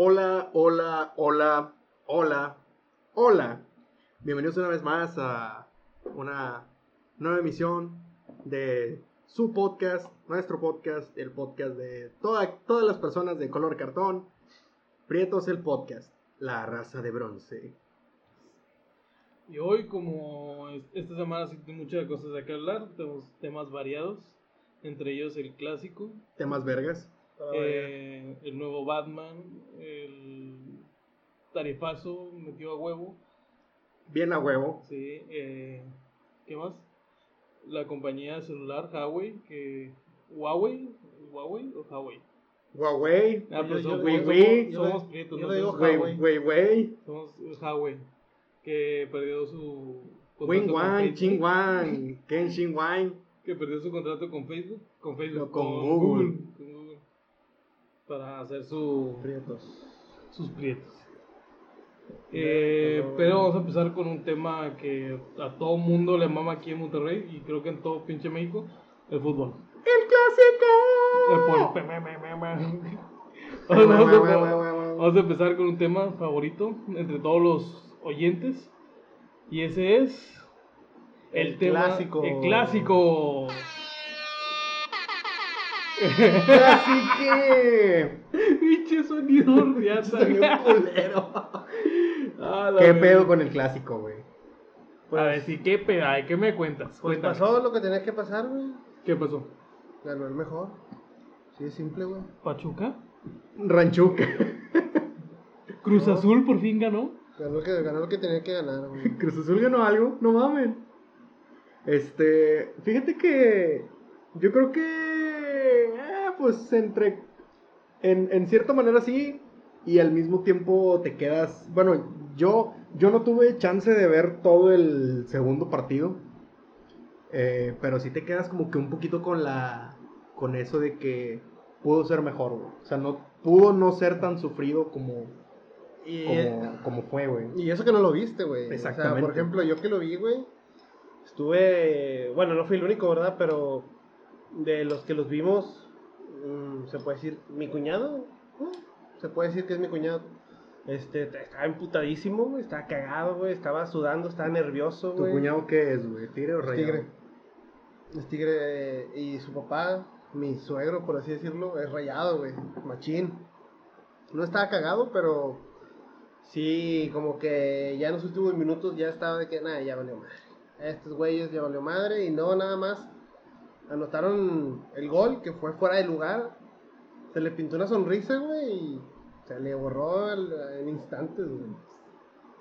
Hola, hola, hola, hola, hola. Bienvenidos una vez más a una nueva emisión de su podcast, nuestro podcast, el podcast de toda- todas las personas de color cartón. Prietos el podcast, la raza de bronce. Y hoy, como es- esta semana sí hay muchas cosas de que hablar, tenemos temas variados, entre ellos el clásico, Temas vergas. Eh, el nuevo Batman, el tarifazo metió a huevo, Bien a huevo. sí, eh, ¿qué más? La compañía celular Huawei, que Huawei, Huawei o Huawei. Huawei. Ah, pero yo- somos, Wei, somos- wei. somos Yo le- prietos, yo no le digo somos- Huawei. wey. somos Huawei, que perdió su Wing Wang. Ching Wang, Ken Ching Wang. que perdió su contrato con Facebook, con Facebook, No, con Google. con Google, para hacer su, Prietos. sus prietos. Eh, pero- vamos a empezar con un tema que a todo mundo le mama aquí en Monterrey y creo que en todo pinche México, el fútbol. ¡El clásico! El Vamos a- Vamos a empezar con un tema favorito entre todos los oyentes y ese es el, El tema clásico. el clásico. ¡Clásique! Pinche sonido riata. Soy un culero. Ah, ¿Qué pedo con el clásico, güey? a ver, sí, ¿qué pedo? Ay, ¿Qué me cuentas? Pues Cuéntame. pasó lo que tenía que pasar, güey. ¿Qué pasó? Ganó el mejor. Sí, es simple, güey. ¿Pachuca? Ranchuca. ¿Cruz No. Azul por fin ganó? Ganó, lo que, ganó lo que tenía que ganar, güey. Cruz Azul ganó algo, no mamen. Este, fíjate que yo creo que, pues entre, en, en cierta manera sí, y al mismo tiempo te quedas, bueno, yo, yo no tuve chance de ver todo el segundo partido, eh, pero sí te quedas como que un poquito con la, con eso de que pudo ser mejor, güey. O sea, no, pudo no ser tan sufrido como, Y, como, como fue, güey. y eso que no lo viste, güey. O sea, Exactamente. por ejemplo, yo que lo vi, güey. Estuve. Bueno, no fui el único, ¿verdad? Pero de los que los vimos, se puede decir, mi cuñado. Se puede decir que es mi cuñado. Este, estaba emputadísimo, güey. Estaba cagado, güey. Estaba sudando, estaba nervioso, ¿Tu güey. cuñado qué es, güey? ¿Tigre o rayado? tigre. Es tigre y su papá, mi suegro, por así decirlo, es rayado, güey. Machín. No estaba cagado, pero sí, como que ya en los últimos minutos ya estaba de que, nada, ya valió madre. Estos güeyes ya valió madre y no, nada más. Anotaron el gol que fue fuera de lugar. Se le pintó una sonrisa, güey, y se le borró el- en instantes, güey.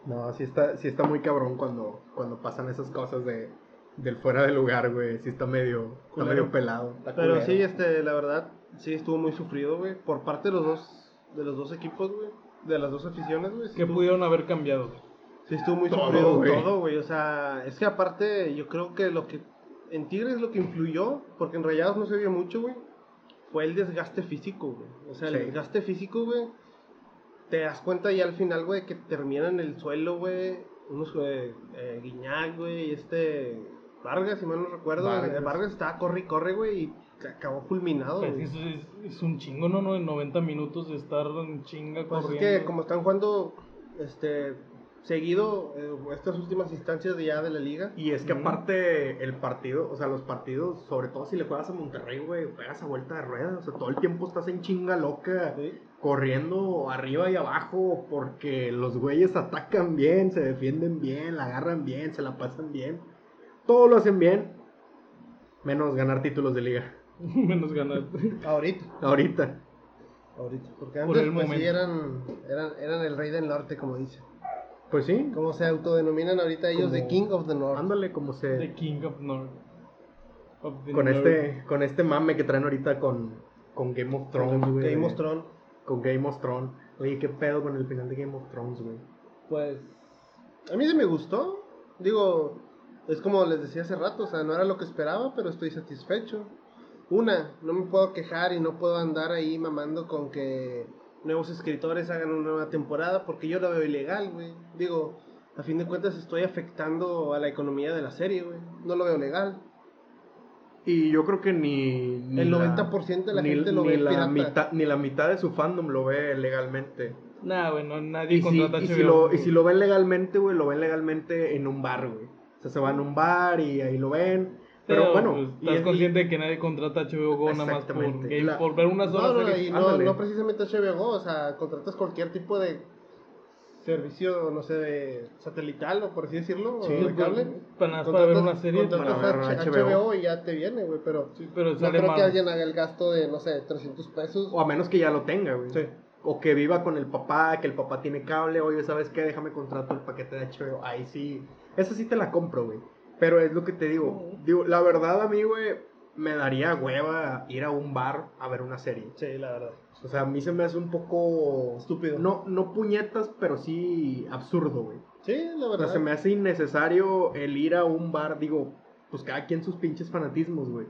No, sí está, sí está muy cabrón cuando, cuando pasan esas cosas de, del fuera de lugar, güey. Sí está medio, está medio pelado. está Pero culero. sí, este, la verdad, sí estuvo muy sufrido, güey, por parte de los dos, de los dos equipos, güey, de las dos aficiones, güey. Sí, ¿Qué estuvo, pudieron haber cambiado? sí estuvo muy Todo, sufrido todo, güey. O sea, es que aparte, yo creo que lo que en Tigres lo que influyó, porque en Rayados no se vio mucho, güey, fue el desgaste físico, güey. O sea, el desgaste físico, güey, te das cuenta ya al final, güey, que terminan en el suelo, güey, unos, güey, eh, Guiñac, güey, y este Vargas, si mal no recuerdo, Vargas. Vargas, Vargas estaba corre y corre, güey, y se acabó fulminado, Pues güey. eso es, es un chingo, ¿no? ¿no? En 90 minutos de estar en chinga Pues es que como están jugando este seguido eh, estas últimas instancias de ya de la liga. Y es que aparte el partido, o sea, los partidos, sobre todo si le juegas a Monterrey, güey, juegas a vuelta de rueda. O sea, todo el tiempo estás en chinga loca, ¿sí? corriendo arriba y abajo, porque los güeyes atacan bien, se defienden bien, la agarran bien, se la pasan bien. Todo lo hacen bien, menos ganar títulos de liga. Menos ganar. Ahorita, Ahorita. ahorita, porque Por antes el pues, sí momento. eran, eran eran el rey del norte como dicen. Pues sí, Como se autodenominan ahorita ellos Como- de King of the North. ándale como se... The King of North. Of the con North. este con este mame que traen ahorita con, con Game of Thrones, güey. Game of Thrones. Con Game of Thrones. Oye, ¿qué pedo con el final de Game of Thrones, güey? Pues a mí sí me gustó. Digo, es como les decía hace rato, o sea, no era lo que esperaba, pero estoy satisfecho. Una, no me puedo quejar y no puedo andar ahí mamando con que nuevos escritores hagan una nueva temporada porque yo lo veo ilegal, güey. Digo, a fin de cuentas estoy afectando a la economía de la serie, güey. No lo veo legal. Y yo creo que ni. ni El la- 90% de la ni- gente lo ni ve la pirata. mitad Ni la mitad de su fandom lo ve legalmente. Nah, bueno, nadie Y si, contrata y HBO. si lo, y si lo ven legalmente, güey, lo ven legalmente en un bar, güey. O sea, se van a un bar y ahí lo ven. Pero, bueno, pues, estás es- consciente de que nadie contrata HBO Go nada más por, Exactamente. game- La- por ver una sola No, no, serie. y no, no precisamente HBO Go, o sea, contratas cualquier tipo de servicio, no sé, de satelital o por así decirlo, Sí, o de pues, cable. para para ver Contratas- una serie. contratas para ver HBO. HBO y ya te viene, güey, pero Sí, pero no creo que alguien haga el gasto de, no sé, 300 pesos. O a menos que ya lo tenga, güey. Sí. O que viva con el papá, que el papá tiene cable. Oye, ¿sabes qué? Déjame contrato el paquete de HBO. Ahí sí. Esa sí te la compro, güey. Pero es lo que te digo. Digo, la verdad a mí, güey, me daría hueva ir a un bar a ver una serie. Sí, la verdad. O sea, a mí se me hace un poco... Estúpido. No, no puñetas, pero sí absurdo, güey. Sí, la O sea, verdad. se me hace innecesario el ir a un bar, digo, pues cada quien sus pinches fanatismos, güey.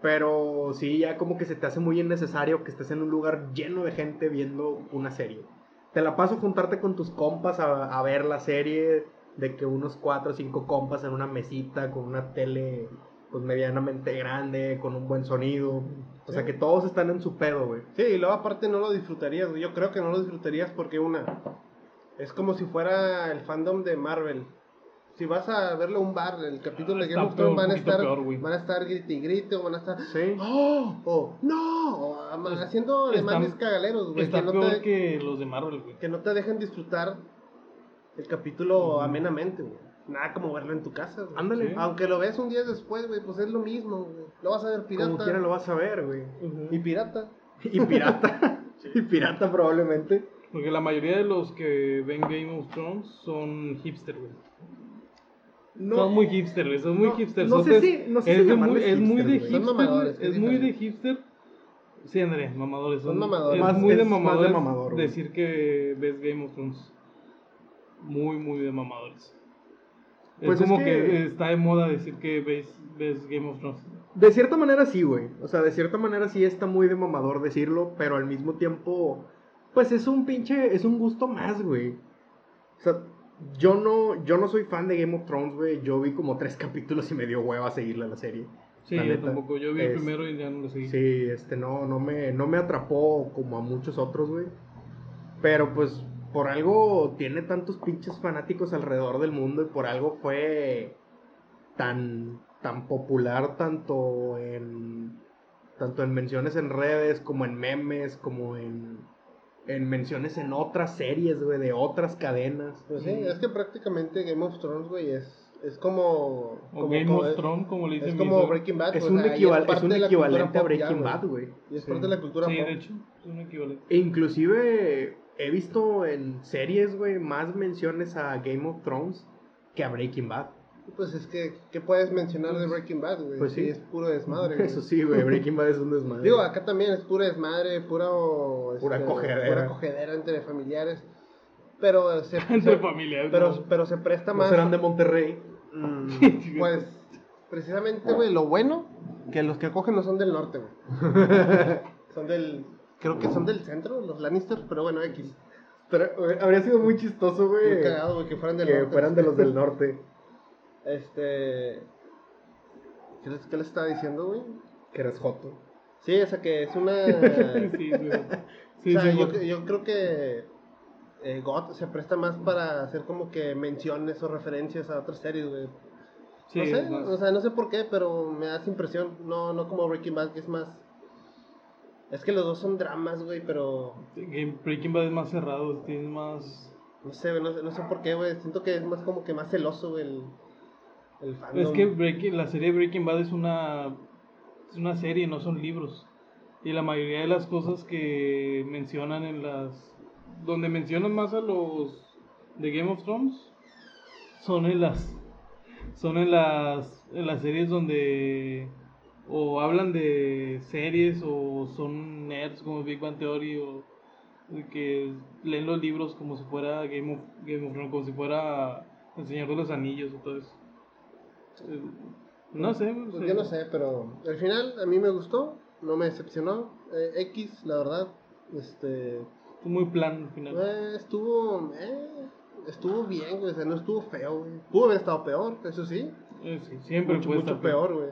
Pero sí, ya como que se te hace muy innecesario que estés en un lugar lleno de gente viendo una serie. Te la paso juntarte con tus compas a, a ver la serie, de que unos cuatro o cinco compas en una mesita con una tele pues medianamente grande, con un buen sonido. O sea, que todos están en su pedo, güey. Sí, y luego aparte no lo disfrutarías. Yo creo que no lo disfrutarías porque una, es como si fuera el fandom de Marvel. Si vas a verle a un bar, el capítulo de Está Game of Thrones van a estar, peor, van a estar grite y grite, o van a estar, Sí. ¡Oh! O ¡No! O ama- Pues, haciendo alemanes cagaleros, güey. Está Que no, peor te, que los de Marvel, güey. que no te dejen disfrutar el capítulo amenamente, güey. Nada como verlo en tu casa, güey. Ándale. Sí. Aunque lo veas un día después, güey, pues es lo mismo, güey. Lo vas a ver pirata. Como quiera lo vas a ver, güey. Y pirata. Y pirata. y pirata probablemente. Porque la mayoría de los que ven Game of Thrones son hipster, güey. No, son muy hipster, güey. Son muy no- hipster. no sé si- no sé es, si de muy, es muy de hipster. Son mamadores, Es muy de hipster. Sí, André, mamadores. Son mamadores. Es Más- muy de es más de mamadores mamador, decir que ves Game of Thrones. Muy, muy de mamadores. Pues es es como que... que- está de moda decir que ves, ves Game of Thrones. De cierta manera sí, güey. O sea, de cierta manera sí está muy de mamador decirlo, pero al mismo tiempo, pues es un pinche, es un gusto más, güey. O sea, yo no, yo no soy fan de Game of Thrones, güey. Yo vi como tres capítulos y me dio hueva seguirle a la serie. Sí, La yo neta. tampoco. Yo vi el primero y ya no lo seguí. Sí, este, no, no me, no me atrapó como a muchos otros, güey. Pero pues, por algo tiene tantos pinches fanáticos alrededor del mundo y por algo fue tan, tan popular tanto en, tanto en menciones en redes como en memes, como en, en menciones en otras series, güey, de otras cadenas. Pues sí, Mm. es que prácticamente Game of Thrones, güey, es, es como... O como Game como- of Thrones, como le dicen Es como. Breaking Bad. Es o un, sea, equival- es un equivalente a ya, Breaking. Bad, güey. Y es Sí. parte de la cultura Sí, pop. de hecho, es un equivalente. E inclusive he visto en series, güey, más menciones a Game of Thrones que a Breaking Bad. Pues es que, ¿qué puedes mencionar de Breaking Bad, güey? Pues sí. sí. es puro desmadre, güey. Eso sí, güey, Breaking Bad es un desmadre. Digo, acá también es pura desmadre, puro... Pura este, cogedera. Pura cogedera entre familiares. Pero se, Entre se- familiares. pero, ¿no? pero se presta ¿No más... serán de Monterrey? Mm, pues, precisamente, güey, lo bueno, que los que cogen no son del norte, güey. son del... Creo que son del centro, los Lannister, pero bueno, X. Pero güey, habría sido muy chistoso, Muy güey, cagado, güey, que fueran del que norte. fueran de los del norte. Este... ¿Qué les, qué les estaba diciendo, güey? Que eres Joto. Sí, o sea que es una... Sí, güey. Sí, o sea, sí, yo, güey. yo creo que eh, GOT se presta más para hacer como que menciones o referencias a otras series, güey. Sí, no sé, o sea, no sé por qué, pero me da esa impresión. No, no como Breaking Bad, que es más... Es que los dos son dramas, güey, pero... Breaking Bad es más cerrado, tiene más... No sé, no, sé- no sé por qué, güey. Siento que es más como que más celoso, güey, el, el fandom. Es que Breaking, la serie Breaking Bad es una, es una serie, no son libros. Y la mayoría de las cosas que mencionan en las... Donde mencionan más a los de Game of Thrones son en las... Son en las, en las series donde o hablan de series o son nerds como Big Bang Theory o que leen los libros como si fuera Game of, Game of Thrones, como si fuera El Señor de los Anillos o todo eso. Eh, No sé, Pues sí. yo no sé, pero al final a mí me gustó, no me decepcionó. Eh, X, la verdad, este... Fue muy plan al final. eh, estuvo... eh, estuvo bien, güey, o sea, no estuvo feo, güey. Pudo haber estado peor, eso sí. Eh, sí, siempre mucho, puede mucho estar peor, güey.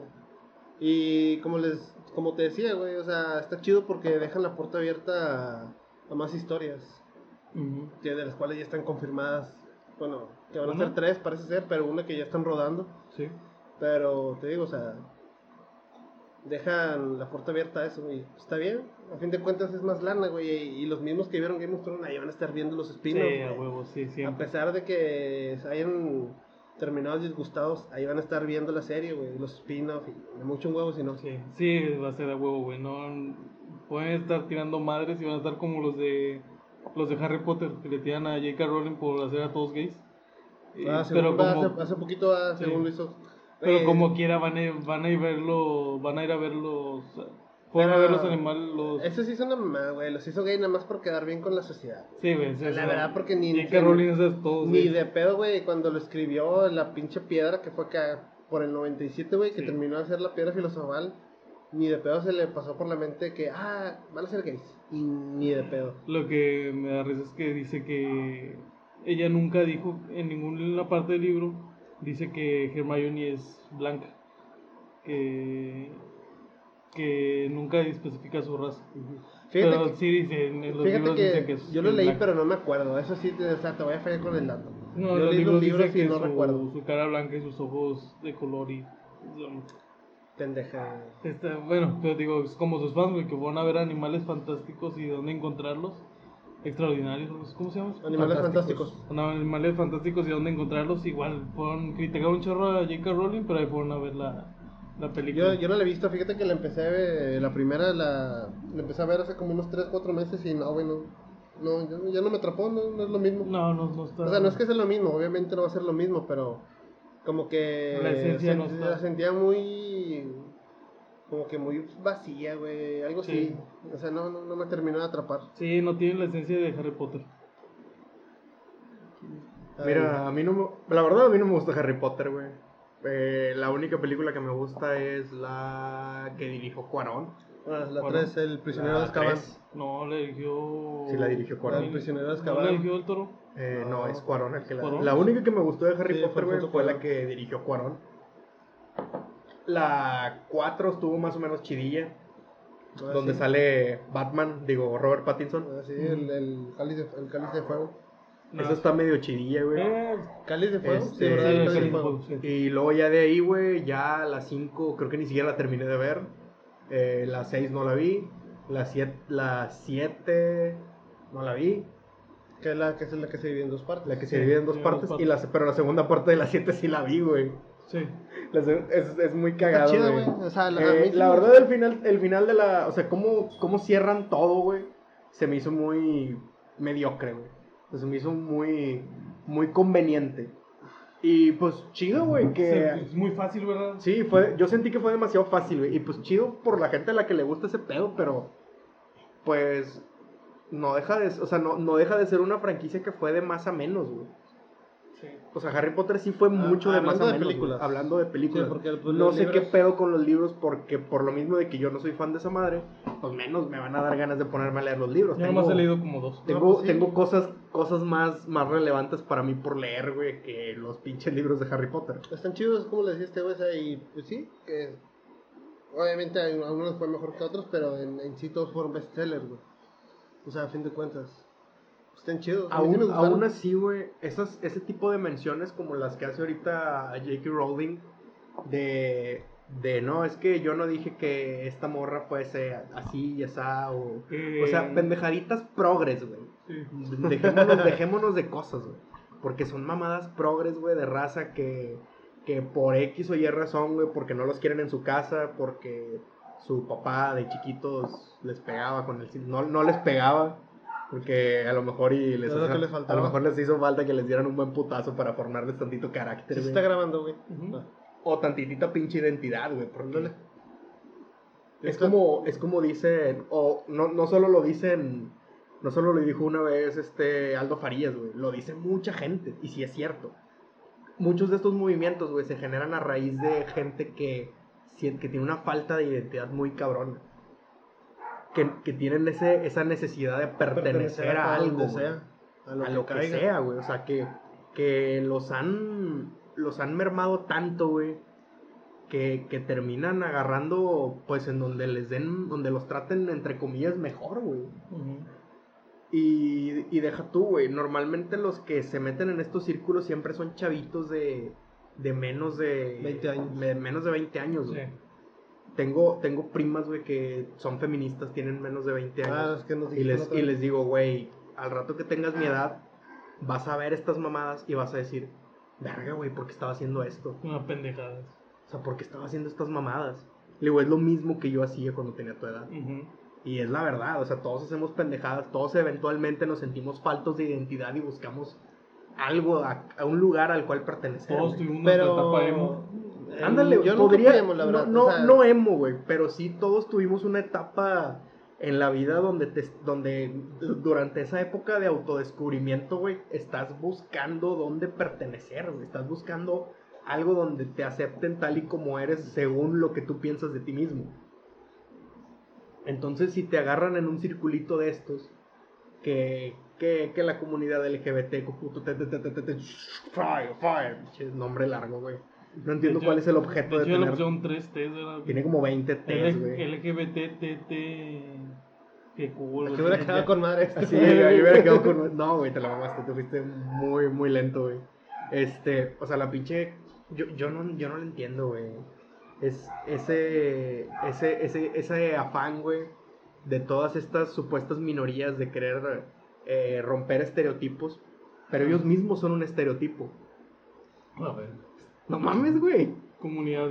Y como les como te decía, güey, o sea, está chido porque dejan la puerta abierta a, a más historias, que de las cuales ya están confirmadas. Bueno, que van a ser tres, parece ser, pero una que ya están rodando. Sí. Pero te digo, o sea, dejan la puerta abierta a eso, güey. Está bien, a fin de cuentas es más lana, güey. Y, y los mismos que vieron Game of Thrones ahí van a estar viendo los Sí, spin-offs. a huevo, sí, a pesar de que hayan terminado disgustados, ahí van a estar viendo la serie, güey. Los spin-offs y mucho un huevo si no. Sí, sí, va a ser a huevo, güey. No, pueden estar tirando madres y van a estar como los de los de Harry Potter, que le tiran a J.K. Rowling por hacer a todos gays. Ah, según- pero como, hace, hace poquito, ah, Sí. según lo hizo. pero Eh, como quiera van a, van a ir verlo, van a ir a ver los, pueden ver los animales, los... Eso sí es una mamada, güey. Los hizo gay nada más por quedar bien con la sociedad. Sí, güey. sí, La sí, verdad, porque ni- J.K. Rowling es todos Ni de pedo, güey, cuando lo escribió la pinche piedra que fue acá por el 97, güey, que Sí. terminó de hacer la piedra filosofal. Ni de pedo se le pasó por la mente que, ah, van a ser gays. Y ni de pedo. Lo que me da risa es que dice que ella nunca dijo en ninguna parte del libro, dice que Hermione es blanca. Que, que nunca especifica su raza. Fíjate pero que, sí dice, en los fíjate libros que dice que es yo lo leí, blanca. pero no me acuerdo. Eso sí, te, o sea, te voy a fallar con el dato. No, yo los leí libros, los libros y que no su, recuerdo. su cara blanca y sus ojos de color y... um, Pendeja. Este, bueno, pero digo, es como sus fans, güey, que van a ver animales fantásticos y dónde encontrarlos. Extraordinarios, ¿cómo se llama? Animales Fantásticos. fantásticos. Bueno, animales fantásticos y dónde encontrarlos. Igual fueron criticar un chorro a J.K. Rowling, pero ahí fueron a ver la, la película. Yo, yo no la he visto, fíjate que la empecé a ver, la primera la, la empecé a ver hace como unos 3, 4 meses y no, güey, no, no, ya, ya no me atrapó, no, no es lo mismo. No, no, no está. O sea, no es que sea lo mismo, obviamente no va a ser lo mismo, pero como que La esencia no está. la sentía muy, como que muy vacía, güey, algo Sí. así. O sea, no, no, no me terminó de atrapar. Sí, no tiene la esencia de Harry Potter. Mira, a mí no me... La verdad, a mí no me gusta Harry Potter, güey. Eh, la única película que me gusta es la que dirigió Cuarón. Ah, la Bueno, 3, El prisionero La de Azkaban. tres. No, le dirigió. Sí, la dirigió Cuarón. El prisionero de ¿No Azkaban. la dirigió el toro? Eh, no, No. es Cuarón el que la... ¿Cuarón? La única que me gustó de Harry Sí, Potter, fue la que dirigió Cuarón. La 4 estuvo más o menos chidilla. Ah, donde sí. sale Batman, digo, Robert Pattinson. Ah, sí, el, el, cáliz de, el cáliz de fuego. No. Eso está medio chidilla, güey. Eh, ¿Cáliz de fuego? Este, sí, ¿verdad? sí, El cáliz de fuego. sí. Y luego ya de ahí, güey, ya la 5 creo que ni siquiera la terminé de ver. Eh, la 6 no la vi. La 7 la siete no la vi. Que es la que es la que se divide en dos partes. La que se divide en dos partes. Y partes. la, pero la segunda parte de la 7 sí la vi, güey. Sí. Es, es muy Está cagado, chida, güey. güey. O sea, la, a Eh, la verdad, el final, el final de la. O sea, cómo, cómo cierran todo, güey. Se me hizo muy mediocre, güey. Se me hizo muy. Muy conveniente. Y pues chido, güey, que. Sí, es muy fácil, ¿verdad? Sí, fue, yo sentí que fue demasiado fácil, güey. Y pues chido por la gente a la que le gusta ese pedo, pero. Pues. No deja de, o sea, no, no deja de ser una franquicia que fue de más a menos, güey. Sí. O sea, Harry Potter sí fue Ah, mucho de más hablando a de menos. películas. Hablando de películas. Sí, porque, pues, no sé libros- qué pedo con los libros, porque por lo mismo de que yo no soy fan de esa madre, pues menos me van a dar ganas de ponerme a leer los libros. Yo Tengo- nomás he leído como dos. Tengo, No, pues, sí. tengo cosas, cosas más, más relevantes para mí por leer, güey, que los pinches libros de Harry Potter. Están chidos, como le decía este güey, y pues sí, que obviamente hay- algunos fue mejor que otros, pero en, en sí todos fueron bestsellers, güey. O sea, a fin de cuentas, están chidos. A mí sí Aún, aún así, güey, esas, ese tipo de menciones como las que hace ahorita J.K. Rowling, de, de no, es que yo no dije que esta morra fuese así y esa, o, Eh, o sea, pendejaditas progres, güey. Sí. Dejémonos, dejémonos de cosas, güey. Porque son mamadas progres, güey, de raza que, que por X o Y razón, güey, porque no los quieren en su casa, porque su papá de chiquitos les pegaba con el... No, no les pegaba, porque a lo mejor y les, hace- les a lo mejor les hizo falta que les dieran un buen putazo para formarles tantito carácter, se está grabando, güey. O tantitita pinche identidad, güey. Es como, es como dicen, o no, no solo lo dicen, no solo lo dijo una vez este Aldo Farías, güey, lo dice mucha gente, y sí es cierto. Muchos de estos movimientos, güey, se generan a raíz de gente que, que tiene una falta de identidad muy cabrona. Que, que tienen ese, esa necesidad de pertenecer, a, algo, güey sea, a lo, a que, lo que caiga. sea, güey. O sea, que, que los han los han mermado tanto, güey, que, que terminan agarrando, pues en donde les den, donde los traten, entre comillas, mejor, güey. Y, y deja tú, güey. Normalmente los que se meten en estos círculos siempre son chavitos de, de menos de 20 años. de menos de 20 años, Sí. Tengo, tengo primas, güey, que son feministas, tienen menos de 20 años. Ah, es que nos y, les, y les digo, güey, al rato que tengas mi edad, vas a ver estas mamadas y vas a decir, verga, güey, ¿por qué estaba haciendo esto? Una pendejada. O sea, ¿por qué estaba haciendo estas mamadas? Le digo, es lo mismo que yo hacía cuando tenía tu edad. Y es la verdad, o sea, todos hacemos pendejadas, todos eventualmente nos sentimos faltos de identidad y buscamos algo, a, a un lugar al cual pertenecer. Todos tuvimos nuestra etapa Pero. emo. Ándale, yo podría, nunca la no- verdad. no, o sea, no emo, güey, pero sí todos tuvimos una etapa en la vida donde, te, donde durante esa época de autodescubrimiento, güey, estás buscando dónde pertenecer, güey, estás buscando algo donde te acepten tal y como eres según lo que tú piensas de ti mismo. Entonces, si te agarran en un circulito de estos, que, que, que la comunidad LGBT, fire, fire, nombre largo, güey. No entiendo cuál es el objeto de, tener. pusieron tres T's, ¿verdad? Tiene como 20 T's, güey. LGBT, TT. Qué cool. Aquí hubiera quedado con madre este. Sí, ahí hubiera quedado con. No, güey, te la mamaste, te fuiste muy, muy lento, güey. Este, o sea, la pinche. Yo, yo, no, yo no lo entiendo, güey. Es ese, ese, ese, ese afán, güey, de todas estas supuestas minorías de querer eh, romper estereotipos, pero ellos mismos son un estereotipo. A ver. No mames, güey. Comunidad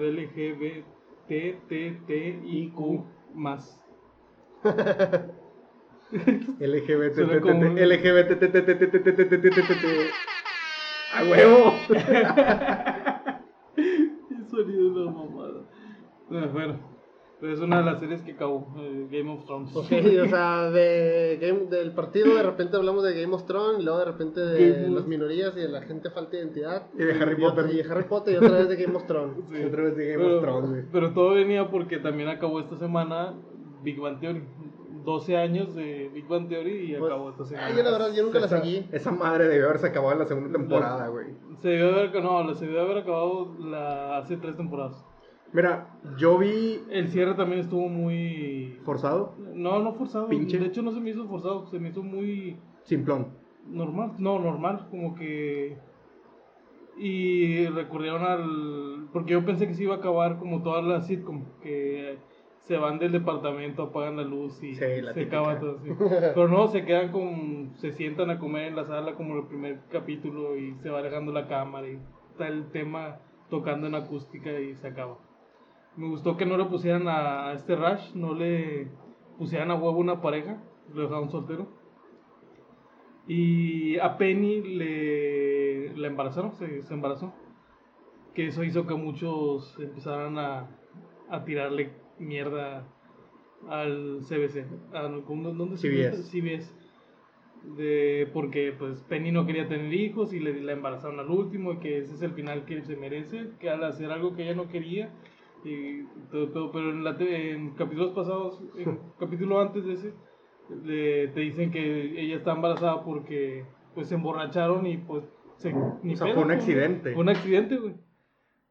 LGBTTIQ más. LGBT, LGBT, a huevo. El sonido de la mamada. Ah, Bueno, pero es una de las series que acabó, eh, Game of Thrones. Ok, o sea, de Game- del partido de repente hablamos de Game of Thrones, y luego de repente de Game las minorías y de la gente falta de identidad. Y de Harry Y Potter. Y de Harry Potter y otra vez de Game of Thrones. Sí. Otra vez de Game pero, of Thrones, güey. pero todo venía porque también acabó esta semana Big Bang Theory. 12 años de Big Bang Theory y Pues, acabó esta semana. ah, yo la verdad, yo nunca la Esa- seguí. Esa madre debió haberse acabado en la segunda temporada, güey. Se debió haber, no, se debió haber acabado la, hace tres temporadas. Mira, yo vi El cierre también estuvo muy... forzado, No, no forzado. Pinche. De hecho no se me hizo forzado, se me hizo muy simplón. normal. No, normal, como que... Y recurrieron al... Porque yo pensé que se iba a acabar como todas las sitcom, que se van del departamento, apagan la luz y Sí, la se típica. acaba todo así. Pero no, se quedan con... Se sientan a comer en la sala como el primer capítulo y se va alejando la cámara y está el tema tocando en acústica y se acaba. Me gustó que no le pusieran a, a este Rush, no le pusieran a huevo una pareja, lo dejaron soltero. Y a Penny le, la embarazaron, se, se embarazó. Que eso hizo que muchos empezaran a, a tirarle mierda al CBC. al- ¿cómo- ¿Dónde se CBS. CBS. De, porque pues Penny no quería tener hijos y le, la embarazaron al último y que ese es el final que se merece, que al hacer algo que ella no quería y todo, todo, pero en, la te- en capítulos pasados, en capítulo antes de ese, le- te dicen que ella está embarazada porque pues se emborracharon y pues se, ni O sea, pedo, fue un pues, accidente. Fue un accidente, güey.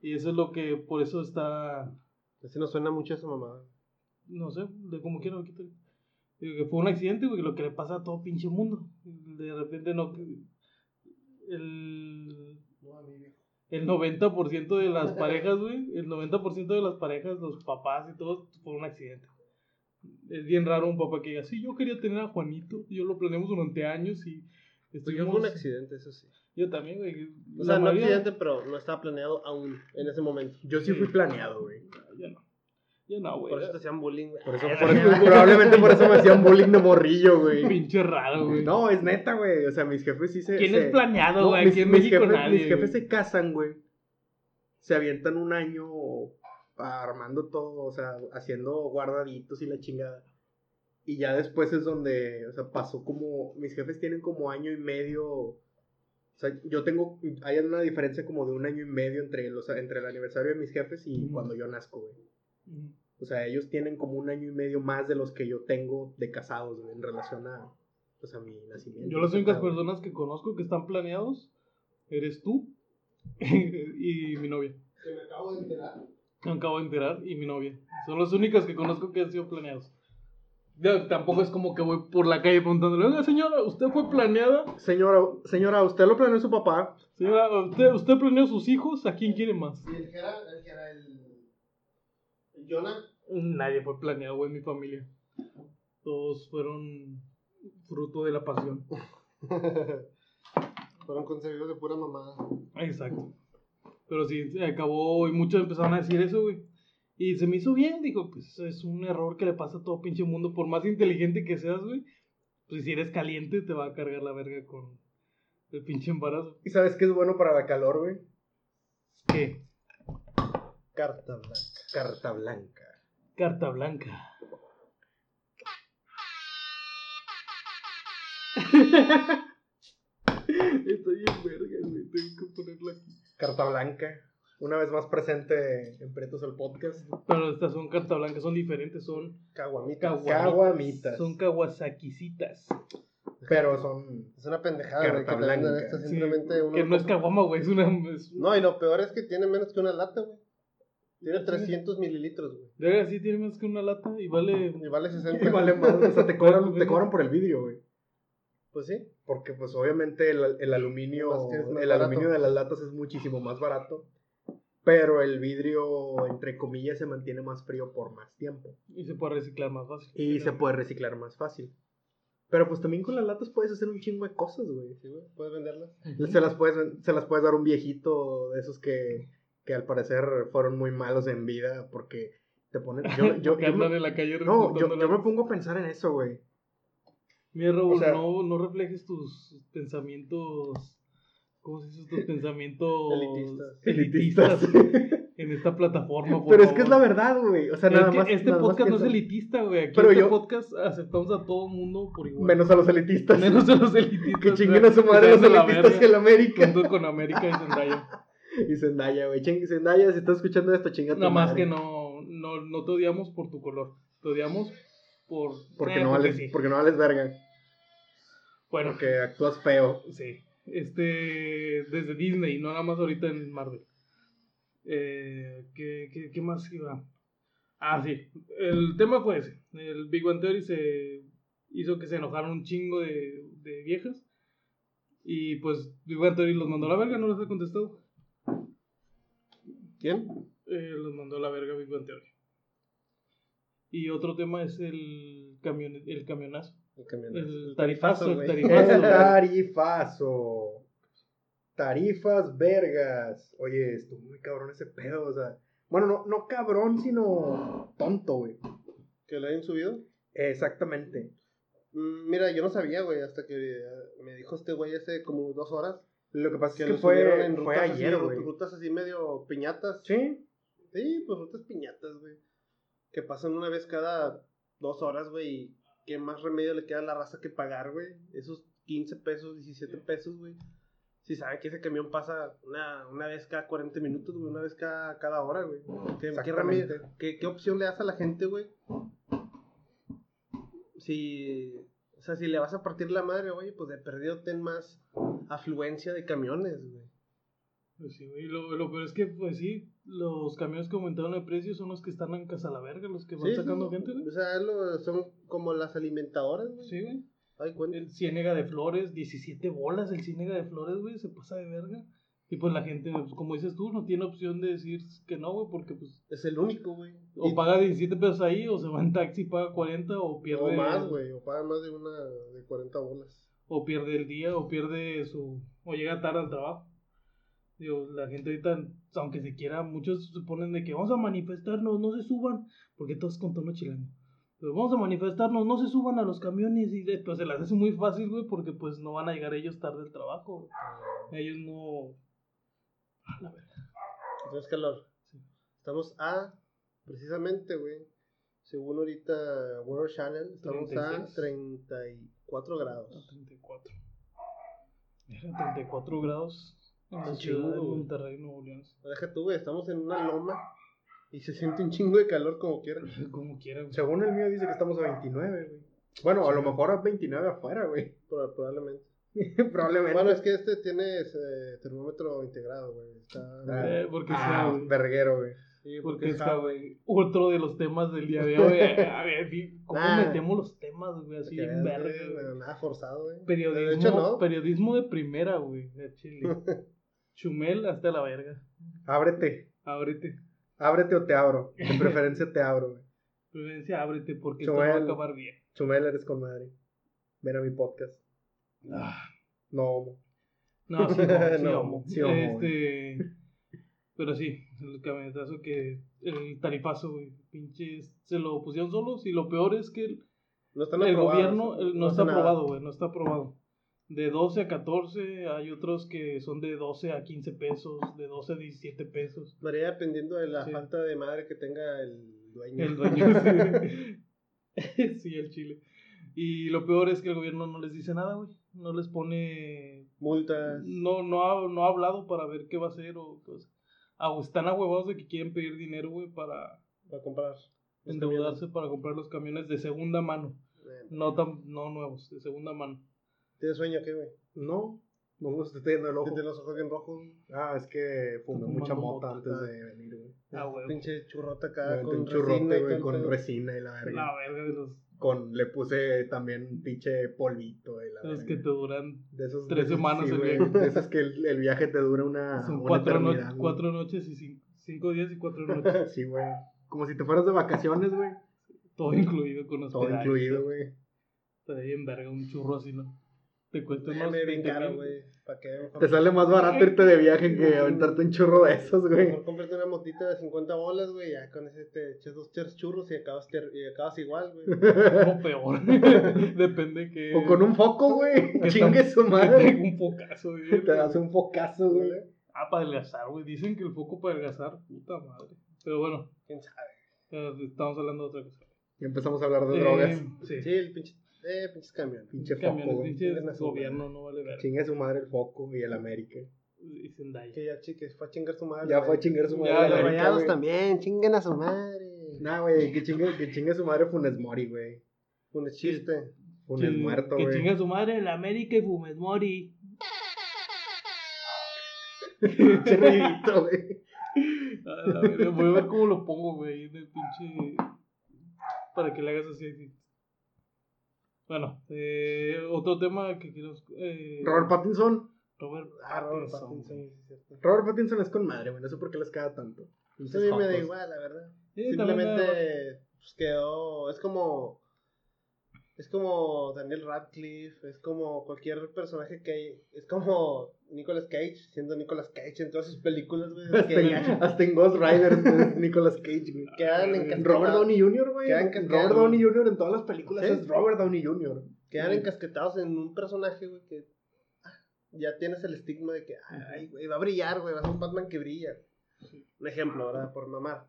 Y eso es lo que, por eso está, Así nos suena mucho esa mamada. no sé, de como quiera, quítale. Digo que fue un accidente, güey, lo que le pasa a todo pinche mundo. De repente no... El, el 90% de las parejas, güey, el 90% de las parejas, los papás y todos, fue un accidente. Es bien raro un papá que diga, sí, yo quería tener a Juanito, yo lo planeamos durante años y... Yo estuvimos- fue un accidente, eso sí. Yo también, güey. O sea, no mayoría- accidente, pero no estaba planeado aún en ese momento. Yo sí fui planeado, güey. Ya no. Ya no, güey. Por eso te hacían bullying, güey. Por eso, por ay. probablemente por eso me hacían bullying de morrillo, güey. Pinche raro, güey. No, es neta, güey. O sea, mis jefes sí se. ¿Quién se- es planeado, No, güey? mis, Aquí en mis México jefes, nadie. mis jefes güey. se casan, güey. Se avientan un año armando todo, o sea, haciendo guardaditos y la chingada. Y ya después es donde, o sea, pasó como. Mis jefes tienen como año y medio. O sea, yo tengo. Hay una diferencia como de un año y medio entre, los, entre el aniversario de mis jefes y cuando yo nazco, güey. O sea, ellos tienen como un año y medio más de los que yo tengo de casados, en relación a, pues, a mi nacimiento. Yo las únicas personas que conozco que están planeados eres tú y mi novia. Que me acabo de enterar Me acabo de enterar y mi novia. Son los únicos que conozco que han sido planeados. Ya, tampoco es como que voy por la calle preguntándole, oiga señora, ¿usted fue planeada? Señora, señora, ¿usted lo planeó su papá? Señora, ¿usted, ¿usted planeó sus hijos? ¿A quién quiere más? ¿Y el que era el, que era el Jonah? Nadie fue planeado, güey, en mi familia. Todos fueron fruto de la pasión. Fueron concebidos de pura mamada. Exacto. Pero sí, se acabó y muchos empezaron a decir eso, güey. Y se me hizo bien, dijo, pues es un error que le pasa a todo pinche mundo. Por más inteligente que seas, güey, pues si eres caliente te va a cargar la verga con el pinche embarazo. ¿Y sabes qué es bueno para la calor, güey? ¿Qué? Carta blanca. Carta blanca. Carta blanca. Estoy en verga, güey. Tengo que ponerla aquí. Carta blanca. Una vez más presente en Pretos el podcast. Pero estas son carta blanca, son diferentes, son Caguamita. Caguamitas. Caguamitas. Son kawasakisitas. Pero son. Es una pendejada, güey, Carta que blanca. esto Sí, simplemente uno que no es caguama, güey, es una... es- No, y lo peor es que tiene menos que una lata, güey. Tiene Sí. 300 mililitros, güey. De verdad, sí tiene más que una lata y vale... Y vale 60. Y vale más. O sea, te cobran, te cobran por el vidrio, güey. Pues sí. Porque, pues, obviamente el, el aluminio. Más más el barato. aluminio de las latas es muchísimo más barato. Pero el vidrio, entre comillas, se mantiene más frío por más tiempo. Y se puede reciclar más fácil. Y se puede reciclar más fácil. Pero pues también con las latas puedes hacer un chingo de cosas, güey. Sí, güey. Puedes venderlas. Se las puedes, se las puedes dar a un viejito de esos que, que al parecer fueron muy malos en vida porque te ponen... Yo, yo, me- en la calle no, yo, yo me pongo a pensar en eso, güey. Mira, Raúl, o sea- no, no reflejes tus pensamientos... ¿Cómo se dice? Tus pensamientos... Elitistas. Elitistas. en esta plataforma, por Pero es que es la verdad, güey. O sea, Es nada que más... este nada más podcast no es elitista, güey. Aquí Pero este yo- podcast aceptamos a todo mundo por igual. Menos a los elitistas. Menos a los elitistas. que chinguen a su madre los la elitistas el verga, América. Junto con América y Zendaya. Y Zendaya, güey. Zendaya, si estás escuchando esto, chinga tu Nada más madre. que no, no, no te odiamos por tu color. Te odiamos por... Porque, eh, no vales, sí. porque no vales verga. Bueno, Porque actúas feo. sí. Este... Desde Disney, no nada más ahorita en Marvel. Eh, ¿qué, qué, qué más iba? Ah, sí. El tema fue ese. El Big Bang Theory se hizo que se enojaron un chingo de, de viejas. Y pues Big Bang Theory los mandó a la verga, no les ha contestado. ¿Quién? Eh, los mandó a la verga Big Bang Theory. Y otro tema es el, camion, el camionazo. El camión. El tarifazo, el tarifazo. El tarifazo. Tarifas vergas. Oye, estuvo muy cabrón ese pedo, o sea. Bueno, no, no cabrón, sino tonto, güey. ¿Que lo hayan subido? Exactamente. Mm, Mira, yo no sabía, güey, hasta que eh, me dijo este güey hace como dos horas. Lo que pasa Que es que subieron fue, en fue rutas ayer, así, güey. rutas así medio piñatas. Sí. Sí, pues rutas piñatas, güey. Que pasan una vez cada dos horas, güey. Y qué más remedio le queda a la raza que pagar, güey. Esos 15 pesos, 17 pesos, güey. Si saben que ese camión pasa una, una vez cada 40 minutos, güey. Una vez cada, cada hora, güey. ¿Qué, qué, Exactamente. remedio- qué- qué opción le das a la gente, güey? Si... O sea, si le vas a partir la madre, güey, pues de perdido ten más afluencia de camiones, güey. Pues sí, güey, lo, lo peor es que, pues sí, los camiones que aumentaron el precio son los que están en casa a la verga, los que van Sí, sacando sí. gente, güey. O sea, lo- son como las alimentadoras, güey. Sí, güey. Ay. El Ciénega de Flores, 17 bolas el Ciénega de Flores, güey, se pasa de verga. Y pues la gente, pues, como dices tú, no tiene opción de decir que no, güey, porque pues Es el único, güey. o Y- paga 17 pesos ahí, o se va en taxi y paga 40, o pierde, O más, güey. O paga más de una de 40 bolas o pierde el día, o pierde su, o llega tarde al trabajo. Digo, la gente ahorita, aunque se quiera, muchos se ponen de que vamos a manifestarnos, no se suban, porque todos con tono chileno. Pues vamos a manifestarnos, no se suban a los camiones y pues se las hace muy fácil, güey, porque pues no van a llegar ellos tarde al trabajo. Ellos no... Ah, la verdad. Entonces, calor. Estamos a, precisamente, güey, según ahorita World Channel, estamos a 30. 4 grados. A 34. Era 34 grados en la ciudad de Monterrey, Nuevo León. Deja tú, güey, estamos en una loma y se siente un chingo de calor como quiera. como quiera. Según el mío dice que estamos a 29, güey. Bueno, a lo mejor a 29 afuera, güey. Probablemente. Probablemente. Bueno, es que este tiene ese termómetro integrado, güey. Está. Ah, eh, porque ah, sea, verguero, güey. Sí, Porque es está, güey, otro de los temas del día de hoy. A ver, ¿cómo Nah. metemos los temas, güey? Así en verga? Nada forzado, güey. Periodismo, De hecho, no. periodismo de primera, güey, de Chile. Chumel hasta la verga. Ábrete. Ábrete. Ábrete o te abro. De preferencia te abro, güey. Prudencia, ábrete porque esto no va a Chumel. acabar bien. Chumel, eres con madre. Ven a mi podcast. Ah, No, homo. no, sí, homo. sí, homo, Este. Pero sí, el camionetazo que. El tarifazo, güey. Pinches. Se lo pusieron solos y lo peor es que el, No están el gobierno el- no, está aprobado, güey. No está aprobado. De 12 a 14, hay otros que son de 12 a 15 pesos, de 12 a 17 pesos. Varía dependiendo de la Sí. falta de madre que tenga el dueño. El dueño, sí. sí, el chile. Y lo peor es que el gobierno no les dice nada, güey. No les pone. Multas. No, no, ha, no ha hablado para ver qué va a hacer o qué Ah, están ahuevados de que quieren pedir dinero, güey, para Para comprar. endeudarse para comprar los camiones de segunda mano. No tan, no nuevos, de segunda mano. ¿Tienes sueño qué, güey? No. No está yendo el ojo. Tienes los ojos bien rojos. Ah, es que fumé mucha mota, mota antes de venir, güey. Ah, güey. Pinche churrota acá con un resina churrote, güey, con resina y la verga. La verga de los, Con, le puse también pinche polvito y la los verga. que te duran. De esos, tres de esos- semanas sí, el viaje. De esos que el, el viaje te dura una, Son una cuatro, no- cuatro noches y cinco, cinco días y cuatro noches. Sí, güey. Como si te fueras de vacaciones, güey. Todo incluido con Todo hospedaje. incluido, güey. Está bien verga un churro así, ¿no? Te cuesta unos Déjame bien 20 caro, güey. Te sale más barato irte de viaje que aventarte un churro de esos, güey. mejor cómprate una motita de 50 bolas, güey. Ya con ese te echas dos chers churros y acabas, ter- y acabas igual, güey. O peor. Depende que. O con un foco, güey. que Chingue su madre. un focazo, güey. Te das un focazo, güey. Ah, para adelgazar, güey. Dicen que el foco para adelgazar, puta madre. Pero bueno, ¿Quién sabe? estamos hablando de otra cosa. Y empezamos a hablar de Eh, drogas. Sí. Sí, el pinche. Eh, pinches camiones. Pinche Camiones, foco, güey. pinche Chingan a su gobierno no vale ver. Chingue su madre el foco y el América. Y Zendaya. Que ya, chiques, fue a chingar su madre. Ya fue a chingar su madre Ya, los rayados también, chinguen a su madre. Nah, güey, que chingue, que chingue su madre Funes Mori, güey. Un chiste. Funes Que- muerto, Que güey. chinga su madre el América y Fumes Mori. Pinche ruidito, güey. Voy a ver cómo lo pongo, güey. De pinche. Para que le hagas así. Bueno, eh, otro tema que quiero. Eh, Robert Pattinson. Robert Ah, Robert Pattinson, Pattinson, güey. sí, es cierto. Robert Pattinson es con madre, güey. No sé por qué les caga tanto. A mí me da igual, la verdad. Sí, Simplemente pues, quedó. Es como. Es como Daniel Radcliffe, es como cualquier personaje que hay. Es como Nicolas Cage, siendo Nicolas Cage en todas sus películas, güey. Hasta, en, Ghost Rider Nicolas Cage, güey. quedan encasquetados. Robert Downey Jr., güey. Quedan Robert. Downey Jr. en todas las películas ¿Sí? es Robert Downey Jr. Quedan encasquetados en un personaje, güey, que. Ya tienes el estigma de que, ay, güey, va a brillar, güey, va a ser un Batman que brilla. Un ejemplo, ¿verdad? Por mamar.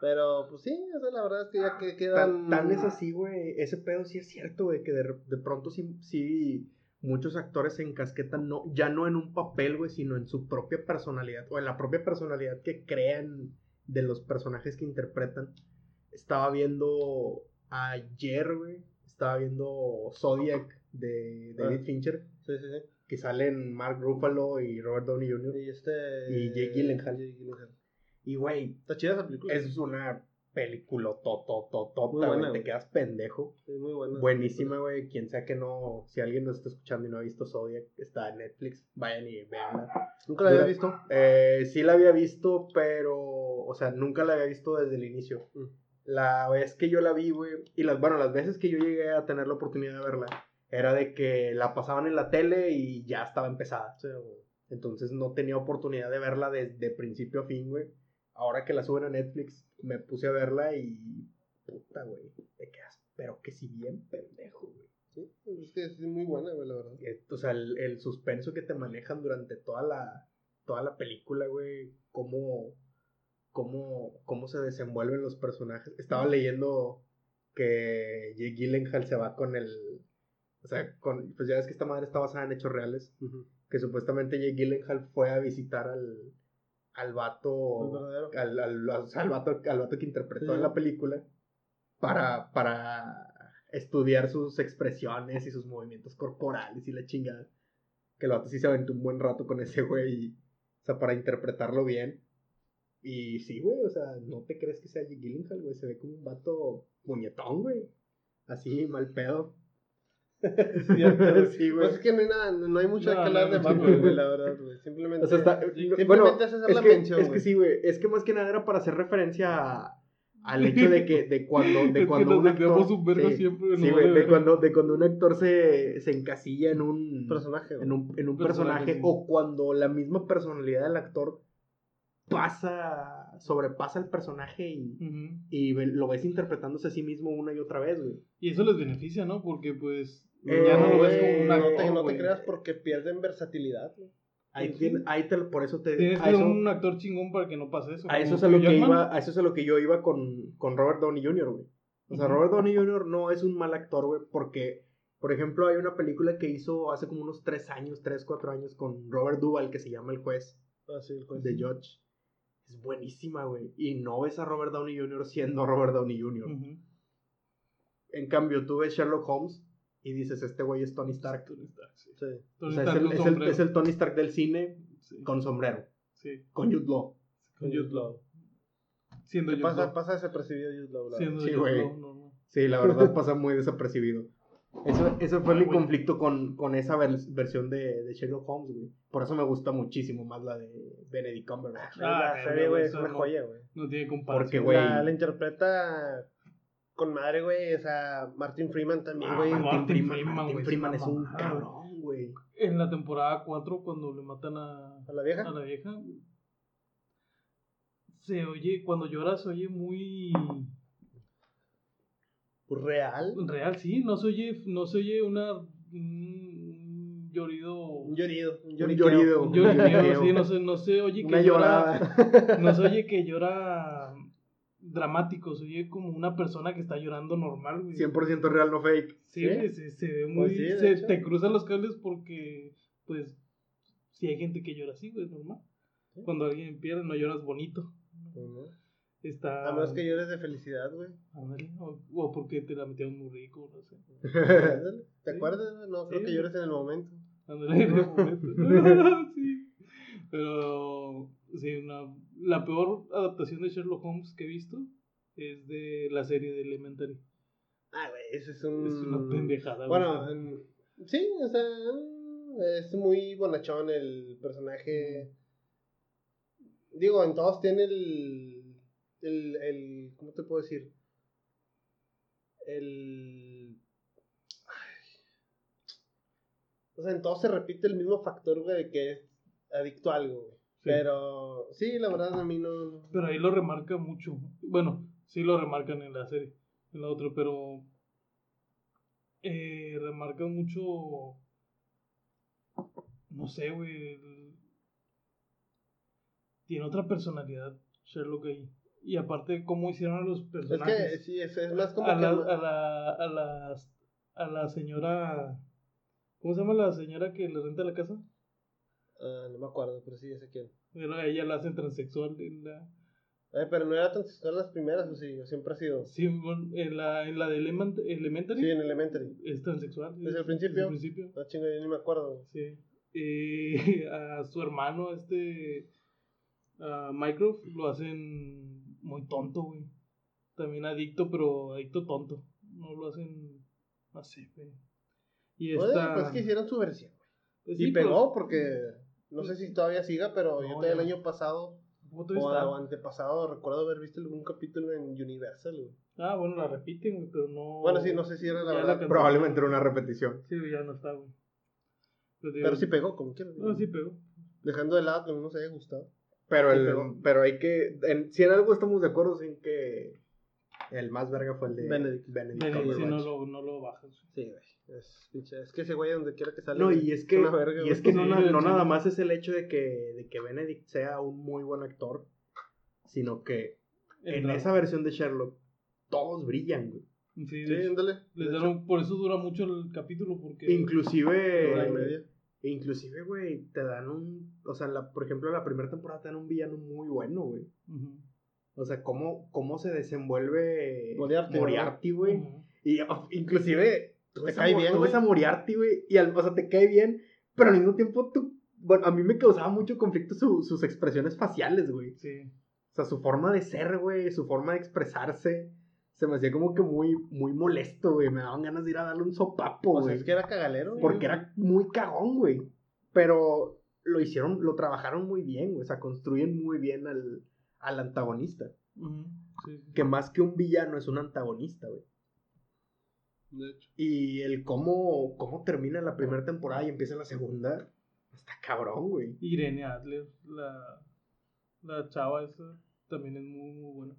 Pero, pues sí, o sea, la verdad es que ya que quedan. Tan, tan es así, güey. Ese pedo sí es cierto, güey. Que de, de pronto sí, sí muchos actores se encasquetan, no, ya no en un papel, güey, sino en su propia personalidad. O en la propia personalidad que crean de los personajes que interpretan. Estaba viendo ayer, güey. Estaba viendo Zodiac de David Ah. Fincher. Sí, sí, sí. Que salen Mark Ruffalo y Robert Downey Jr. Y este. Y Jake Gyllenhaal. Jake Gyllenhaal. Y, güey, Está chida esa película. es una película totototota, güey. Te quedas pendejo. Es muy buena. Buenísima, güey. Quien sea que no, si alguien nos está escuchando y no ha visto Zodiac, está en Netflix, vayan y veanla. Nunca la había visto. Eh, sí la había visto, pero, o sea, nunca la había visto desde el inicio. La vez que yo la vi, güey, y las, bueno, las veces que yo llegué a tener la oportunidad de verla, era de que la pasaban en la tele y ya estaba empezada. Sí. Entonces no tenía oportunidad de verla desde principio a fin, güey. Ahora que la suben a Netflix, me puse a verla y. Puta, güey. Te quedas, pero que si bien pendejo, güey. Sí, es que es muy buena, güey, la verdad. Eh, O sea, el, el suspenso que te manejan durante toda la, toda la película, güey. Cómo, cómo, cómo se desenvuelven los personajes. Estaba leyendo que Jake Gyllenhaal se va con el. O sea, con, pues ya ves que esta madre está basada en hechos reales. Que supuestamente Jake Gyllenhaal fue a visitar al, al vato. Al, al, al- al vato, al vato que interpretó Sí. en la película. Para, para estudiar sus expresiones y sus movimientos corporales y la chingada. Que el vato sí se aventó un buen rato con ese güey. y- o sea, para interpretarlo bien. Y sí, güey, o sea, no te crees que sea Jake Gyllenhaal, güey. Se ve como un vato puñetón, güey. Así, mal pedo. Cierto, sí, güey. Pues es que no hay nada, no hay mucho No, que hablar no, de Batman, güey, la verdad, güey. Simplemente. O sea, está, Simplemente bueno, es hacer es la que, mención, es que sí, güey. Es que más que nada era para hacer referencia a- al hecho de que de cuando, Es de cuando un actor, sí, siempre, sí, de cuando, de cuando un actor se, se encasilla en un personaje, en un, en un Personaje, personaje sí. o cuando la misma personalidad del actor pasa, sobrepasa el personaje y, y lo ves interpretándose a sí mismo una y otra vez, güey. Y eso les beneficia, ¿no? Porque pues Eh, ya no lo ves güey, como un no actor, te, no te creas porque pierden versatilidad. Ahí, Sí. tiene- ahí te, por eso te Tienes que ser un actor chingón para que no pase eso. a eso es a lo que Jackman. iba, a eso es a lo que yo iba con, con Robert Downey Jr., güey. O sea. Robert Downey Jr. no es un mal actor, güey, porque, por ejemplo, hay una película que hizo hace como unos 3 años, 3, 4 años con Robert Duvall que se llama El Juez. Ah, sí, el juez. de Judge es buenísima, güey. Y no ves a Robert Downey Jr. siendo Robert Downey Jr. En cambio, tú ves Sherlock Holmes y dices, este güey es Tony Stark. Tony Stark, sí. Sí. O Tony sea, es Stark el, con es, el, es el Tony Stark del cine Sí. con sombrero, Sí. con Jude Law. Con Jude Law. Siendo ¿Qué Jude pasa, Law. pasa desapercibido Jude Law, la Siendo Sí, güey. Law, no, no. Sí, la verdad pasa muy desapercibido. Eso, eso fue Ah, mi conflicto con, con esa vers- versión de, de Sherlock Holmes, güey. Por eso me gusta muchísimo más la de Benedict Cumberbatch. Ah, la serie, güey, es una no. joya, güey. No tiene comparación. Porque, güey, La, la interpreta con madre, güey. O sea, Martin Freeman también, Ah, güey. Martin, Martin Freeman, Freeman, Martin Freeman es un cabrón, güey. En la temporada 4, cuando le matan a, ¿A la vieja? a la vieja, se oye, cuando llora se oye muy Pues real. real, sí, no se oye, no se oye una un llorido, Un llorido. Un llorido. un lloriqueo, lloriqueo. sí, no se, no se oye que Una llora, llorada. no se oye que llora dramático, se oye como una persona que está llorando normal, güey. 100% real, no fake. Sí, se, se ve muy. Pues sí, se, hecho. te cruzan los cables porque, pues, si hay gente que llora así, güey, normal. Sí. Cuando alguien pierde, no lloras bonito. Ujú. Está. A menos que llores de felicidad, güey. Ándale, O, o porque te la metieron muy rico, no sé. Ándale. ¿Te Sí. acuerdas? No, creo Sí. que llores en el momento. Ándale, en el momento. sí. Pero, sí, una, la peor adaptación de Sherlock Holmes que he visto es de la serie de Elementary. Ah, güey, ese es un. Es una pendejada. Bueno, en- sí, o sea, es muy bonachón el personaje. Digo, en todos tiene el. El. el ¿Cómo te puedo decir? El. ay. O sea, en todos se repite el mismo factor, güey, de que es adicto a algo, güey. Pero, sí, la verdad, a mí no. Pero ahí lo remarca mucho. Bueno, sí lo remarcan en la serie, en la otra, pero eh, remarca mucho. No sé, güey. el- Tiene otra personalidad Sherlock ahí. Y aparte, cómo hicieron a los Es personajes. que, sí, es, es más como a, que. la, a, la, a, la, a la señora. ¿Cómo se llama la señora que le renta la casa? Ah, no me acuerdo, pero sí, sé quién. A ella la hacen transexual en la. Eh, pero no era tan sexual las primeras, o sí, o siempre ha sido. Sí, bueno, en la, en la de Element- Elementary. Sí, en Elementary. Es transexual. ¿Desde el principio? Desde el principio, No, chingo, yo ni me acuerdo. sí. Y a su hermano, este. A Mycroft, lo hacen muy tonto, güey. También adicto, pero adicto tonto. No lo hacen. Sé, güey. Y Oye, esta. pues que hicieron su versión. pues y pegó, porque no sé si todavía siga, pero No, yo todavía el año pasado o, antepasado recuerdo haber visto algún capítulo en Universal. güey. Ah, bueno, la repiten, güey, pero no. Bueno, sí, no sé si era la Ya verdad. Probablemente era una repetición. Sí, ya no está, güey. Pero, te Pero sí pegó, como quieras. No, sí pegó. Dejando de lado que no nos haya gustado. Pero, Sí, el, pero- pero hay que. En, si en algo estamos de acuerdo, en que el más verga fue el de Benedict. Benedict si no lo, no lo bajas. Sí, güey. Es, pinche- es que ese güey donde quiera que sale. No, y es que, verga, y es que no, Sí, no nada más es el hecho de que, de que Benedict sea un muy buen actor, sino que en drama. esa versión de Sherlock todos brillan, güey. Sí, Sí, ándale. les un- por eso dura mucho el capítulo, porque... hora y Inclusive, media. inclusive, güey, te dan un, o sea, la, por ejemplo, la primera temporada te dan un villano muy bueno, güey. Ujú. O sea, cómo, cómo se desenvuelve Moriarty, Moriarty, güey. Y oh, inclusive, tú ves, cae a, bien, tú ves güey. a Moriarty, güey, y al, o sea, te cae bien, pero al mismo tiempo tú, bueno, a mí me causaba mucho conflicto su- sus expresiones faciales, güey. Sí. O sea, su forma de ser, güey, su forma de expresarse, se me hacía como que muy, muy molesto, güey. Me daban ganas de ir a darle un sopapo, O sea, güey. es que era cagalero. güey. Porque era muy cagón, güey. Pero lo hicieron, lo trabajaron muy bien, güey. O sea, construyen muy bien al, al antagonista. Ujú, sí, sí. Que más que un villano es un antagonista, güey. De hecho. Y el cómo, cómo termina la primera temporada y empieza la segunda, está cabrón, güey. Irene Adler, la, la chava esa, también es muy, muy buena.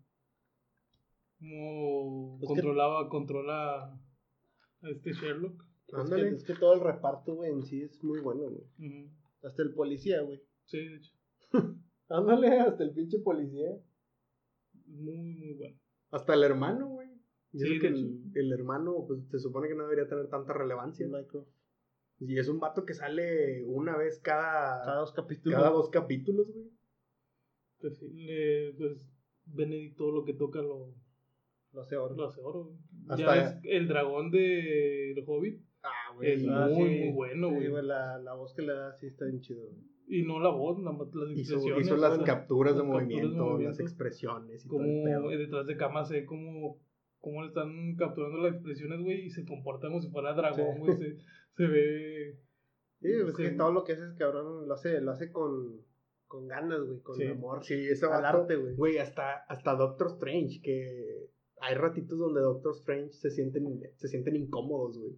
Como Es que- controlaba, controla a este Sherlock. Es que, Ándale. es que todo el reparto, güey, en sí es muy bueno, güey. Hasta el policía, güey. Sí, de hecho. Ándale, hasta el pinche policía. Muy, muy bueno. Hasta el hermano, güey. Y Sí, que el, el hermano, pues se supone que no debería tener tanta relevancia. Michael. Y es un vato que sale una vez cada, Cada dos capítulos. cada dos capítulos, güey. Pues sí, le, pues, Benedict todo lo que toca lo, Lo hace oro. lo hace oro. güey. Hasta- Ya ves, el dragón de El Hobbit Ah, es sí. muy, Ah, sí. muy bueno, güey. güey, la, la voz que le da sí está bien chido, güey. Y no la voz, nada más las Hizo, expresiones. hizo las o sea, capturas de las capturas de movimiento, las expresiones y todo el como pedo. detrás de cámara se ve como cómo le están capturando las expresiones, güey, y se comporta como si fuera dragón, Sí. güey, se, se ve... Sí, es Sí. que todo lo que hace ese cabrón lo hace, lo hace con, con ganas, güey, con Sí. amor. Sí, ese Al vato, arte, güey. Güey, hasta, hasta Doctor Strange, que hay ratitos donde Doctor Strange se sienten, se sienten incómodos, güey.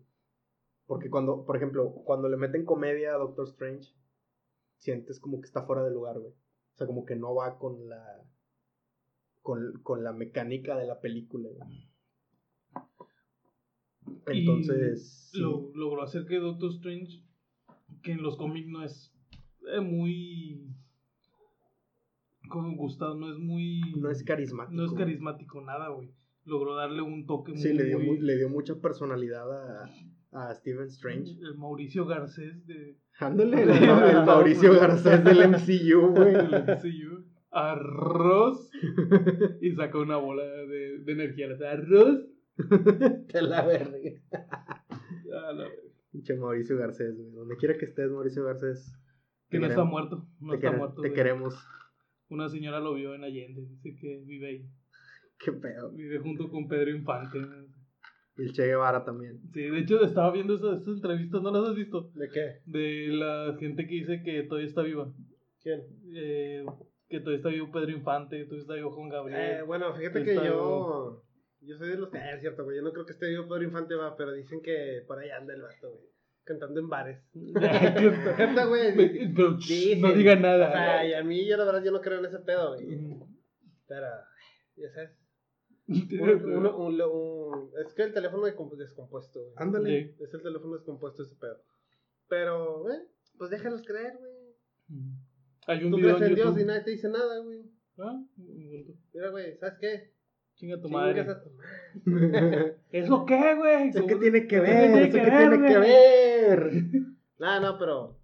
Porque cuando, por ejemplo, cuando le meten comedia a Doctor Strange, sientes como que está fuera de lugar, güey. O sea, como que no va con la. con, con la mecánica de la película, güey. y Entonces. sí. logró hacer que Doctor Strange, que en los cómics no es eh, muy... Como gustado, no es muy... no es carismático. No es carismático nada, güey. Logró darle un toque Sí, le dio, muy- le dio mucha personalidad a, a Stephen Strange. El Mauricio Garcés de... Ándale, el, el Mauricio Garcés del MCU, güey. del MCU. Arroz. Y saca una bola de, de energía. Arroz. Te la verga. A la verga. Pinche Mauricio Garcés, güey. Donde quiera que estés, Mauricio Garcés. Que no está queremos. muerto. No te está quere- muerto. Te güey. queremos. Una señora lo vio en Allende. Dice que vive ahí. Qué pedo. Vive junto con Pedro Infante. Y el Che Guevara también. Sí, de hecho estaba viendo esas, esas entrevistas. ¿No las has visto? ¿De qué? De la gente que dice que todavía está viva. ¿Quién? Eh, que todavía está vivo Pedro Infante. Que todavía está vivo Juan Eh, Gabriel. bueno, fíjate que yo. vivo. Yo soy de los. Eh, es cierto, güey. Yo no creo que esté vivo Pedro Infante, va, pero dicen que por ahí anda el vato, güey. Cantando en bares. Neta, güey. Pero Dicen. no diga nada. O sea, y a mí, yo la verdad, yo no creo en ese pedo, güey. Pero, ya sabes. Un- uno- un- un- es que el teléfono es compu- descompuesto, güey. Ándale. Sí. Es el teléfono descompuesto ese pedo. Pero, eh, pues déjalos creer, güey. Hay un Tú video crees en en Dios y nadie te dice nada, güey. Ah. Mira, güey, ¿sabes qué? Chinga tu madre. a tu. ¿Eso qué, güey? ¿Eso qué tiene que ¿Eso qué ver? tiene ¿Eso que qué ver, tiene que ver? No, no, pero.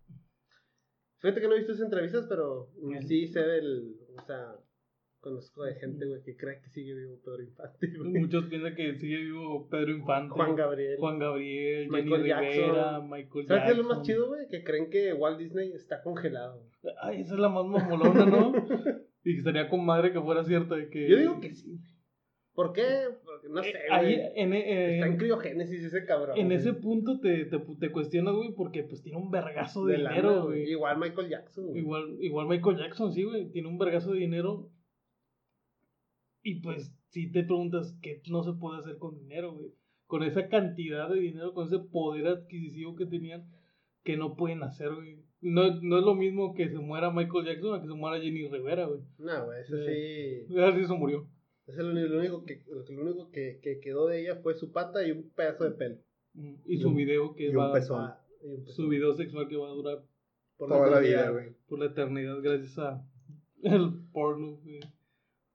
Fíjate que no he visto esas entrevistas, pero sí sé del. O sea, conozco de gente, güey, que cree que sigue vivo Pedro Infante, güey. Muchos piensan que sigue vivo Pedro Infante. Juan Gabriel. Juan Gabriel, Michael Jenny Jackson. Rivera, Michael ¿Sabes qué es lo más Jackson. chido, güey? Que creen que Walt Disney está congelado. Ay, esa es la más mamolona, ¿no? y que estaría con madre que fuera cierta. de Que... Yo digo que sí. ¿Por qué? Porque no Eh, sé, ahí, güey. en, eh, Está en criogénesis ese cabrón. en güey. ese punto te, te, te cuestionas, güey, porque pues tiene un vergazo de, De lana, dinero, güey. Igual Michael Jackson. güey. Igual, igual Michael Jackson, sí, güey. Tiene un vergazo de dinero. Y pues, si te preguntas qué no se puede hacer con dinero, güey. Con esa cantidad de dinero, con ese poder adquisitivo que tenían, que no pueden hacer, güey. No, no es lo mismo que se muera Michael Jackson a que se muera Jenny Rivera, güey. No, güey, ese sí. Así se murió. Ese lo, lo único, que, lo único que, que quedó de ella fue su pata y un pedazo de pelo. Mm, Y Y su un- video que y un va. pezón. Y un Su video sexual que va a durar por Toda la eternidad. vida, güey. por la eternidad gracias a el porno, güey.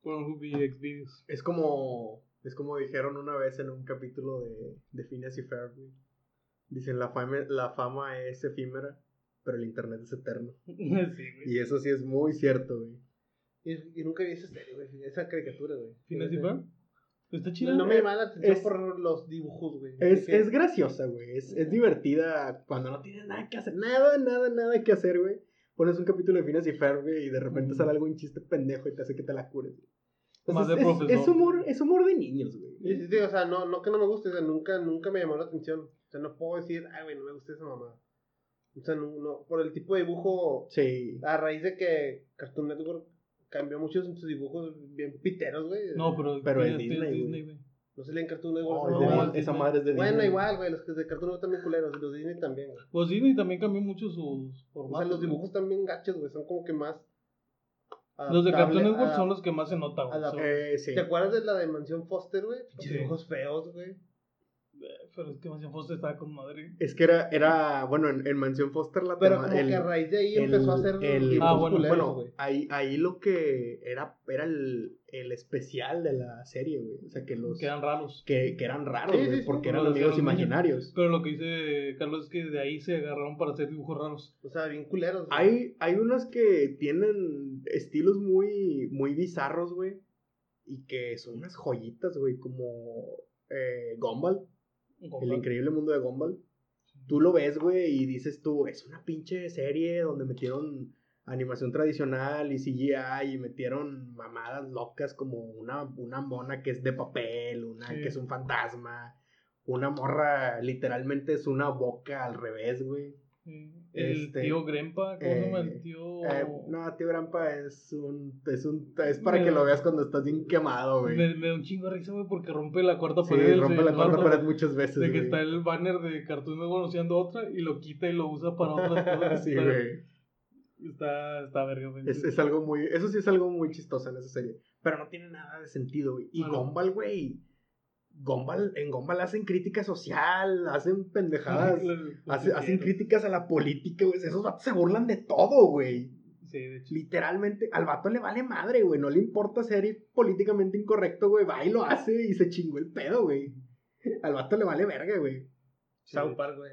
Pornhub y Xvideos. Es como, es como dijeron una vez en un capítulo de, de Phineas y Ferb. Dicen, la fama, la fama es efímera, pero el internet es eterno. sí, güey. Y eso sí es muy cierto, güey. Y, y nunca vi esa serie, güey. Esa caricatura, güey. ¿Phineas y Ferb? Está chida. No, no me llama la atención Es- por los dibujos, güey. Es, es graciosa, güey. Es, es divertida cuando no tienes nada que hacer. Nada, nada, nada que hacer, güey. Pones un capítulo de Phineas y Ferb, güey, y de repente Mm. sale algo un chiste pendejo y te hace que te la cures. güey. Más de es, es- profesor. es humor, es humor de niños, güey. Sí, sí, o sea, no, no que no me guste, o sea, nunca, nunca me llamó la atención. O sea, no puedo decir, ay, güey, no me gusta esa mamá. O sea, no, no, por el tipo de dibujo, Sí. a raíz de que Cartoon Network cambió muchos en sus dibujos bien piteros, güey. No, pero, Pero es es Disney, güey. No se leen Cartoon Network. No, esa madre es de Bueno, Disney. igual, güey, los que de Cartoon Network también culeros, y los de Disney también, güey. Pues Disney también cambió mucho sus O formatos. sea, los dibujos también gachos, güey, son como que más... Los de Cartoon Network a- son los que más se notan, güey. a la- Son- Eh, sí. ¿Te acuerdas de la de Mansión Foster, güey? Pinches Sí. dibujos feos, güey. Pero es que Mansión Foster estaba con madre. Es que era, era bueno, en, en Mansión Foster la Pero tema- como el- que a raíz de ahí el- empezó a hacer el- Ah, bueno, culeros, bueno, güey. ahí, ahí lo que era, era el, el especial de la serie, güey. O sea, que los... Quedan raros. Que, que eran raros, Sí, güey, sí, porque eran amigos imaginarios. Pero lo que dice Carlos es que de ahí se agarraron para hacer dibujos raros. O sea, bien culeros. güey. Hay, hay unos que tienen estilos muy, muy bizarros, güey. Y que son unas joyitas, güey, como eh, Gumball, el increíble mundo de Gumball. Tú lo ves, güey, y dices tú, es una pinche serie donde metieron animación tradicional y CGI y metieron mamadas locas como una, una mona que es de papel, una Sí. que es un fantasma, una morra literalmente es una boca al revés, güey. El Este, tío Grempa, ¿cómo eh, El tío. Eh, no, tío Grampa es un, es un, es para Me- que lo veas cuando estás bien quemado, güey. me, me da un chingo de risa, güey, porque rompe la cuarta Sí, pared. rompe la cuarta pared muchas veces, De que está el banner de Cartoon Network anunciando otra y lo quita y lo usa para otras cosas. sí, güey. Está, está verga, güey. Es, es algo muy, eso sí es algo muy chistoso en esa serie. Pero no tiene nada de sentido, güey. Y no. Gumball, güey. Gumball, en Gumball hacen crítica social, hacen pendejadas, hace- hacen críticas a la política, güey. Esos vatos se burlan de todo, güey. Sí, de hecho. Literalmente, al vato le vale madre, güey. No le importa ser políticamente incorrecto, güey. Va y lo hace y se chingó el pedo, güey. Al vato le vale verga, güey. Sí, South Park, güey.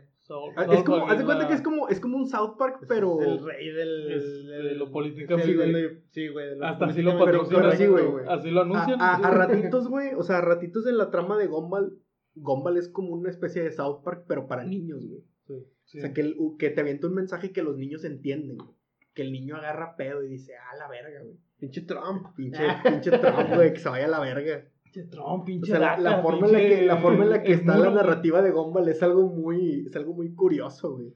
Ah, Es como, haz de cuenta la- que es como, es como un South Park, pero. Es el rey del. Es de lo políticamente- sí, del- Sí, güey. de Hasta así lo patrocinan. pero sí, güey, correcto, Así lo anuncian. A, a- a ratitos, güey. O sea, a ratitos en la trama de Gumball. Gumball es como una especie de South Park, pero para niños, güey. Sí. O sea, que, el- que te avienta un mensaje que los niños entienden, güey. Que el niño agarra pedo y dice, ah, la verga, güey. Pinche Trump. Pinche, pinche Trump, güey, que se vaya a la verga. Pinche O sea, la, forma en la que, la forma en la que está muro, la narrativa de Gumball es algo muy, es algo muy curioso, güey.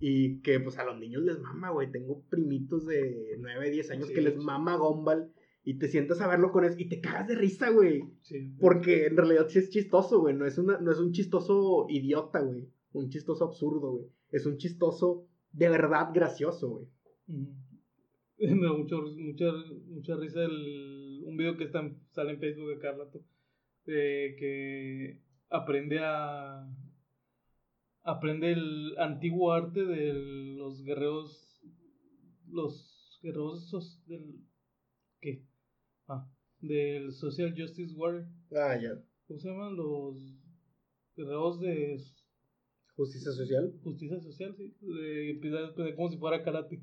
Y que, pues, a los niños les mama, güey. Tengo primitos de 9, 10 años Sí, que les sí. mama Gumball. Y te sientas a verlo con eso y te cagas de risa, güey. Sí. Porque en realidad sí es chistoso, güey. No es, una, no es un chistoso idiota, güey. Un chistoso absurdo, güey. Es un chistoso de verdad gracioso, güey. Ujú. Me da mucho, mucha, mucha risa el, un video que está en- sale en Facebook de cada rato. de que aprende a. Aprende el antiguo arte de los guerreros. Los guerreros del. ¿Qué? Ah, del Social Justice Warrior. Ah, ya. ¿Cómo se llaman? Los guerreros de Justicia social. justicia social, sí. De, de- de- como si fuera karate.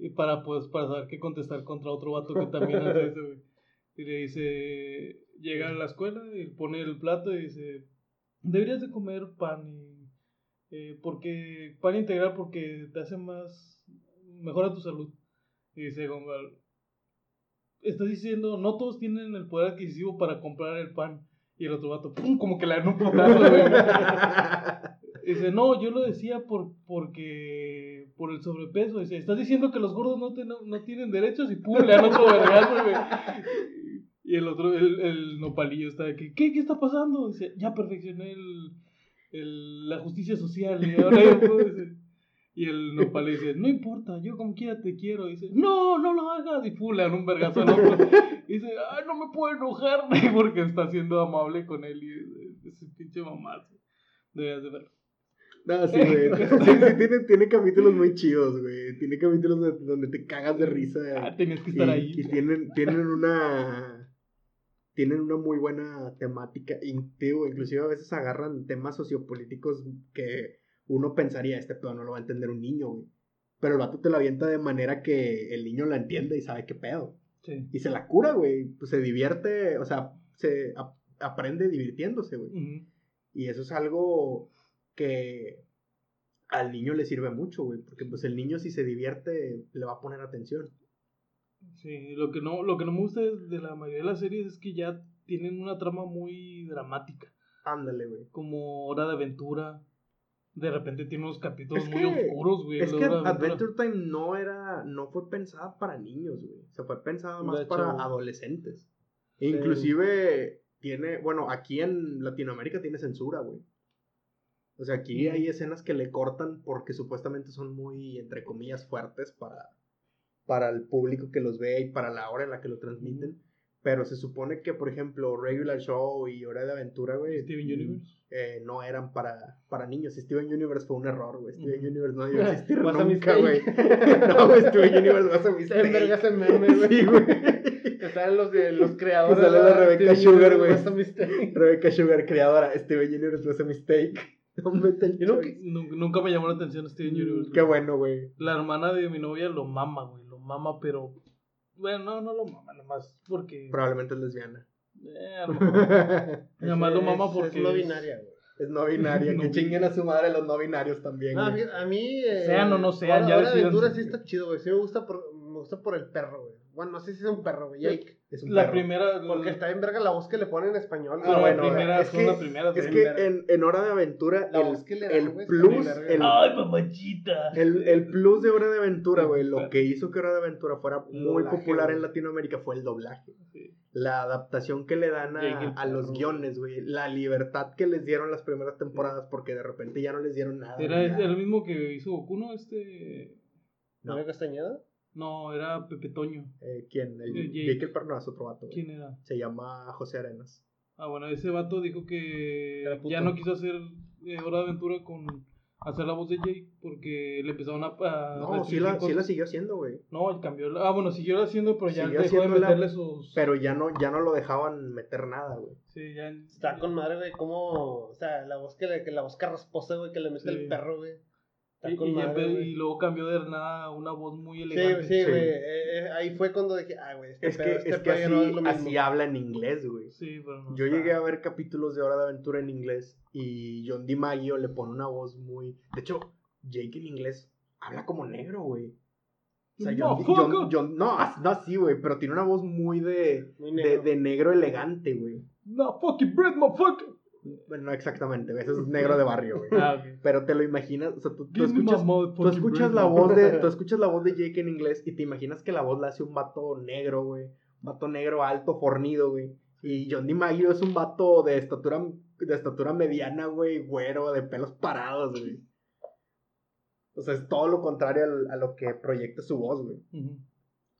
Y para, pues, para saber qué contestar contra otro vato que también hace eso, güey. Y le dice, llega a la escuela y pone el plato y dice, deberías de comer pan y, eh, porque, pan integral porque te hace más, mejora tu salud. Y dice Gumball, estás diciendo, no todos tienen el poder adquisitivo para comprar el pan. Y el otro vato, pum, como que le dan un putazo, güey. Dice, no, yo lo decía por, porque por el sobrepeso. Dice, estás diciendo que los gordos no, ten- no tienen derechos y pum, le dan otro vergazo. Y el otro, el, el nopalillo está de que, ¿qué, qué está pasando? Dice, ya perfeccioné el, el- la justicia social y ahora yo puedo". Y el nopal dice, no importa, yo como quiera te quiero. Dice, no, no lo hagas. Y dan un vergazo al dice, ay, no me puedo enojar porque está siendo amable con él. Y ese pinche mamazo. Deberías de verlo. No, sí, güey. Sí, sí, tiene, tiene capítulos muy chidos, güey. Tiene capítulos de- donde te cagas de risa. Ah, tenías que estar y, ahí. y tienen, tienen una tienen una muy buena temática inclusive a veces agarran temas sociopolíticos que uno pensaría este pedo no lo va a entender un niño güey pero el vato te lo avienta de manera que el niño la entiende y sabe qué pedo Sí. y se la cura güey pues se divierte o sea se ap- aprende divirtiéndose güey Ujú. y eso es algo que al niño le sirve mucho, güey, porque pues el niño si se divierte le va a poner atención. Sí, lo que no, lo que no me gusta de la mayoría de las series es que ya tienen una trama muy dramática. Ándale, güey. Como Hora de Aventura. De repente tiene unos capítulos Es muy oscuros, güey. Es que. Adventure Time no era, no fue pensada para niños, güey. Se fue pensada más hecho, para güey. adolescentes. Inclusive tiene, bueno, aquí en Latinoamérica tiene censura, güey. O sea, aquí Mm. hay escenas que le cortan porque supuestamente son muy, entre comillas, fuertes para, para el público que los ve y para la hora en la que lo transmiten. Pero se supone que, por ejemplo, Regular Show y Hora de Aventura, güey. Steven Universe. eh, no eran para, para niños. Steven Universe fue un error, güey. Steven. Universe no debió existir nunca, güey. no, güey, Steven Universe was a mistake. enverga ese meme, güey. Sí, güey. Que salen los, de, los creadores. Que sale la. Rebecca Steven Sugar, güey. Rebecca Sugar, creadora. Steven Universe was a mistake. No mete el Yo nunca-. Nunca, me llamó la atención Steven Universe. Mm, Qué güey. bueno, güey. La hermana de mi novia lo mama, güey. Lo mama, pero. Bueno, no, no lo mama, nomás porque. Probablemente es lesbiana. Eh, a lo mejor. Mamá lo mama porque. Es no binaria, güey. Es no binaria. No que chinguen a su madre los no binarios también. No, a mí. eh, Sean o no sean, Hora- ya Hora de decidan. Aventura sí está chido, güey. Sí me gusta por, gusta por el perro, güey. Bueno, no sé si es un perro, güey. Jake. Es un La perro. primera. Porque está en verga la voz que le ponen en español. Ah, bueno, primera, es que- las primeras. Es que en, en Hora de Aventura, La el, voz que le dan, el plus, el, Ay, mamachita. el, el plus de Hora de Aventura, güey, lo que hizo que Hora de Aventura fuera muy doblaje, popular güey. en Latinoamérica fue el doblaje. Sí. La adaptación que le dan a, a los guiones, güey. La libertad que les dieron las primeras temporadas, porque de repente ya no les dieron nada. Era ya. el mismo que hizo Goku, ¿no? Este. No. ¿Mario Castañeda? No, era Pepe Toño. Eh, ¿Quién? El, Eh, Jake. Jake el perro, no, es otro vato. güey. ¿Quién era? Se llama José Arenas. Ah, bueno, ese vato dijo que ya no quiso hacer eh, Hora de Aventura con hacer la voz de Jake porque le empezaron a. a No, sí la, sí la siguió haciendo, güey. No, él cambió. la- Ah, bueno, siguió haciendo, pero ya Siguió dejó de meterle sus. Pero ya no, ya no lo dejaban meter nada, güey. Sí, ya. Está con madre, güey. Como. O sea, la voz que, le, que la voz carrasposa, güey, que le mete Sí. el perro, güey. Y, madre, luego cambió de nada una voz muy elegante. sí, Sí. güey. Eh, eh, ahí fue cuando dije, ah, güey, este Es pedo, que, este es que así, no es lo mismo. así habla en inglés, güey. Sí, pero no Yo está- llegué a ver capítulos de Hora de Aventura en inglés y John DiMaggio le pone una voz muy... De hecho, Jake en inglés habla como negro, güey. O sea, John. John- John- no, no así, güey, pero tiene una voz muy de, Muy de, negro. de negro elegante, güey. No, fucking bread, motherfucker. Bueno, no exactamente, ese es negro de barrio, güey. Ah. Pero te lo imaginas, o sea, tú, escuchas, tú escuchas la voz de, tú escuchas la voz de Jake en inglés y te imaginas que la voz la hace un vato negro, güey. Un vato negro alto, fornido, güey. Y John DiMaggio es un vato de estatura, de estatura mediana, güey, güero, de pelos parados, güey. O sea, es todo lo contrario a lo que proyecta su voz, güey.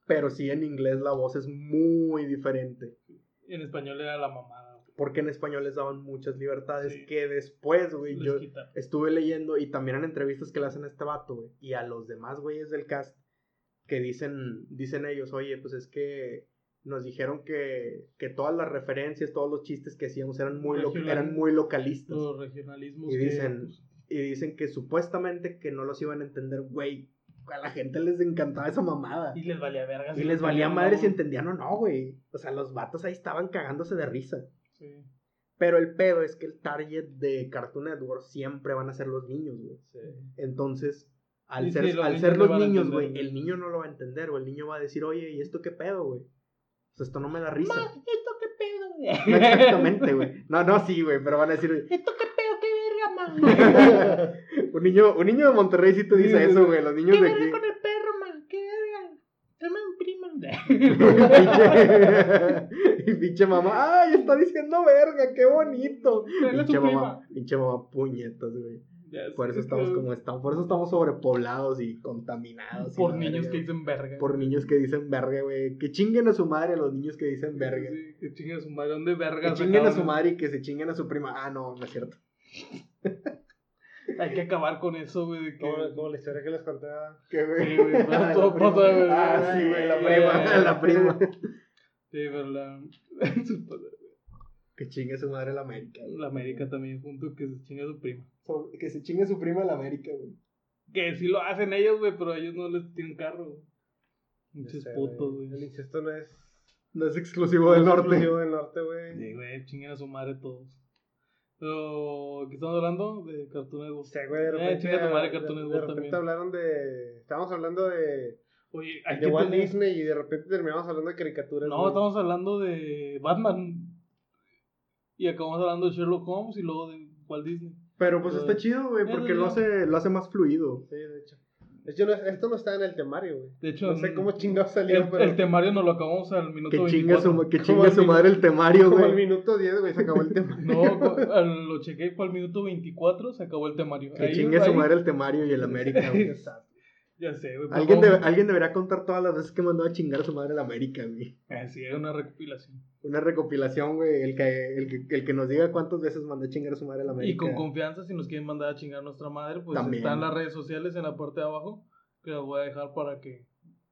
Pero sí en inglés la voz es muy diferente. En español era la mamada. Porque en español les daban muchas libertades Sí. que después, güey, yo, estuve leyendo y también en entrevistas que le hacen a este vato, güey, y a los demás güeyes del cast que dicen, dicen ellos, oye, pues es que nos dijeron que, que todas las referencias, todos los chistes que hacíamos eran muy, lo- eran muy localistas. Los regionalismos. Y que, dicen- pues, Y dicen que supuestamente que no los iban a entender, güey. A la gente les encantaba esa mamada. y les valía verga. Y les valía madre si entendían o no, güey. O sea, los vatos ahí estaban cagándose de risa. Sí. Pero el pedo es que el target de Cartoon Network siempre van a ser los niños, güey. Entonces, al Sí, ser, sí, los al niños ser los niños, güey, güey. el niño no lo va a entender, o el niño va a decir, oye, ¿y esto qué pedo, güey? O sea, esto no me da risa. ¿esto qué pedo, güey? No, exactamente, güey. No, no, sí, güey, pero van a decir, ¿Esto qué pedo, qué verga, man? un niño, un niño de Monterrey sí te dice eso, güey, los niños ¿Qué de aquí. con el perro, man? ¿Qué verga? Tráeme un primo. y pinche mamá, ¡ay, está diciendo verga, qué bonito! Pinche mamá, pinche mamá, puñetas, güey. Por eso estamos que- como estamos, por eso estamos sobrepoblados y contaminados. Por niños verga, que dicen verga. Por niños que dicen verga, güey. Que chinguen a su madre a los niños que dicen verga. Sí, que chinguen a su madre. ¿Dónde verga? Que chinguen a su madre y que se chinguen a su prima. Ah, no, no es cierto. Hay que acabar con eso, güey. que- Como, como la historia que les conté. ah. ¿Qué, güey? Sí, güey, Ah, todo. Ah, sí, güey, la prima, la prima. Sí, pero la... Que chingue a su madre la América. güey. la América también, junto que se chinga a su prima. So- Que se chingue a su prima la América, güey. Que sí lo hacen ellos, güey, pero ellos no les tienen carro, güey. Muchos putos, El güey. incesto no es. No es exclusivo del no es norte. exclusivo del norte, güey. Sí, güey, chinguen a su madre todos. Pero, ¿qué estamos hablando? De Cartoon Network. Sí, güey, de Eh, repente, chinga tu madre, de- Cartoon de, Network repente también. hablaron de... Estábamos hablando de, Oye, hay de que Walt tener- Disney y de repente terminamos hablando de caricaturas. No, güey. estamos hablando de Batman. Y acabamos hablando de Sherlock Holmes y luego de Walt Disney. Pero pues Pero- está chido, güey, porque lo hace, lo hace más fluido. Sí, de hecho. Esto no está en el temario, güey. De hecho, no sé cómo chingados salió, El, pero... el temario nos lo acabamos al minuto Que chingue 24. su, que al su madre el temario, Como al güey. minuto 10, güey, se acabó el tema. No, lo chequé y fue al minuto 24, se acabó el temario. Que Ahí- chingue su madre el temario y el América, güey. Ya sé, güey. por Alguien, debe- alguien debería contar todas las veces que mandó a chingar a su madre el América, güey. Eh, sí, es una recopilación. Una recopilación, güey. El que, el, que, el que nos diga cuántas veces mandó a chingar a su madre el América. Y con confianza, si nos quieren mandar a chingar a nuestra madre, pues También. están las redes sociales en la parte de abajo, que las voy a dejar para que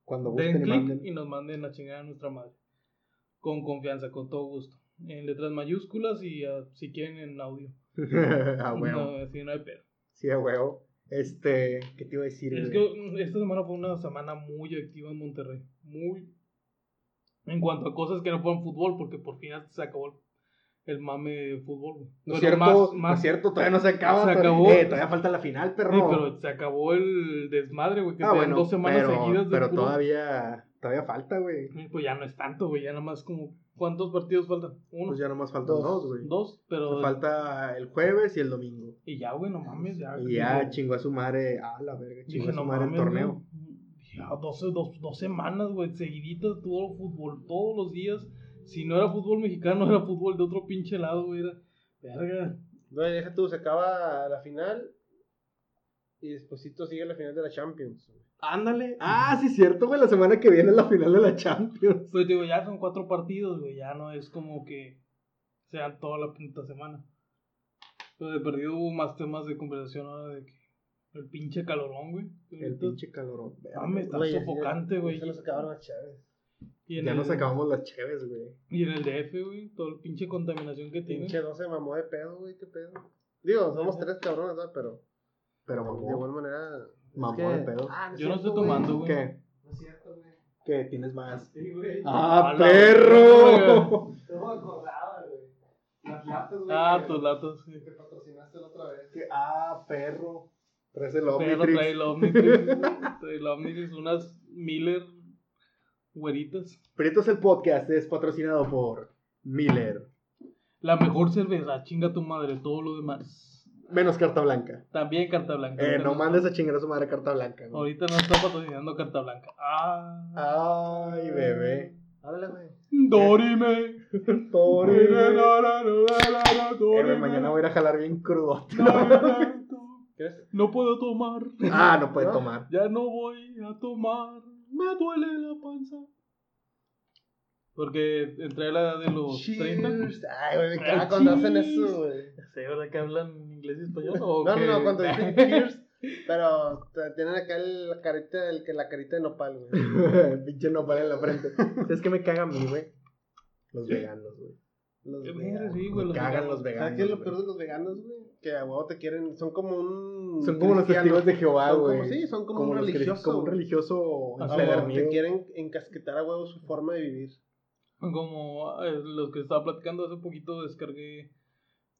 Cuando den gusten y clic y nos manden a chingar a nuestra madre. Con confianza, con todo gusto. En letras mayúsculas y ah, si quieren en audio. a huevo. No, así no hay pedo. Sí, a huevo. Este, ¿qué te iba a decir, Es güey? que esta semana fue una semana muy activa en Monterrey. Muy. En cuanto a cosas que no fueron fútbol, porque por fin se acabó el mame de fútbol. güey. No es cierto, más- no más- es cierto, todavía no se acaba. Se todavía- acabó. Eh, todavía falta la final, perro. Sí, pero se acabó el desmadre, güey. Que ah, bueno, dos semanas pero, seguidas de pero puro- todavía, todavía falta, güey. Pues ya no es tanto, güey. Ya nada más como. ¿Cuántos partidos faltan? Uno. Pues ya nomás faltan Dos. dos, güey. Dos, pero. Falta el jueves y el domingo. Y ya, güey, no mames. Ya, Y ya Digo, chingó a su madre. Ah, la verga, chingó Dije, a su no madre el mames, torneo. güey. Ya, 12, dos, dos semanas, güey, seguiditas, todo fútbol, todos los días. Si no era fútbol mexicano, era fútbol de otro pinche lado, güey. Era. Verga. No, y deja tú, se acaba la final y despuésito sigue la final de la Champions. Ándale. Ah, sí, cierto, güey. La semana que viene es la final de la Champions. Pues digo, ya son cuatro partidos, güey. Ya no es como que sean toda la puta semana. Pero de perdido hubo más temas de conversación ahora de que el pinche calorón, güey. El pinche calorón. Mames, está Güey, ya- sofocante, ya- güey. ya nos acabaron las chaves. Y en Ya el- nos acabamos las cheves, güey. Y en el DF, güey, toda la pinche contaminación que tiene. Pinche 12 mamó de pedo, güey, qué pedo. Digo, somos tres cabrones, ¿verdad? Pero Pero de mamó. igual manera. Es Mamó que- de pedo. Ah, Yo no estoy tomando, güey. ¿Qué? No es cierto, güey. ¿Qué? ¿Tienes más? Sí, güey. ¡Ah, A la perro! No me acordaba, güey. Las latas, güey. Ah, que- tus latos, sí. Que patrocinaste la otra vez. ¿Qué? ¡Ah, perro! Traes el Omnitrix. trae el Omnitrix. trae el Omnitrix, unas Miller güeritas. Prietos el podcast es patrocinado por Miller. La mejor cerveza, chinga tu madre, todo lo demás. Menos carta blanca. También carta blanca. Eh, no mandes a chingar a su madre carta blanca. güey. Ahorita no está patrocinando carta blanca. Ah. Ay, bebé. Háblale, güey. Dorime. Tori. Eh, Dorime. mañana voy a ir a jalar bien crudo. No puedo tomar. Ah, no puede ¿No? tomar. Ya no voy a tomar. Me duele la panza. Porque entré a la edad de los 30. Cheers. Ay, güey, me Ah, caga cuando hacen eso, güey. ¿Sí, verdad que hablan inglés y español? ¿O No, no, qué? no, cuando dicen cheers, pero tienen acá el- la carita, el, que la carita de nopal, güey. Pinche nopal en la frente. ¿Sabes qué me caga a mí, güey? Los veganos, güey. Los Qué veganos. verga, sí, güey, Me los cagan veganos. los veganos. ¿Sabes qué es lo peor de los veganos, güey? Que a huevo te quieren, son como un. Son como los testigos de Jehová, Son güey. como- sí, son como un religioso, Como un religioso Ah, huevo, te quieren encasquetar a huevo su forma de vivir. Como eh, los que estaba platicando hace poquito, descargué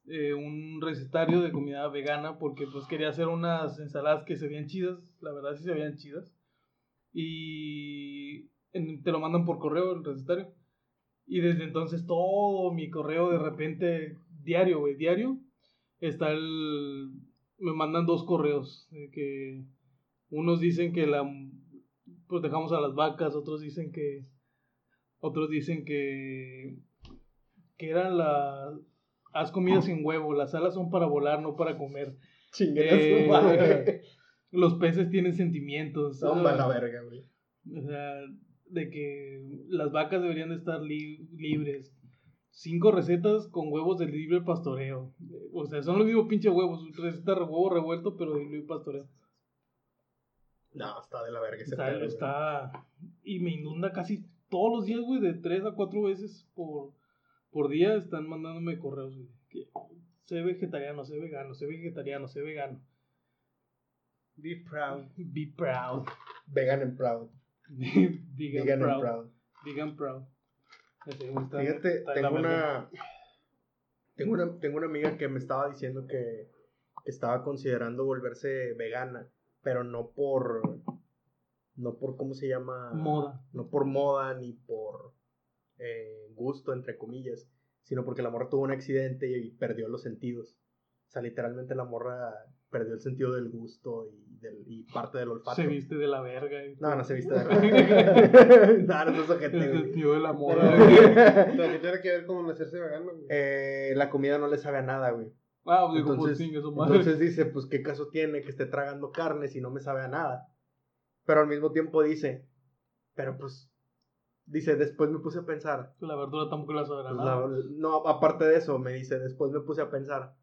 eh, un recetario de comida vegana porque pues quería hacer unas ensaladas que se veían chidas, la verdad sí se veían chidas. Y te lo mandan por correo el recetario. Y desde entonces todo mi correo de repente, diario, güey, diario, está el... Me mandan dos correos, que unos dicen que la protejamos a las vacas, otros dicen que otros dicen que que eran las haz comida sin huevo, las alas son para volar, no para comer. Su Eh, madre. Los peces tienen sentimientos. Son para la verga, güey. O sea, de que las vacas deberían de estar li- libres. Cinco recetas con huevos de libre pastoreo. O sea, son los mismos pinches huevos. Receta de huevo revuelto, pero de libre pastoreo. No, está de la verga ese está- Y me inunda casi todos los días, güey. De tres a cuatro veces por, por día están mandándome correos. Que sé vegetariano, sé vegano, sé vegetariano, sé vegano. Be proud. Be proud. Vegan and proud. Vegan, Vegan and proud. proud. Vegan proud. Fíjate, tengo una. Tengo una, tengo una amiga que me estaba diciendo que estaba considerando volverse vegana, pero no por, no por, ¿cómo se llama? Moda. No por moda ni por eh, gusto, entre comillas, sino porque la morra tuvo un accidente y, perdió los sentidos. O sea, literalmente la morra perdió el sentido del gusto y, del, y parte del olfato. Se viste de la verga. y- No, no se viste de la No, no es ojete, El sentido de la Pero, moda. güey. pero que tiene que ver con hacerse vegano, güey. Eh, la comida no le sabe a nada, güey. Ah, digo, pues Entonces, chingue su madre. entonces dice, pues qué caso tiene que esté tragando carne si no me sabe a nada. Pero al mismo tiempo dice, pero pues, dice, después me puse a pensar. La verdura tampoco la pues, la- no, aparte de eso, me dice, después me puse a pensar.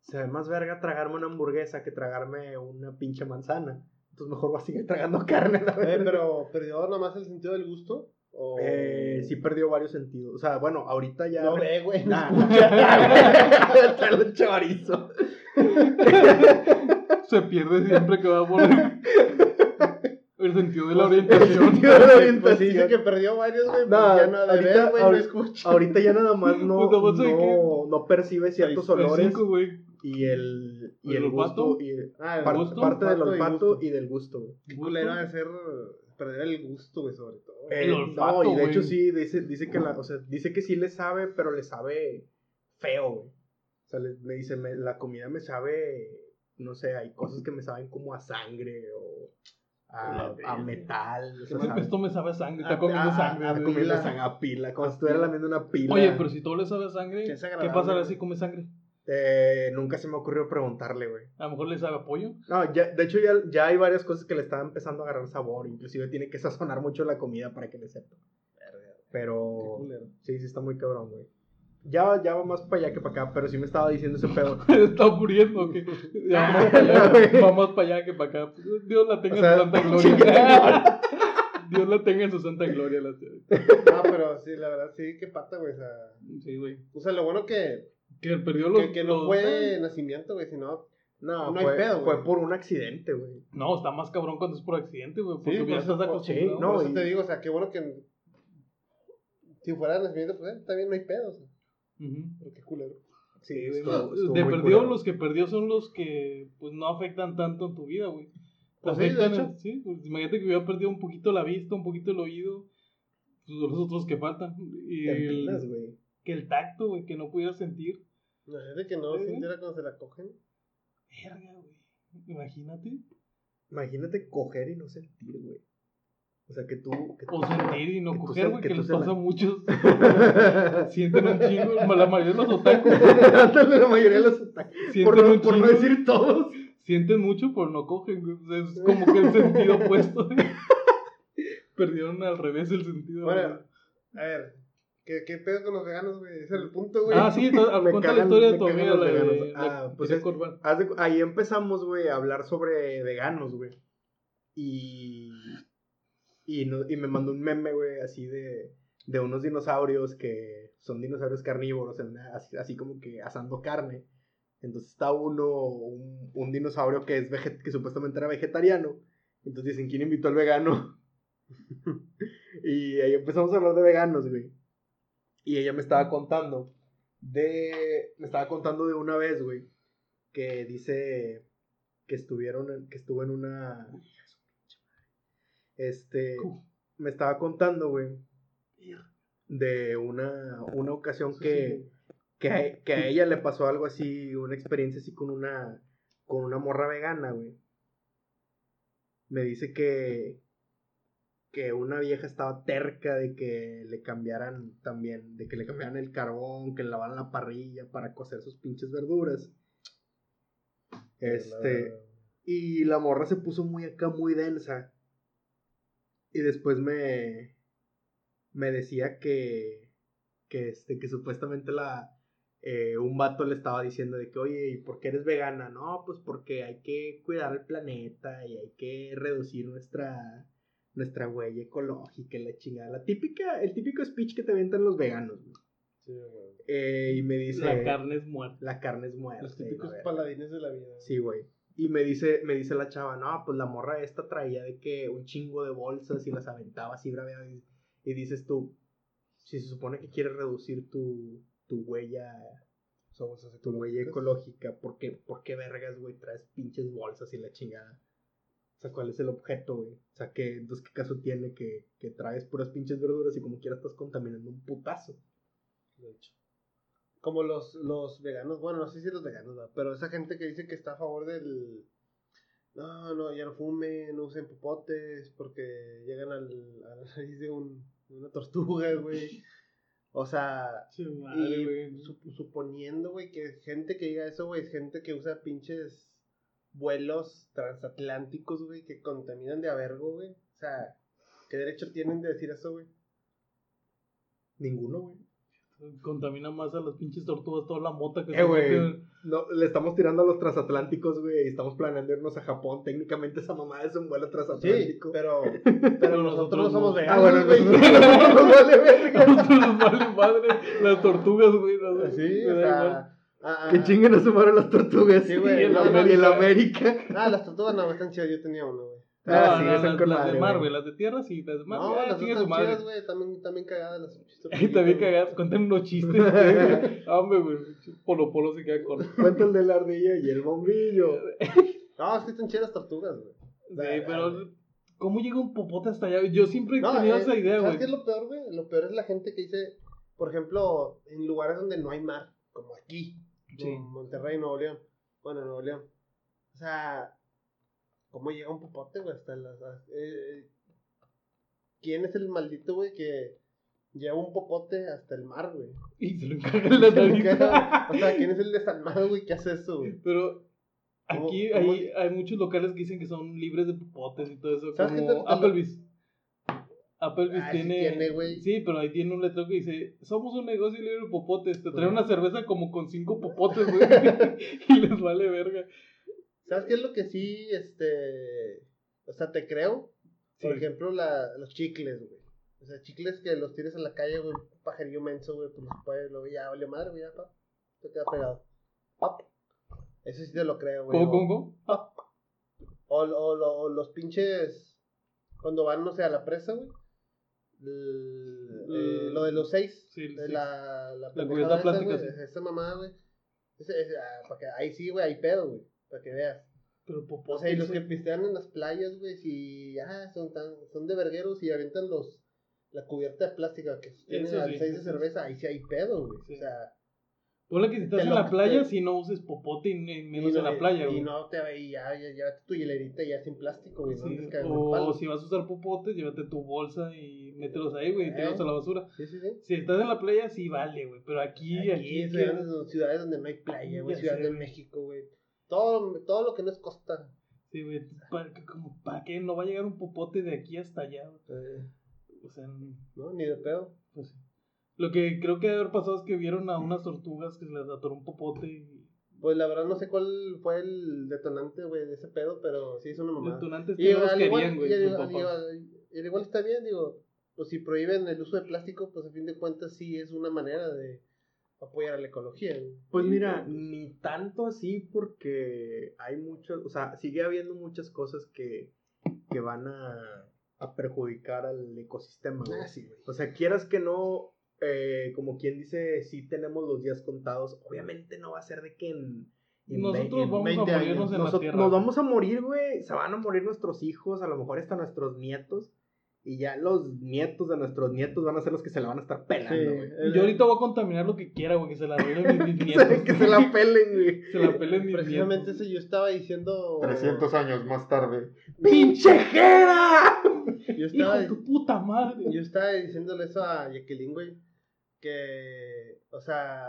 Se ve más verga tragarme una hamburguesa que tragarme una pinche manzana. Entonces mejor voy a seguir tragando carne. la Eh, pero perdió nomás el sentido del gusto. O... Eh, sí perdió varios sentidos. O sea, bueno, ahorita ya... No ve, güey. No Nah, chorizo. Se pierde siempre que va por el sentido de la orientación. sentido de la Pues orientación. sí dice que perdió varios, güey. No, pues ya no ha de ahorita- ver, güey. No ahorita- escucha. Ahorita ya nada más no, Pues nada más hay no, no percibe ciertos Hay olores cinco, y el, y ¿El el gusto. Y, Ah, el par- gusto, parte del olfato y y, del gusto. güey. Qué culero de ser perder el gusto, güey, sobre todo. El Eh, olfato, no, y de güey. hecho sí, dice, dice que la, o sea, dice que sí le sabe, pero le sabe feo, güey. O sea, le- me dice, me- la comida me sabe, no sé, hay cosas que me saben como a sangre o a, a metal. o sea, sabe- Esto me sabe a sangre, está comiendo a- sangre. a- comiendo sangre, a pila, como si estuviera lamiendo una pila. Oye, pero si todo le sabe a sangre, ¿qué agradable, pasará si come sangre? Eh, nunca se me ocurrió preguntarle, güey. A lo mejor le sabe a pollo. No, ya, de hecho ya, ya hay varias cosas que le están empezando a agarrar sabor. Inclusive tiene que sazonar mucho la comida para que le sepa. Qué Pero sí, sí está muy cabrón, güey. Ya, ya va más para allá que para acá, pero sí me estaba diciendo ese pedo. Está muriendo. que Ya va más para allá, va más para allá que para acá. Dios la tenga O sea, en su santa gloria. Dios la tenga en su santa gloria. La No, pero sí, la verdad, sí, qué pata, güey. O sea, Sí, güey. o sea, lo bueno que, Que perdió los. que, que no los- fue nacimiento, güey, sino. No, No hay fue, pedo, fue por un accidente, güey. No, está más cabrón cuando es por accidente, güey. Porque Sí, ya por estás eso- acostumbrado. sí, no, Por eso y- te digo, o sea, qué bueno que. Si fuera nacimiento, pues eh, bien, no hay pedo. O sea, Pero qué culero. Sí, estuvo- de estuvo de muy perdió, culero. los que perdió son los que pues no afectan tanto en tu vida, güey. Te Pues sí, de hecho. sí, pues imagínate que hubiera perdido un poquito la vista, un poquito el oído, pues los otros que faltan. Y Te el- que el tacto, güey, que no pudiera sentir. La gente que no Sí. sintiera cuando se la cogen. Verga, güey. Imagínate. Imagínate coger y no sentir, güey. O sea, que tú... Que tú O sentir y no coger, güey, que que, les la- pasa a muchos. Sienten un chingo. La mayoría de los otakus la mayoría de los sienten Por, no, por no decir todos. sienten mucho, pero no cogen, güey. O sea, es como que el sentido opuesto. güey. Perdieron al revés el sentido. Bueno, güey. a ver, ¿qué, qué pedo con los veganos, güey? Ese era el punto, güey. Ah, sí, Me cuenta la historia de tu amiga, la de la Ah, que pues es- de ahí empezamos, güey, a hablar sobre veganos, güey. Y, y, no- y me mandó un meme, güey, así de, de unos dinosaurios que son dinosaurios carnívoros, así, así como que asando carne. Entonces está uno, un, un dinosaurio que, es veget- que supuestamente era vegetariano. Entonces dicen, ¿quién invitó al vegano? y ahí empezamos a hablar de veganos, güey. Y ella me estaba contando de... Me estaba contando de una vez, güey, que dice que estuvieron, que estuvo en una... Este... Me estaba contando, güey, de una, una ocasión que, que, a, que a ella le pasó algo así, una experiencia así con una, con una morra vegana, güey. Me dice que, que una vieja estaba terca de que le cambiaran también, de que le cambiaran el carbón, que le lavaran la parrilla para cocer sus pinches verduras. Este, y la morra se puso muy acá, muy densa. Y después me, me decía que, que, este, que supuestamente la, eh, un vato le estaba diciendo de que, oye, ¿y por qué eres vegana? No, pues porque hay que cuidar el planeta y hay que reducir nuestra, nuestra huella ecológica y la chingada. La típica, el típico speech que te avientan los veganos. güey. Sí, güey. Eh, y me dice... La carne es muerta. La carne es muerta. Los típicos paladines de la vida. Sí, güey. Y me dice, me dice la chava, no, pues la morra esta traía de que un chingo de bolsas y las aventaba así braveadas. Y, y dices tú, si se supone que quieres reducir tu, tu huella bolsas tu huella ecológica, ¿por qué, por qué vergas, güey, traes pinches bolsas y la chingada? O sea, ¿cuál es el objeto, güey? O sea, ¿qué, entonces, ¿qué caso tiene que, que traes puras pinches verduras y como quieras estás contaminando un putazo? de hecho. Como los, los veganos, bueno, no sé si los veganos, ¿verdad? pero esa gente que dice que está a favor del... No, no, ya no fumen, no usen popotes porque llegan al, a la nariz de un, una tortuga, güey. O sea, Sí, madre, y suponiendo, güey, que gente que diga eso, güey, es gente que usa pinches vuelos transatlánticos, güey, que contaminan de a vergo, güey. O sea, ¿qué derecho tienen de decir eso, güey? Ninguno, güey. Contamina más a las pinches tortugas toda la mota que Eh, güey. meten. No, le estamos tirando a los transatlánticos, güey, y estamos planeando irnos a Japón. Técnicamente esa mamá es un vuelo Sí, transatlántico. pero, pero Pero nosotros no somos no. Ah, veganos, bueno, güey. nosotros nos vale verga. A nosotros nos vale madre las tortugas, güey. las- Sí, o sea... ah, Que ah, chinguen a su madre las tortugas. Sí, güey, y el, no, América. Ah, las tortugas no, están chidas, yo tenía uno, güey. Ah, No, sí, no, las, con las madre, de mar, güey. güey. Las de tierra sí, las de mar. No, ah, las otras su madre. chidas, güey, también, también cagadas las tortuguitas, también cagadas, cuenten unos chistes. güey. Hombre, güey. Polo Polo se queda con. Cuenta el de la ardilla y el bombillo. No, es que están chidas tortugas, güey. Sí, pero. ¿Cómo llega un popote hasta allá? Yo siempre he No, tenido eh, esa idea, ¿Sabes güey. qué es lo peor, güey? Lo peor es la gente que dice, por ejemplo, en lugares donde no hay mar, como aquí, Sí. como Monterrey, Nuevo León. Bueno, Nuevo León. O sea, ¿cómo llega un popote, güey? Hasta las. a- eh, ¿Quién es el maldito, güey, que lleva un popote hasta el mar, güey? Y se lo encarga en la nariz. o sea, ¿quién es el desalmado, güey, que hace eso, güey? Pero ¿Cómo- aquí cómo- hay, hay muchos locales que dicen que son libres de popotes y todo eso. ¿Sabes Como Applebee's. Applebee's Ah, sí tiene. tiene. Sí, pero ahí tiene un letrero que dice: Somos un negocio libre de popotes. Te trae Ujú. una cerveza como con cinco popotes, güey. y les vale verga. ¿Sabes qué es lo que sí, este, o sea, te creo? Por Sí. ejemplo, la, los chicles, güey. O sea, chicles que los tires a la calle, güey, un pajarillo menso, güey, pues los puedes, lo ya vale madre, güey, ya, pa, te queda pegado. Pap. Eso sí te lo creo, güey. ¿Cómo, O- cómo, pap. O, o, lo- o los pinches, cuando van, no sé, a la presa, güey. eh, lo de los seis. Sí, de seis. la, la, La cubierta esa, plástica, güey, sí. Esa mamada, güey. Ese- ese, ah, para que, ahí sí, güey, hay pedo, güey. Para que veas. Pero popotes. O sea, y los sí. que pistean en las playas, güey, si ah, son tan, son de vergueros y aventan los la cubierta de plástica que tiene Eso al sí, 6 de sí. cerveza, ahí sí hay pedo, güey. Sí. O sea, que si estás en la playa, te- si no uses popote y menos y en no- la playa, y güey. no te y ya, ya llévate tu hielerita ya sin plástico, güey, no Sí, en o si vas a usar popotes, llévate tu bolsa y mételos ahí, güey, y tíralos a la basura. Sí, sí, sí. Si estás en la playa, sí vale, güey. Pero aquí, Aquí, aquí, es ciudades, donde- ciudades donde no hay playa, güey, Ciudad sé, de güey. México, güey. Todo, todo lo que no es costa. Sí, güey. ¿Para, como, ¿Para qué? No va a llegar un popote de aquí hasta allá, eh, O sea, no, ni de pedo. pues sí. Lo que creo que debe haber pasado es que vieron a unas tortugas que se les atoró un popote y. Pues la verdad no sé cuál fue el detonante, güey, de ese pedo, pero sí es una mamada. Detonantes Y que querían, igual, güey. y y igual está bien, digo, pues si prohíben el uso de plástico, pues a fin de cuentas sí es una manera de apoyar a la ecología. güey. Pues mira, ni tanto así porque hay muchos, o sea, sigue habiendo muchas cosas que, que van a, a perjudicar al ecosistema. güey. Ah, sí, güey. O sea, quieras que no, eh, como quien dice, sí tenemos los días contados, obviamente no va a ser de que en... en Nosotros ve- en vamos a 20 años. morirnos en la Nosotros- tierra. nos vamos a morir, güey. Se van a morir nuestros hijos, a lo mejor hasta nuestros nietos. Y ya los nietos de nuestros nietos van a ser los que se la van a estar pelando, güey. Yo ahorita voy a contaminar lo que quiera, güey. Que se la arreglen mis, mis nietos. que se la pelen, güey. Se la pelen mis Precisamente nietos. eso yo estaba diciendo. 300 años más tarde. ¡Pinche Jera! Yo Hijo estaba, de tu puta madre. yo estaba diciéndole eso a Jacqueline, güey. Que, o sea,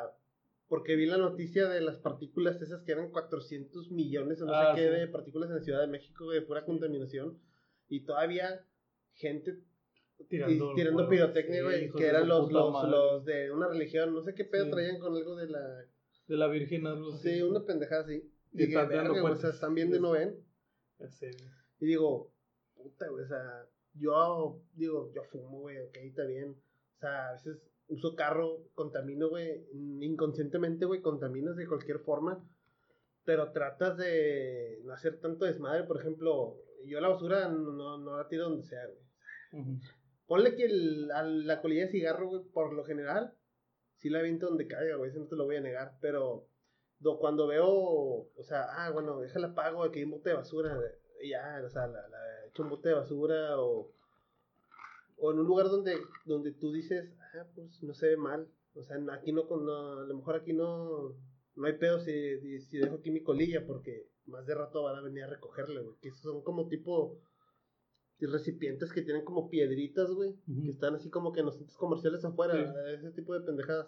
porque vi la noticia de las partículas esas que eran 400 millones o no Ah, sé qué sí. de partículas en la Ciudad de México, güey, de pura contaminación. Y todavía gente Tirando, y tirando pirotecnia, güey, que eran los, los, los de una religión, no sé qué pedo Sí. traían con algo de la... De la Virgen, algo así. Sí, una pendejada así. Y Dije, están dando "Verga, güey, o sea, cuentas". están viendo y no ven. Y digo, puta, güey, o sea, yo digo, yo fumo, güey, ok, está bien. O sea, a veces uso carro, contamino, güey, inconscientemente, güey, contaminas de cualquier forma. Pero tratas de no hacer tanto desmadre. Por ejemplo, yo la basura no, no la tiro donde sea, güey. Ponle que el- a la colilla de cigarro, güey, por lo general, sí la aviento donde caiga, güey, eso no te lo voy a negar, pero do- cuando veo, o sea, ah, bueno, déjala pago, aquí hay un bote de basura, ya, o sea, la, la echo un bote de basura o, o en un lugar donde, donde tú dices, ah, pues no se ve mal, o sea, aquí no, no a lo mejor aquí no, no hay pedo si, si dejo aquí mi colilla, porque más de rato van a venir a recogerle, güey, que son como tipo recipientes que tienen como piedritas, güey, que están así como que en los centros comerciales afuera, Sí. ese tipo de pendejadas.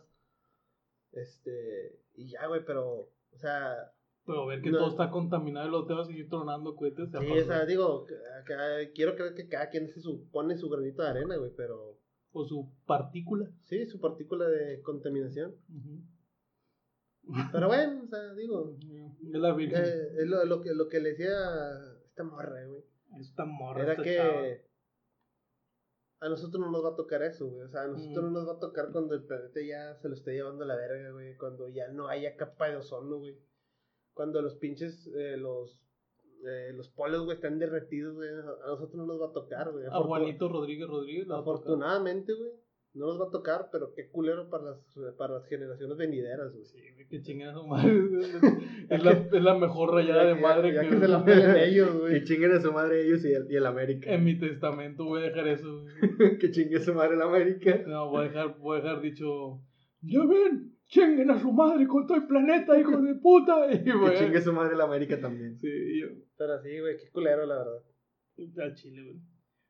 Este, y ya, güey, pero, o sea, Pero ver que No. todo está contaminado y luego te vas a seguir tronando cohetes. sí, o sea, digo, que- quiero creer que cada quien se su- pone su granito de arena, güey, pero O su partícula. sí, su partícula de contaminación. Pero bueno, o sea, digo, Es la virgen. eh, es lo, lo que, lo que le decía esta morra, güey. Esta morra. Era esta que chava. a nosotros no nos va a tocar eso, güey. O sea, a nosotros Mm. no nos va a tocar cuando el planeta ya se lo esté llevando a la verga, güey. Cuando ya no haya capa de ozono, güey. Cuando los pinches, eh, los, eh, los polos, güey, están derretidos, güey. A nosotros no nos va a tocar, güey. A Juanito Rodríguez Rodríguez. Afortunadamente, güey, no nos va a tocar, pero qué culero para las, para las generaciones venideras, güey. Sí, güey, que chinguen a su madre. es, la, es la mejor rayada Ya de que- madre ya que, que se la pelen ellos, Que güey. chinguen a su madre ellos y el, y el América. En mi testamento voy a dejar eso. güey. que chingue a su madre el América. No, voy a dejar, voy a dejar dicho. Ya ven, chinguen a su madre con todo el planeta, hijo de puta. Y Que chingue a su madre el América también. Sí, yo. Pero sí, güey, qué culero, la verdad. Al chile, güey.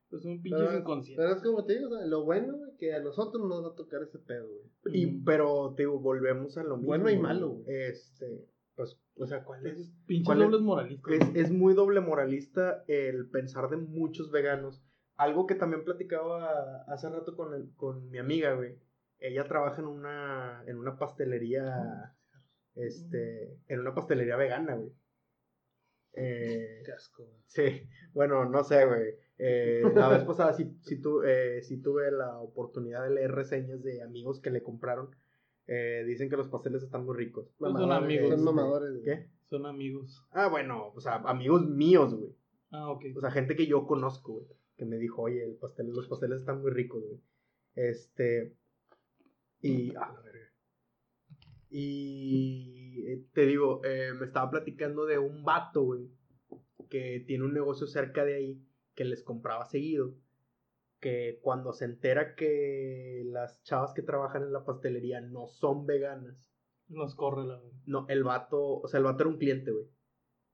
Pues son pinches Pero, inconscientes. pero es como te digo, o sea, lo bueno, güey, que a nosotros no nos va a tocar ese pedo, güey. Y, pero, te digo, volvemos a lo mismo. Bueno y malo, güey. Este, pues, o sea, ¿cuál es? Pinches ¿Cuál es? dobles moralistas. Es, es muy doble moralista el pensar de muchos veganos. Algo que también platicaba hace rato con, el- con mi amiga, güey. Ella trabaja en una, en una pastelería, este, en una pastelería vegana, güey. Eh, Qué asco, güey. sí, bueno, no sé, güey. Eh, la vez pasada sí, sí, tu- eh, sí tuve la oportunidad de leer reseñas de amigos que le compraron. Eh, dicen que los pasteles están muy ricos. Pues son amigos. Son mamadores. ¿Qué? Son amigos. Ah, bueno, o sea, amigos míos, güey. Ah, ok. O sea, gente que yo conozco, güey. Que me dijo, oye, el pastel, los pasteles están muy ricos, güey. Este. Y. Ah, la verga. Y. eh, Te digo, eh, me estaba platicando de un vato, güey. Que tiene un negocio cerca de ahí. Que les compraba seguido. Que cuando se entera que las chavas que trabajan en la pastelería no son veganas. Nos corre la. No, el vato. O sea, el vato era un cliente, güey.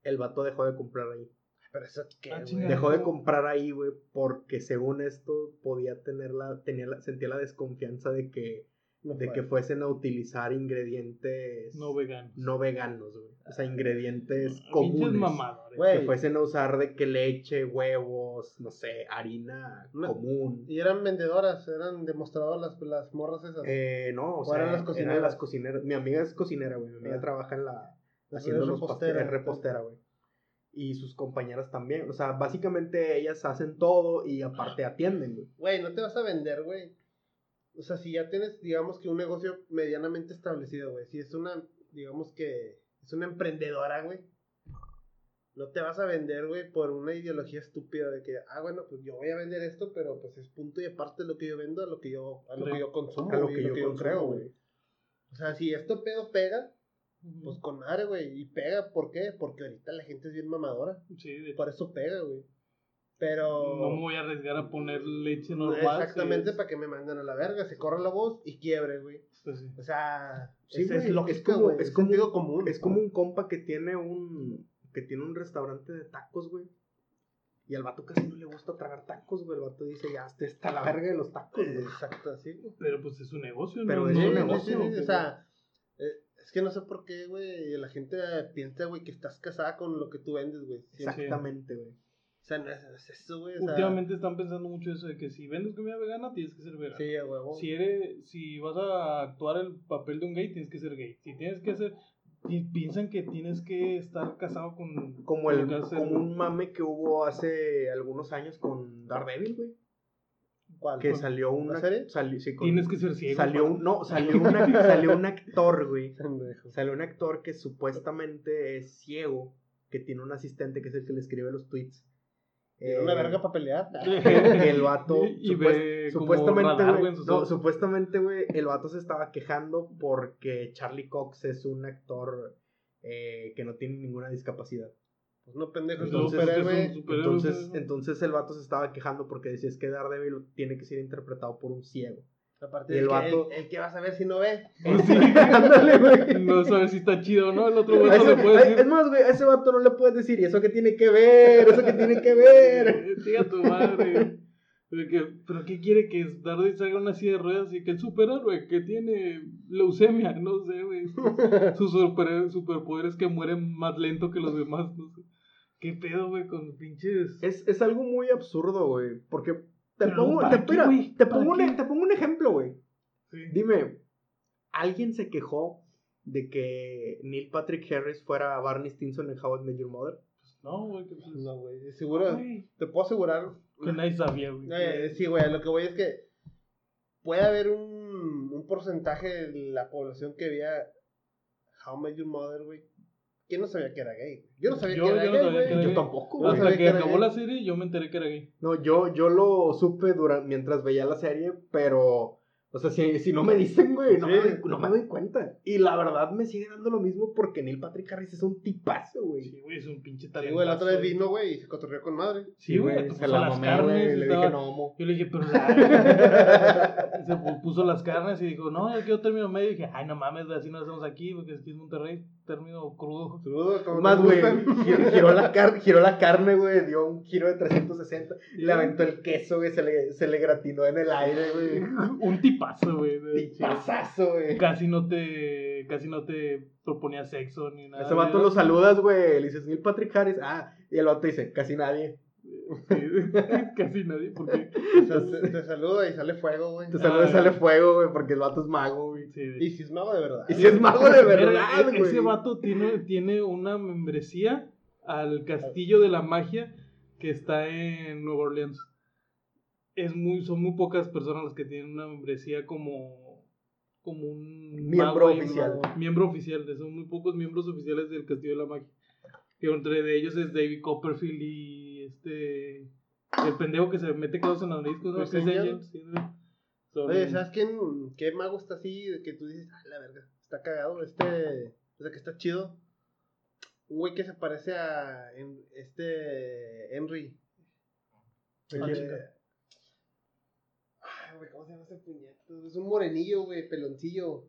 El vato dejó de comprar ahí. Pero eso qué, Ah. Dejó de comprar ahí, güey, porque según esto podía tener la, tenía la, sentía la desconfianza de que, No de que fuesen a utilizar ingredientes No veganos. no veganos, güey. O sea, ingredientes Pinches comunes. mamadores. Güey. Que fuesen a usar de que leche, huevos, no sé, harina No. común. Y eran vendedoras, eran demostradoras las, las morras esas. Eh, no, o ¿O sea, eran las eran cocineras? las cocineras. Mi amiga es cocinera, güey. Mi amiga Ah. trabaja en la. Haciendo los repostera. pasteles, es repostera, güey. Y sus compañeras también. O sea, básicamente ellas hacen todo y aparte atienden, güey. Güey, no te vas a vender, güey. O sea, si ya tienes, digamos que un negocio medianamente establecido, güey. Si es una, digamos que es una emprendedora, güey. No te vas a vender, güey, por una ideología estúpida de que, ah, bueno, pues yo voy a vender esto, pero pues es punto y aparte de lo que yo vendo a lo que yo, a lo que yo consumo, A lo que yo creo, güey. O sea, si esto pedo pega, pues con madre, güey. Y pega, ¿por qué? Porque ahorita la gente es bien mamadora. Sí, de. Por eso pega, güey. Pero... No me voy a arriesgar a poner leche normal. Exactamente si es- para que me manden a la verga, se corre la voz y quiebre, güey. Pues sí. O sea, Sí, es, güey, es es como- güey, es es como- sentido común. Es como un compa que tiene un. que tiene un restaurante de tacos, güey. Y al vato casi no le gusta tragar tacos, güey. El vato dice, ya, este está la verga de los tacos, güey. Exacto, así. güey. Pero pues es un negocio, Pero ¿no? es No un negocio, sí, sí, o sea, eh, es que no sé por qué, güey, la gente piensa, güey, que estás casada con lo que tú vendes, güey. Sí, Exactamente, güey. O sea, no es, no es eso, güey. O sea, Últimamente están pensando mucho eso de que si vendes comida vegana tienes que ser vegano. Sí, a huevo. Si eres, si vas a actuar el papel de un gay, tienes que ser gay. Si tienes que hacer, pi- piensan que tienes que estar casado con Como, el, como un mame que hubo hace algunos años con Daredevil, güey. ¿Cuál? Que ¿Con salió una. serie? sali- sí, con- tienes que ser ciego. salió un, no, salió, una, salió un actor, güey. Salió un actor que supuestamente es ciego, que tiene un asistente que es el que le escribe los tweets. Tiene una verga para pelear. el vato Y- supuestamente radar, güey, no, supuestamente güey el vato se estaba quejando porque Charlie Cox es un actor eh, que no tiene ninguna discapacidad Pues no pendejo, Entonces, superhéroe. es un superhéroe, entonces güey. entonces el vato se estaba quejando porque decía es que Daredevil tiene que ser interpretado por un ciego Aparte y de el que vato- el, el que va a saber si no ve. Pues sí. Ándale, güey. No sabes si está chido o no. El otro güey no le puede decir. es más, güey, a ese vato no le puedes decir, ¿y eso qué tiene que ver? ¿Eso qué tiene que ver? Diga tu madre. Pero, que- ¿Pero qué quiere que Daredevil salga una silla de ruedas y que el superhéroe que tiene leucemia? No sé, güey. Sus super, superpoderes que mueren más lento que los demás. No sé. ¿Qué pedo, güey, con pinches. Es, es algo muy absurdo, güey, porque te Pero, pongo, ¿para te, mira, te ¿Para pongo, un, te pongo un ejemplo, güey. Sí. Dime, ¿alguien se quejó de que Neil Patrick Harris fuera Barney Stinson en How I Met Your Mother? No, güey, que pues. No, güey. Seguro, Güey, te puedo asegurar. Que nadie sabía, güey. Eh, sí, güey. Lo que voy es que puede haber un, un porcentaje de la población que veía How I Met Your Mother, güey. Que no sabía que era gay. Yo no sabía Yo- que era yo no gay, sabía que era güey. Yo gay. tampoco, sabía Hasta que acabó gay. la serie, yo me enteré que era gay. No, yo, yo lo supe durante, mientras veía la serie, pero, o sea, si, si no me dicen, güey, no, Sí. me doy, no me doy cuenta. Y la verdad me sigue dando lo mismo porque Neil Patrick Harris es un tipazo, güey. Sí, güey, es un pinche Sí, talento. güey, la otra vez vino, güey, y se cotorreó con madre. Sí, güey, se la las mamé, carnes. güey, le estaba- dije no homo. Yo le dije, pero la... se pu- puso las carnes y dijo, no, yo quiero término medio. Y dije, ay, no mames, güey, así no lo hacemos aquí, porque aquí es Monterrey, término crudo. Saludos, como Más, güey, giró, giró la car- giró la carne, güey, dio un giro de 360, le aventó el queso, güey, se le, se le gratinó en el aire, güey. Un tipazo, güey. Tipazazo, güey. Casi no te, casi no te proponía sexo ni nada. Ese vato lo saludas, güey, le dices, Neil Patrick Harris, ah, y el vato dice, casi nadie. Casi nadie, porque... Te, te- te saluda y sale fuego, güey. Te saluda y Ah. sale fuego, güey, porque el vato es mago, güey. Sí, Y si es mago de verdad. Y si es mago de verdad, e- güey. Ese vato tiene, tiene una membresía al Castillo de la Magia que está en Nueva Orleans. Es muy, son muy pocas personas las que tienen una membresía como, como un Miembro oficial. un Miembro oficial, son muy pocos miembros oficiales del Castillo de la Magia. Que entre de ellos es David Copperfield y este el pendejo que se mete clados en Chris Angel. Sí, sí. Son- Oye, ¿sabes quién, qué mago está así? de Que tú dices, ah, la verga, está cagado, este, o sea, que está chido. Un güey que se parece a en- este Henry. El Ah, güey, ¿cómo se llama ese puñeto? Es un morenillo, güey, peloncillo.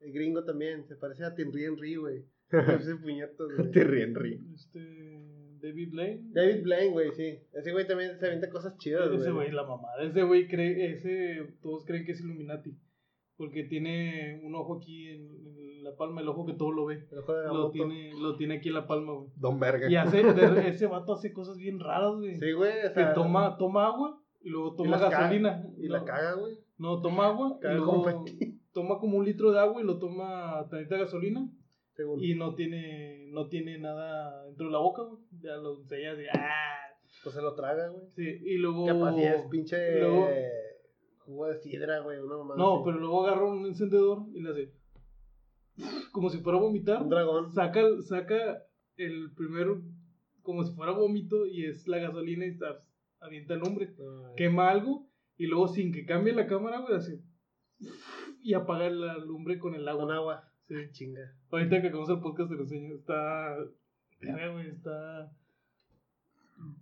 El gringo también, se parece a Henry Henry, güey. Ese puñeto, güey. Ríe. este David Blaine. David Blaine, güey, sí. Ese güey también se avienta cosas chidas, güey. Ese güey, la mamada. Ese güey cree, ese, todos creen que es Illuminati. Porque tiene un ojo aquí en, en la palma del ojo que todo lo ve. El ojo de Lo Agamotto. tiene, lo tiene aquí en la palma, güey. Don Verga. Y hace, de- ese vato hace cosas bien raras, güey. Sí, güey, o que sea, toma, toma agua y luego y toma caga- gasolina. Y no, la caga, güey. No, toma agua y luego toma como un litro de agua y lo toma tantita gasolina. Según. Y no tiene, no tiene nada dentro de la boca, güey. Ya lo enseñas y ¡ah! Pues se lo traga, güey. Sí, y luego. Capaz si es pinche luego- jugo de sidra, güey, una mamá. No, pero luego agarra un encendedor y le hace. Como si fuera a vomitar. Un dragón. Saca, saca el primero como si fuera vómito y es la gasolina y está, avienta el hombre. Quema algo y luego sin que cambie la cámara, güey, hace. Y apaga la lumbre con el agua. Con agua. Sí. Chinga. Ahorita que acabamos el podcast te lo enseño. Está. güey, está.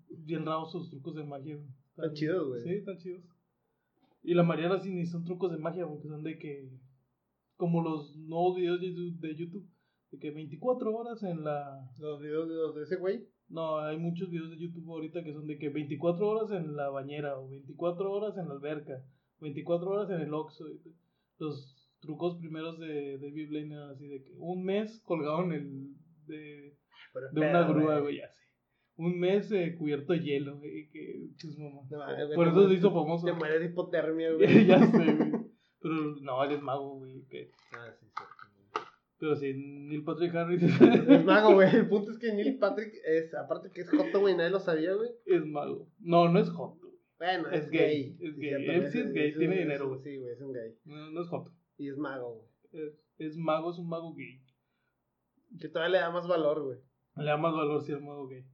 Bien raros sus trucos de magia. Están chidos, güey. Sí, están chidos. Y la Mariana sí ni son trucos de magia, porque son de que. Como los nuevos videos de Youtube- de que 24 horas en la. Los videos de, los de ese güey. No, hay muchos videos de YouTube ahorita que son de que 24 horas en la bañera, o 24 horas en la alberca, 24 horas en el Oxxo. Los trucos primeros de David Blaine así de que un mes colgado en el. de, Pero de una grúa, güey, así. Un mes eh, cubierto de hielo, güey, que sus mamás. No güey, Por eso se hizo famoso. Te mueres de hipotermia, güey. ya sé, güey. Pero no, él es mago, güey. que- Ah, sí, cierto. Pero sí, Neil Patrick Harris Es mago, güey. El punto es que Neil Patrick es, aparte que es joto, güey, nadie lo sabía, güey. es mago. No, no es hot, güey. Bueno, Es es, gay, gay. es gay. Él sí es gay, tiene un- dinero, güey. Sí, güey, es un gay. No, no es hot. Y es mago, güey. Es, es mago, es un mago gay. Que todavía le da más valor, güey. Le da más valor si es mago gay.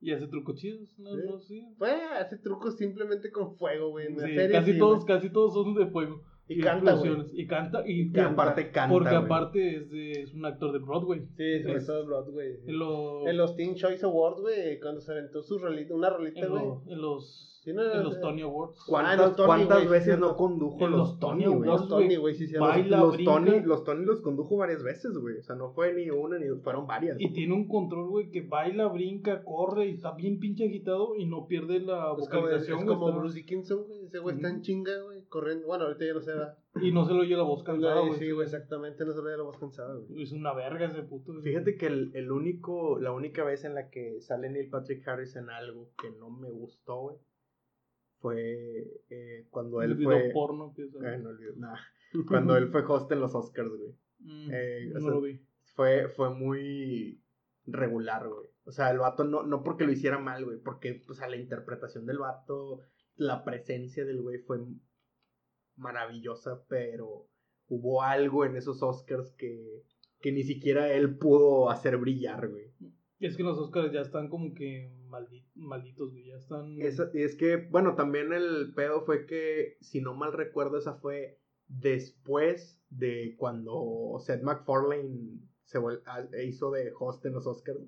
Y hace trucos chidos, ¿no? Sí. no sí. Pues hace trucos simplemente con fuego, güey. En la Sí, serie casi sí, todos, güey. casi todos son de fuego. Y canta, güey. explosiones. Y canta, y, Y aparte canta, Porque aparte es, de, es un actor de Broadway. Sí, sobre Es- todo Broadway. En, lo- En los Teen Choice Awards, güey, cuando se aventó su rolita, una rolita, en, güey. lo- en los, Sí, no, en los. Tony Awards. Ah, ¿Cuántas, los Tony, cuántas veces no condujo En los los Tony, güey? Los Tony, güey. güey, sí, sí. Baila. los- Los, los. Tony, los Tony los condujo varias veces, güey. O sea, no fue ni una ni dos, fueron varias. Y tiene un control, güey, que baila, brinca, corre y está bien pinche agitado y no pierde la Es como, es vocalización. güey, como Bruce Dickinson, güey. Ese güey está en chinga, güey, corriendo. Bueno, ahorita ya no se va. Y no se le oye la voz cansada, güey. Sí, güey, exactamente, no se ve la voz cansada, güey. Es una verga ese puto. güey. Fíjate que el, el único, la única vez en la que sale Neil Patrick Harris en algo que no me gustó, güey, fue eh, cuando El él video fue... porno que es- Ay, no olvido, nah. Cuando él fue host en los Oscars, güey. Mm, eh, o no sea, lo vi. Fue, fue muy regular, güey. O sea, el vato no, no porque lo hiciera mal, güey, porque, o sea, la interpretación del vato, la presencia del güey fue maravillosa, pero hubo algo en esos Oscars que, que ni siquiera él pudo hacer brillar, güey. Es que los Oscars ya están como que maldi- malditos, güey. Ya están. Esa- y es que, bueno, también el pedo fue que, si no mal recuerdo, esa fue después de cuando Seth MacFarlane se a- hizo de host en los Oscars.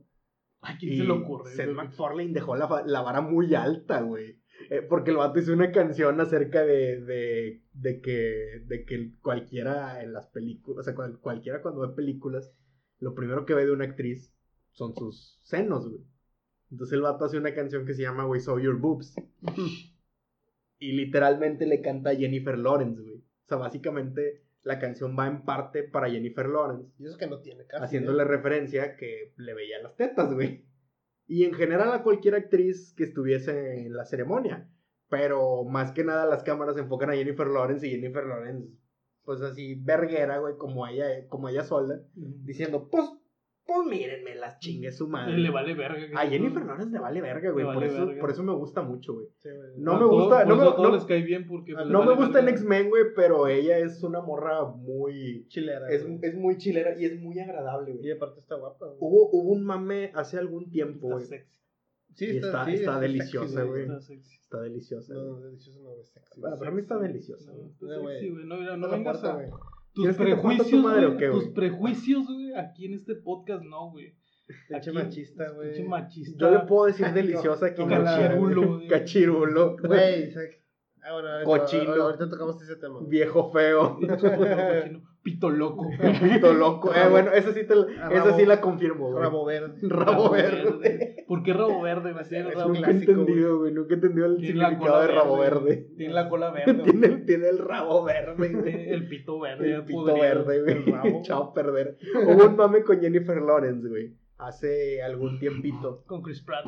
¿A quién Y se le ocurre? Seth güey? MacFarlane dejó la, la vara muy alta, güey. Eh, porque el vato hizo una canción acerca de, de, de que, de que cualquiera en las películas, o sea, cual- cualquiera cuando ve películas, lo primero que ve de una actriz son sus senos, güey. Entonces el vato hace una canción que se llama We Saw Your Boobs. y literalmente le canta a Jennifer Lawrence, güey. O sea, básicamente la canción va en parte para Jennifer Lawrence Y eso que no tiene casi. haciéndole ¿eh? referencia que le veía las tetas, güey. Y en general a cualquier actriz que estuviese en la ceremonia. Pero más que nada las cámaras se enfocan a Jennifer Lawrence y Jennifer Lawrence, pues así, verguera, güey, como ella, como ella sola, diciendo, pues, pues mírenme las chingue su madre. Le vale verga. A Jennifer Lawrence le vale verga, güey. Por, eso, verga. por eso me gusta mucho, güey. Sí, güey. No A me todo- gusta, no me, no- les cae bien porque. pues, no me gusta en. X-Men, güey, pero ella es una morra muy... Chilera. Es, es muy chilera y es muy agradable, güey. Y aparte está guapa. güey. Hubo, hubo un mame hace algún tiempo, Está güey. sexy. Sí, y está- sí, está deliciosa, güey. Está. Está deliciosa. No, delicioso no, es sexy. Bueno, para mí está deliciosa. No, güey. está güey. sexy, güey. No, mira, no No Tus ¿Quieres que te parta tu prejuicios, madre güey. o qué, Tus prejuicios, güey. Aquí en este podcast, no, güey. Pinche Aquí- machista, güey. Pinche machista. Yo le puedo decir deliciosa a quien yo quiera. Cachirulo. Cachirulo. Güey, Cochino. ahorita tocamos ese tema. Viejo feo. Pito loco. Pito loco. Eh, bueno, esa sí, te, Rabo- esa sí la confirmo, güey. Rabo verde. Rabo verde. ¿Por qué rabo verde? güey? Tiene Es rabo- un Nunca he clásico, entendido, güey. Nunca he entendido el significado de rabo verde, verde. Tiene la cola verde. Tiene, tiene el rabo verde. El pito verde. El pito podrido. verde, güey. Chao, perder. Hubo un mame con Jennifer Lawrence, güey. Hace algún tiempito. Con Chris Pratt.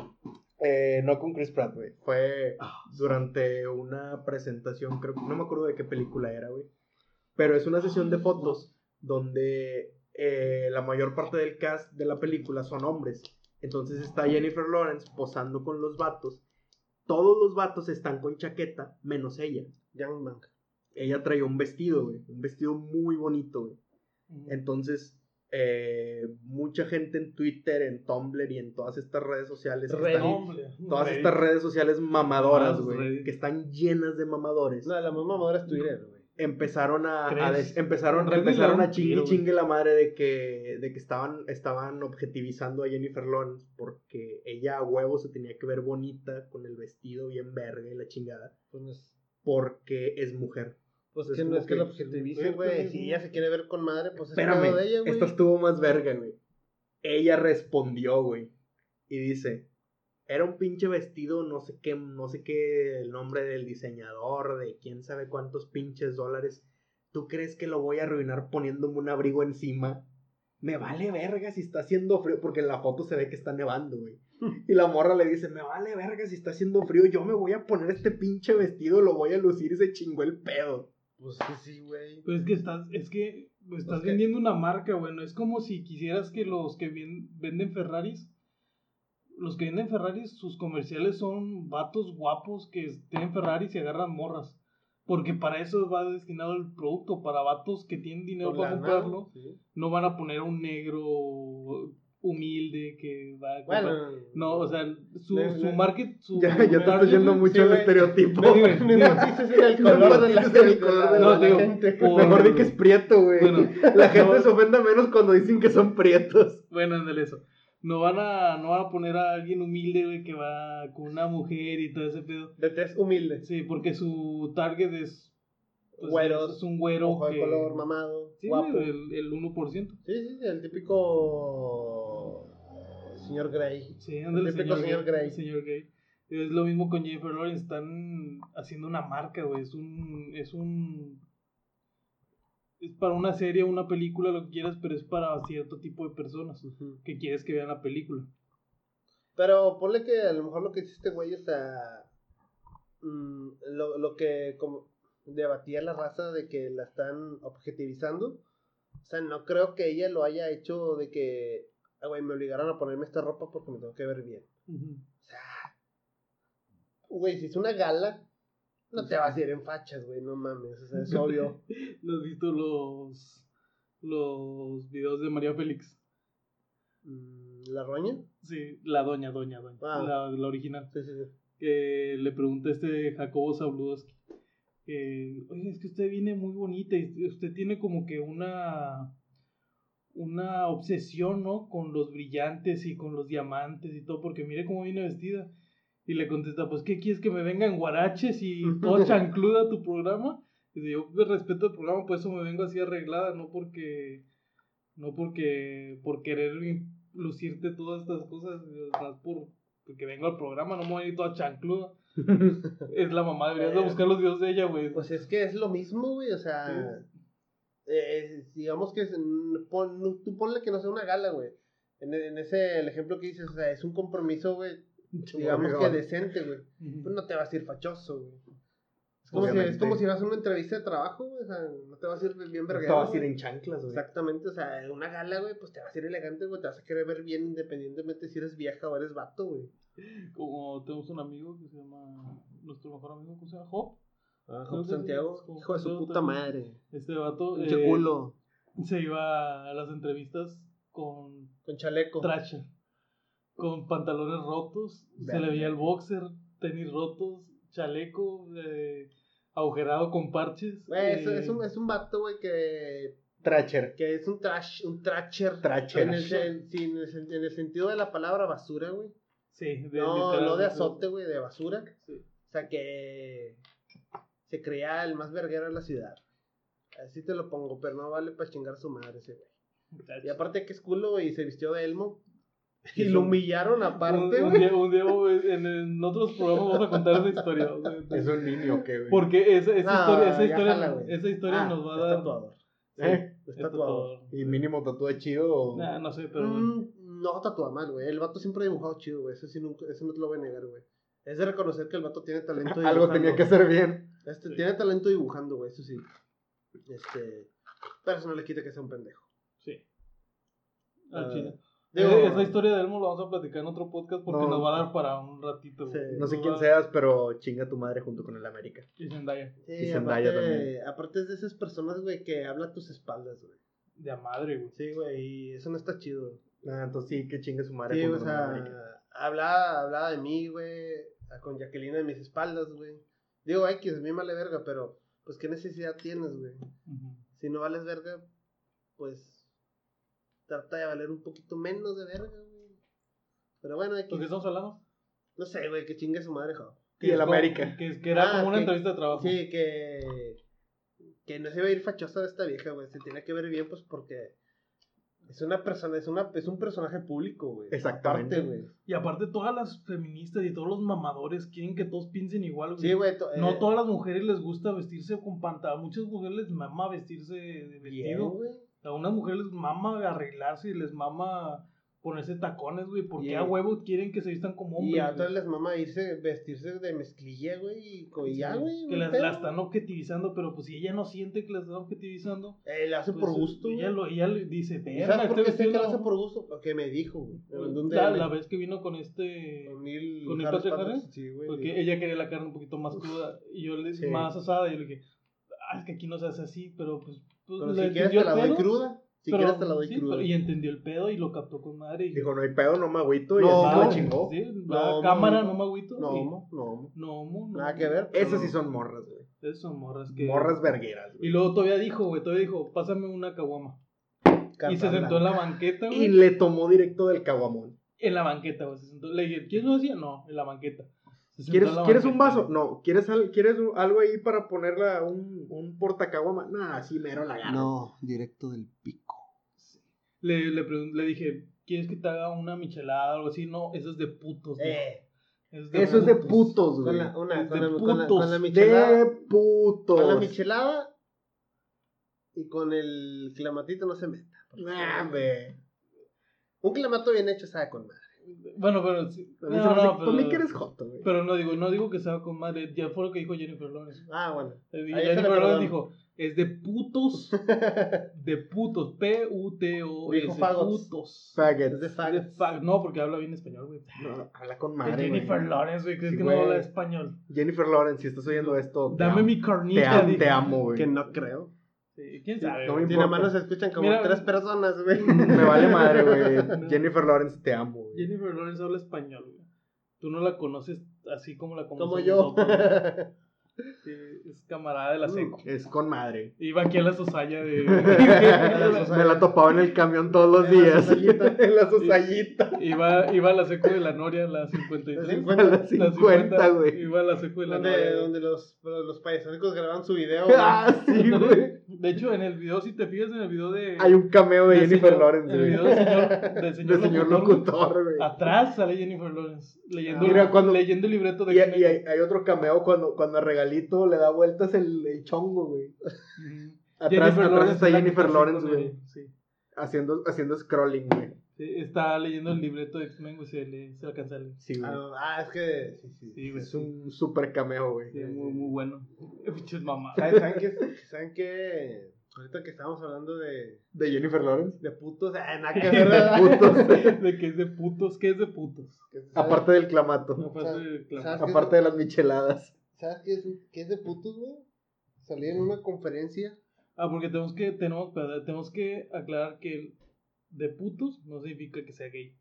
Eh, no con Chris Pratt, güey. Fue Ah, durante una presentación, creo no me acuerdo de qué película era, güey. Pero es una sesión de fotos donde eh, la mayor parte del cast de la película son hombres. Entonces está Jennifer Lawrence posando con los vatos. Todos los vatos están con chaqueta, menos ella. Young. Ella traía un vestido, güey. Un vestido muy bonito, güey. Entonces, eh, mucha gente en Twitter, en Tumblr y en todas estas redes sociales, están- todas estas redes sociales mamadoras, güey, que están llenas de mamadores, No, la más mamadora es Twitter, güey. Empezaron a, a des- empezaron, empezaron a chingue tiro, chingue la madre de que, de que estaban, estaban objetivizando a Jennifer Lawrence porque ella a huevo se tenía que ver bonita con el vestido bien verga y la chingada Pues, es- porque es mujer. pues Es que no es que que- la objetivice, Güey, Si ella se quiere ver con madre, pues es Espérame, pedo de ella, güey. esto estuvo más verga, güey. Ella respondió, güey, y dice, era un pinche vestido, no sé qué, no sé qué, el nombre del diseñador, de quién sabe cuántos pinches dólares. ¿Tú crees que lo voy a arruinar poniéndome un abrigo encima? Me vale verga si está haciendo frío, porque en la foto se ve que está nevando, güey. Y la morra le dice, me vale verga si está haciendo frío, yo me voy a poner este pinche vestido, lo voy a lucir y se chingó el pedo. Pues que sí, güey. Pues es que estás, es que pues, estás vendiendo una marca, bueno, es como si quisieras que los que venden Ferraris, los que venden Ferraris, sus comerciales son vatos guapos que tienen Ferraris y agarran morras. Porque para eso va destinado el producto, para vatos que tienen dinero Por para comprarlo, sí. no van a poner un negro humilde que va a Bueno, no, o sea, su, Le- su market, su Ya, ya target, yendo mucho sí, al estereotipo. No, güey, no el No color de la, digo, gente. Mejor di que es prieto, güey. Bueno, la gente no. se ofende menos cuando dicen que son prietos. Bueno, ándale eso. No van a, no van a poner a alguien humilde, güey, que va con una mujer y todo ese pedo. De tez humilde. Sí, porque su target es. pues, Güeros, Es un güero. Ojo de que- color, mamado, Sí, guapo. el, el 1%. Sí, sí, el típico señor Grey. Sí, ándale, El típico señor Grey. Señor Grey. Es lo mismo con Jennifer Lawrence. Están haciendo una marca, güey. Es un. Es un. Es para una serie, una película, lo que quieras, pero es para cierto tipo de personas que quieres que vean la película. Pero ponle que a lo mejor lo que dice este güey, o sea, mm, lo, lo que como debatía la raza de que la están objetivizando, o sea, no creo que ella lo haya hecho de que, ah, güey, me obligaron a ponerme esta ropa porque me tengo que ver bien. O sea, güey, si es una gala, no te vas a ir en fachas, güey, no mames, o sea, es obvio. ¿No has visto los. los videos de María Félix? Mm, ¿La roña? Sí, la doña, doña, doña. Ah. La, la original. Sí, sí, sí. que le pregunta este Jacobo Zabludowski que, oye, es que usted viene muy bonita y usted tiene como que una una obsesión, ¿no? Con los brillantes y con los diamantes y todo, porque mire cómo viene vestida. Y le contesta, pues, ¿qué quieres que me venga en guaraches y todo chancluda a tu programa? Y dice, yo pues, respeto el programa, por eso me vengo así arreglada, no porque, no porque, por querer lucirte todas estas cosas, más por, porque vengo al programa, no me voy a ir toda chancluda. es la mamá, deberías de buscar los videos de ella, güey. Pues es que es lo mismo, güey, o sea, eh, digamos que es, pon- tú ponle que no sea una gala, güey. En, en ese el ejemplo que dices, o sea, es un compromiso, güey, digamos que decente, güey. Pues no te vas a ir fachoso, güey. Es como, si, es como si vas a una entrevista de trabajo, güey, o sea, no te vas a ir bien No te vas a ir en chanclas, güey. Exactamente, o sea, en una gala, güey, pues te vas a ir elegante, güey, te vas a querer ver bien independientemente si eres vieja o eres vato, güey. Como tenemos un amigo que se llama, nuestro mejor amigo, ¿cómo se llama? Job. Ah, que Santiago, es hijo de su puta también. madre. Este vato eh, culo, se iba a las entrevistas con con chaleco. tracha, con pantalones rotos, se le veía el boxer, tenis rotos, chaleco, eh, agujerado con parches. Güey, es, eh, es un, es un vato, güey, que Tracher. que es un trash, un trasher. Tracher. En el, sen- sí, en, el, sen- en el sentido de la palabra basura, güey. Sí, de, No, literal, no de azote, güey, de basura. Sí. O sea que se creía el más verguero de la ciudad. Así te lo pongo, pero no vale para chingar a su madre ese güey. Y aparte que es culo, güey, y se vistió de elmo. Y lo humillaron aparte, un día, un día, en, en otros programas vamos a contar esa historia. o sea, Es un niño, ¿qué, güey? Porque esa, esa No, historia, esa historia, jala, esa historia Ah, nos va a es dar. tatuador. ¿Eh? Es tatuador. ¿Y mínimo tatuaje chido o...? Nah, no sé, pero. Mm, no tatúa mal, güey. El vato siempre ha dibujado chido, güey. Eso sí, nunca, eso no te lo voy a negar, güey. Es de reconocer que el vato tiene talento Algo dibujando. tenía que hacer bien. Este, Tiene talento dibujando, güey, eso sí. Este. Pero eso no le quita que sea un pendejo. Sí. Al Ah, chile. Digo- esa historia de Elmo la vamos a platicar en otro podcast porque No. nos va a dar para un ratito. Sí. No sé quién seas, pero chinga tu madre junto con el América. Y Zendaya. Sí, Y Zendaya aparte, también. aparte es de esas personas, güey, que habla a tus espaldas, güey. De a madre, güey. Sí, güey, y eso no está chido. Ah, entonces sí, que chingue su madre Sí, junto o con el América. sea, hablaba, hablaba de mí, güey, con Jacqueline de mis espaldas, güey. Digo, X, a mí me vale verga, pero, pues, ¿qué necesidad tienes, güey? Si no vales verga, pues, trata de valer un poquito menos de verga, güey. Pero bueno, ¿Por qué estamos hablando? no sé, güey, que chingue su madre, jo. Y el como- América. Que, que era Ah, como una que- entrevista de trabajo. Sí, que, que no se iba a ir fachosa de esta vieja, güey. Se tiene que ver bien, pues, porque es una persona, es, una, es un personaje público, güey. Exactamente. Aparte, güey. Y aparte, todas las feministas y todos los mamadores quieren que todos piensen igual, güey. Sí, güey. to- No eh, todas las mujeres les gusta vestirse con pantalón. Muchas mujeres les mama vestirse de bien, vestido. güey. A unas mujeres les mama arreglarse y les mama ponerse tacones, güey. Porque a huevo quieren que se vistan como hombres. Y a otras les mama irse, vestirse de mezclilla, güey, y, ya, güey. Que las, la están objetivizando, pero pues si ella no siente que la están objetivizando, Eh, hace pues, por gusto, ella, lo, ella le dice, ¿Y verga, ¿Sabes por este qué sé que lo hace no". por gusto? Porque me dijo, güey. la, la vez que vino con este... Con Neil ¿Con Harris Patrick Harris? Sí, güey. Porque ella quería la carne un poquito más cruda y yo le Sí. más asada y yo le dije, ah, es que aquí no se hace así, pero pues, pues Pero si quieres te la doy cruda. Si Pero- quieres te la doy sí, cruda. pero- y entendió el pedo y lo captó con madre. Y Dijo, no hay pedo, no me agüito. y No, así se no, la chingó. Sí, No, la no, cámara no. no me agüito. No, y- homo, no, homo. no, homo, no. Nada que ver. Esas no. sí son morras, güey. Esas son morras que. Morras vergueras, Y güey. luego todavía dijo, güey, todavía dijo, pásame una caguama. y se sentó en la banqueta, Y güey. le tomó directo del caguamón. En la banqueta, güey. se sentó. Le dije, ¿quieres lo hacía? No, en la banqueta. ¿Quieres, ¿quieres un vaso? No. ¿Quieres, al- ¿quieres algo ahí para ponerla un, un portacaguama? Nah, así mero la agarro. No, directo del pico. Le, le, le dije, ¿quieres que te haga una michelada o algo así? No, eso es de putos. Eh, Eso es de putos, con güey. la, una, con, de la, con, la, putos. con la michelada. De putos. Con la michelada y con el clamatito no se meta. Nah. Un clamato bien hecho sabe con madre. Bueno, pero sí. No, no, Para mí pero, que eres joto, güey. pero no digo, no digo que sea con madre. Ya fue lo que dijo Jennifer Lawrence. Ah, bueno. Eh, Jennifer. Lawrence dijo, es de putos, de putos, P-U-T-O-S, Dijo faggots. putos. Es Faggots. de De faggots. fag- no, porque habla bien español, güey. No, habla con Es madre. Jennifer güey. Lawrence, güey, ¿crees Sí, que no habla español? Jennifer Lawrence, si estás oyendo esto. te Dame mi Te, carnita. am- dije. te amo, güey. Que no creo. Sí, ¿Quién sabe? No me importa. nada más nos escuchan como Mira- tres personas, güey. Me vale madre, güey. No. Jennifer Lawrence, te amo, güey. Jennifer Lawrence habla español, güey. Tú no la conoces así como la conocemos Como yo. Sí, es camarada de la seco. Es con madre. Iba aquí a la Sosaya de... Me la topaba en el camión todos los En la días. Sosayita. en la Sosayita. iba, iba a la seco de la Noria, la 53. La A 50. las 50, güey. Iba a la seco de la donde, Noria. donde los, los paisanicos grababan su video. güey. Ah, sí, güey. De hecho, en el video, si te fijas en el video de... Hay un cameo de del Jennifer señor- Lawrence, El güey. video del señor, del señor, De señor locutor, güey. Atrás sale Jennifer Lawrence. Leyendo, Mira, cuando- leyendo el libreto de Y, y hay, hay otro cameo cuando, cuando a Regalito le da vueltas el, el chongo, güey. Atrás, atrás está Jennifer Lawrence, güey. Sí. Haciendo, haciendo scrolling, güey. Sí, está leyendo el libreto de X-Men, güey, se, le, se alcanza a leer. Sí, güey. Ah, ah, es que. Sí, sí. Sí, güey. es un super cameo, güey. Sí, muy, muy bueno. Pinches mamá. ¿Saben, saben qué? ¿Saben qué? Ahorita que estamos hablando de, De Jennifer Lawrence. de putos, ah, nada que ver, ¿verdad? Putos. De que es de putos, ¿qué es de putos? Aparte del clamato. Aparte de. ¿sabes qué? Aparte de las micheladas. ¿Sabes qué es, qué es de putos, güey? Salí en una conferencia. Ah, porque tenemos que, tenemos, tenemos que aclarar que de putos no significa que sea gay.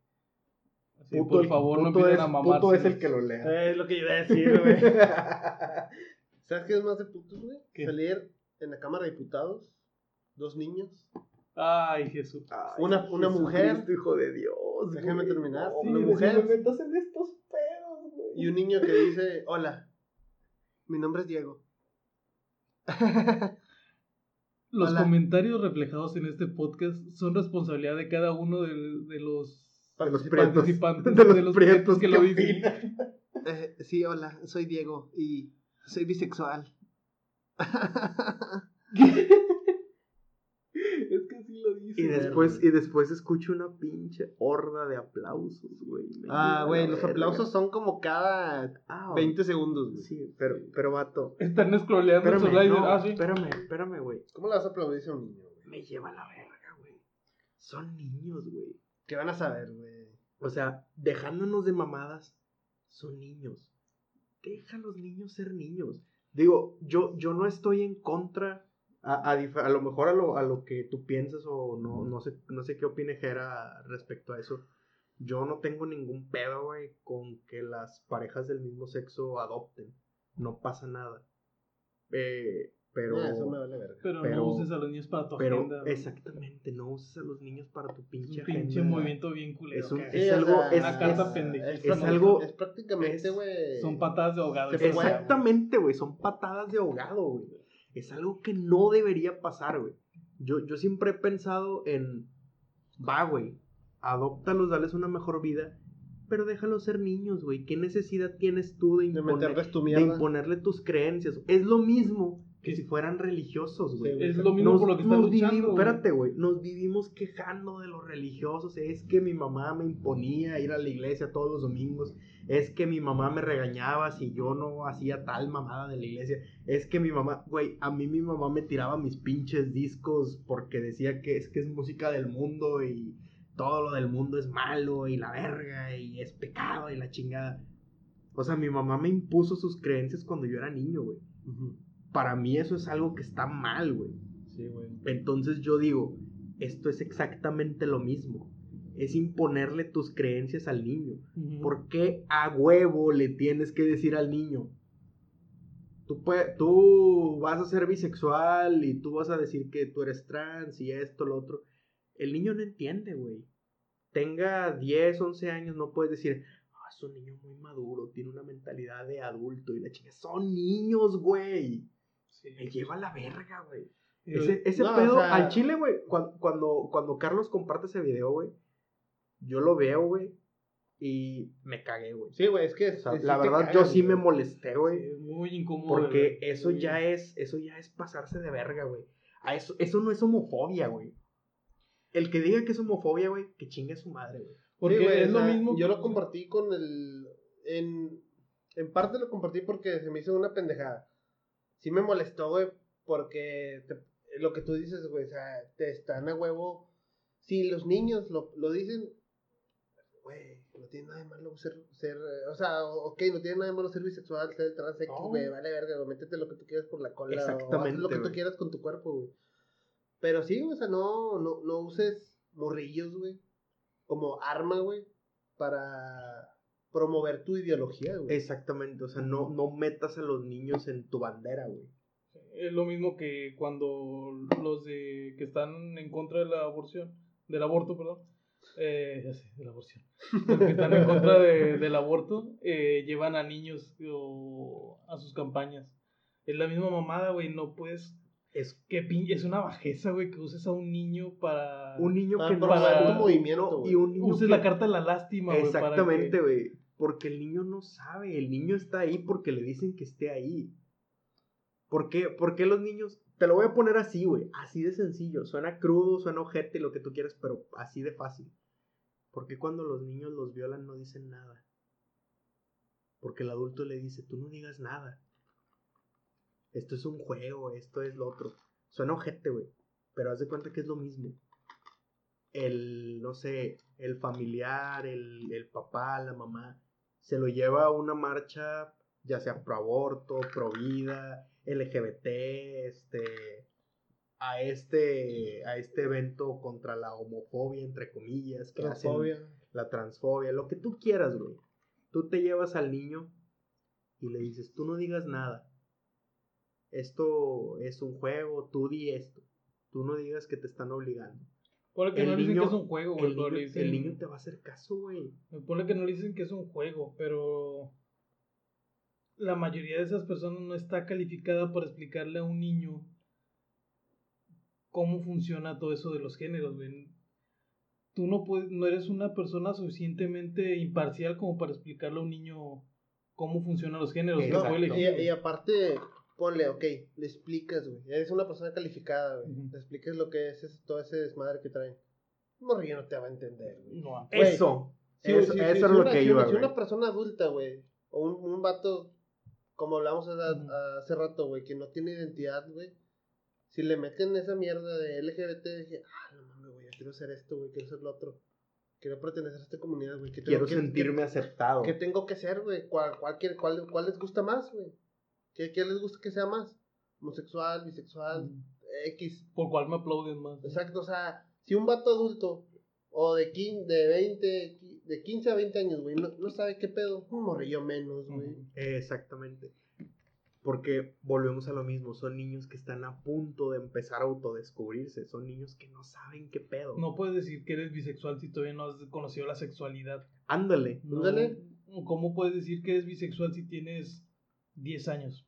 Así, Puto, por favor, no empiecen es, a mamarse. puto es el que lo lea. Es lo que yo iba a decir, güey. ¿Sabes qué es más de putos, güey? Salir en la Cámara de Diputados, dos niños. Ay, Jesús. Ay, Una- una mujer. Hijo de Dios. Déjame güey. terminar. No, Una mujer. no me metas en estos pedos, güey. Y un niño que dice, hola, mi nombre es Diego. Los Hola. comentarios reflejados en este podcast son responsabilidad de cada uno de, de los De los participantes. De los prietos que que lo dicen. Eh, sí, hola, soy Diego y soy bisexual. Es que sí lo dicen. Y después, y después escucho una pinche horda de aplausos, güey. Ah, güey, los verga. aplausos son como cada Ah, 20 segundos. güey. Sí, pero, pero vato. Están scrolleando el Espérame, no, ah, sí. espérame, espérame, güey. ¿Cómo le vas a aplaudir a un niño, güey? Me lleva la verga, güey. Son niños, güey. ¿Qué van a saber, güey? O sea, dejándonos de mamadas, son niños. Deja a los niños ser niños. Digo, yo, yo no estoy en contra, a, a, lo mejor a lo, a lo que tú piensas o no, no, sé, no sé qué opine Jera respecto a eso. Yo no tengo ningún pedo, güey, con que las parejas del mismo sexo adopten. No pasa nada. Eh, pero... Ah, eso me vale verga. Pero, pero- no uses a los niños para tu Pero agenda. güey. exactamente, no uses a los niños para tu Es pinche un pinche agenda. movimiento bien culero. Es un- es algo- sea, es- una carta es- pendeja. Algo- Es prácticamente, güey. Son patadas de ahogado. Exactamente, güey, son patadas de ahogado, güey. Es algo que no debería pasar, güey. Yo, yo siempre he pensado en, va, güey, adóptalos, dales una mejor vida, pero déjalos ser niños, güey. ¿Qué necesidad tienes tú de, imponer- tu de imponerle tus creencias? Es lo mismo que si fueran religiosos, güey. Sí, Es lo mismo Nos- por lo que están nos luchando. vivimos- espérate, güey. Nos vivimos quejando de los religiosos. Es que mi mamá me imponía ir a la iglesia todos los domingos. Es que mi mamá me regañaba si yo no hacía tal mamada de la iglesia. Es que mi mamá, güey, a mí mi mamá me tiraba mis pinches discos porque decía que es que es música del mundo y todo lo del mundo es malo y la verga y es pecado y la chingada. O sea, mi mamá me impuso sus creencias cuando yo era niño, güey. Para mí eso es algo que está mal, güey. Sí, güey. Entonces yo digo, esto es exactamente lo mismo. Es imponerle tus creencias al niño. ¿Por qué a huevo le tienes que decir al niño? Tú, pue- tú vas a ser bisexual y tú vas a decir que tú eres trans y esto, lo otro. El niño no entiende, güey. Tenga 10, 11 años, no puedes decir, ah, es un niño muy maduro, tiene una mentalidad de adulto y la chica. Son niños, güey. Sí. Me lleva a la verga, güey. Y- Ese, ese no, o pedo sea- al chile, güey. Cuando, cuando, cuando Carlos comparte ese video, güey, yo lo veo, güey, y me cagué, güey. Sí, güey, es que. O sea, la verdad, cagas, yo sí güey. me molesté, güey. es muy incómodo. Porque eso ya es, eso ya es pasarse de verga, güey. A eso, eso no es homofobia, güey. El que diga que es homofobia, güey, que chingue a su madre, güey. Porque Sí, güey, es lo mismo. Yo lo compartí con el. En, en parte lo compartí porque se me hizo una pendejada. Sí me molestó, güey, porque te- lo que tú dices, güey, o sea, te están a huevo. Si los niños lo, lo dicen, güey, no tiene nada de malo ser, ser. O sea, ok, no tiene nada de malo ser bisexual, ser trans, X, No. güey, vale verga, güey, métete lo que tú quieras por la cola. o haz Exactamente, lo que tú quieras con tu cuerpo, güey. Pero sí, o sea, no, no, no uses morrillos, güey, como arma, güey, para promover tu ideología, güey. Exactamente, o sea, no, no metas a los niños en tu bandera, güey. Es lo mismo que cuando los de que están en contra de la aborción, del aborto, perdón, eh, ya sé, de la aborción, los que están en contra de- del aborto, eh, llevan a niños o a sus campañas. Es la misma mamada, güey, no puedes, Es que pin- es una bajeza, güey, que uses a un niño para... un niño Para que no promover sabe- tu movimiento, y un niño uses que- la carta de la lástima, güey. para Exactamente, güey. Porque el niño no sabe. El niño está ahí porque le dicen que esté ahí. ¿Por qué? Los niños. Te lo voy a poner así, güey. Así de sencillo. Suena crudo, suena ojete, lo que tú quieras, pero así de fácil. Porque cuando los niños los violan no dicen nada? Porque el adulto le dice, tú no digas nada. Esto es un juego, esto es lo otro. Suena ojete, güey. Pero haz de cuenta que es lo mismo el, no sé, el familiar, el, el papá, la mamá, se lo lleva a una marcha, ya sea pro aborto, pro vida, LGBT, este, a este, a este evento contra la homofobia, entre comillas, que hacen la transfobia, lo que tú quieras, güey. Tú te llevas al niño y le dices, tú no digas nada. Esto es un juego, tú di esto. Tú no digas que te están obligando. Ponle que El no le dicen niño- que es un juego, güey. El pero niño, dicen- el niño te va a hacer caso, güey. Ponle que no le dicen que es un juego, pero la mayoría de esas personas no está calificada para explicarle a un niño cómo funciona todo eso de los géneros, güey. Tú no puedes, no eres una persona suficientemente imparcial como para explicarle a un niño cómo funcionan los géneros. Y, elegido. y aparte, ponle, ok, le explicas, güey. Eres una persona calificada, güey. Le explicas lo que es, ese- todo ese desmadre que traen. Un morrillo no te va a entender, güey. No, Güey, Eso. Sí, eso sí, eso sí, si lo una- que si iba, si una persona adulta, güey, o un, un vato, como hablamos hace, Ujú. hace rato, güey, que no tiene identidad, güey, si le meten esa mierda de LGBT, dije, ah, no mames, güey, yo quiero ser esto, güey, quiero ser lo otro. Quiero pertenecer a esta comunidad, güey. ¿qué tengo Quiero que- sentirme aceptado. ¿Qué tengo que ser, güey? ¿Cuál, cuál, cuál, cuál les gusta más, güey? ¿Qué, ¿Qué les gusta que sea más? Homosexual, bisexual, X. por cual me aplauden más. Exacto, o sea, si un vato adulto o de, quin- de 20, qui- de 15 a 20 años, güey, no, no sabe qué pedo, un morrillo menos, güey. Exactamente. Porque volvemos a lo mismo, son niños que están a punto de empezar a autodescubrirse, son niños que no saben qué pedo. No puedes decir que eres bisexual si todavía no has conocido la sexualidad. Ándale. No, Ándale. ¿Cómo puedes decir que eres bisexual si tienes 10 años?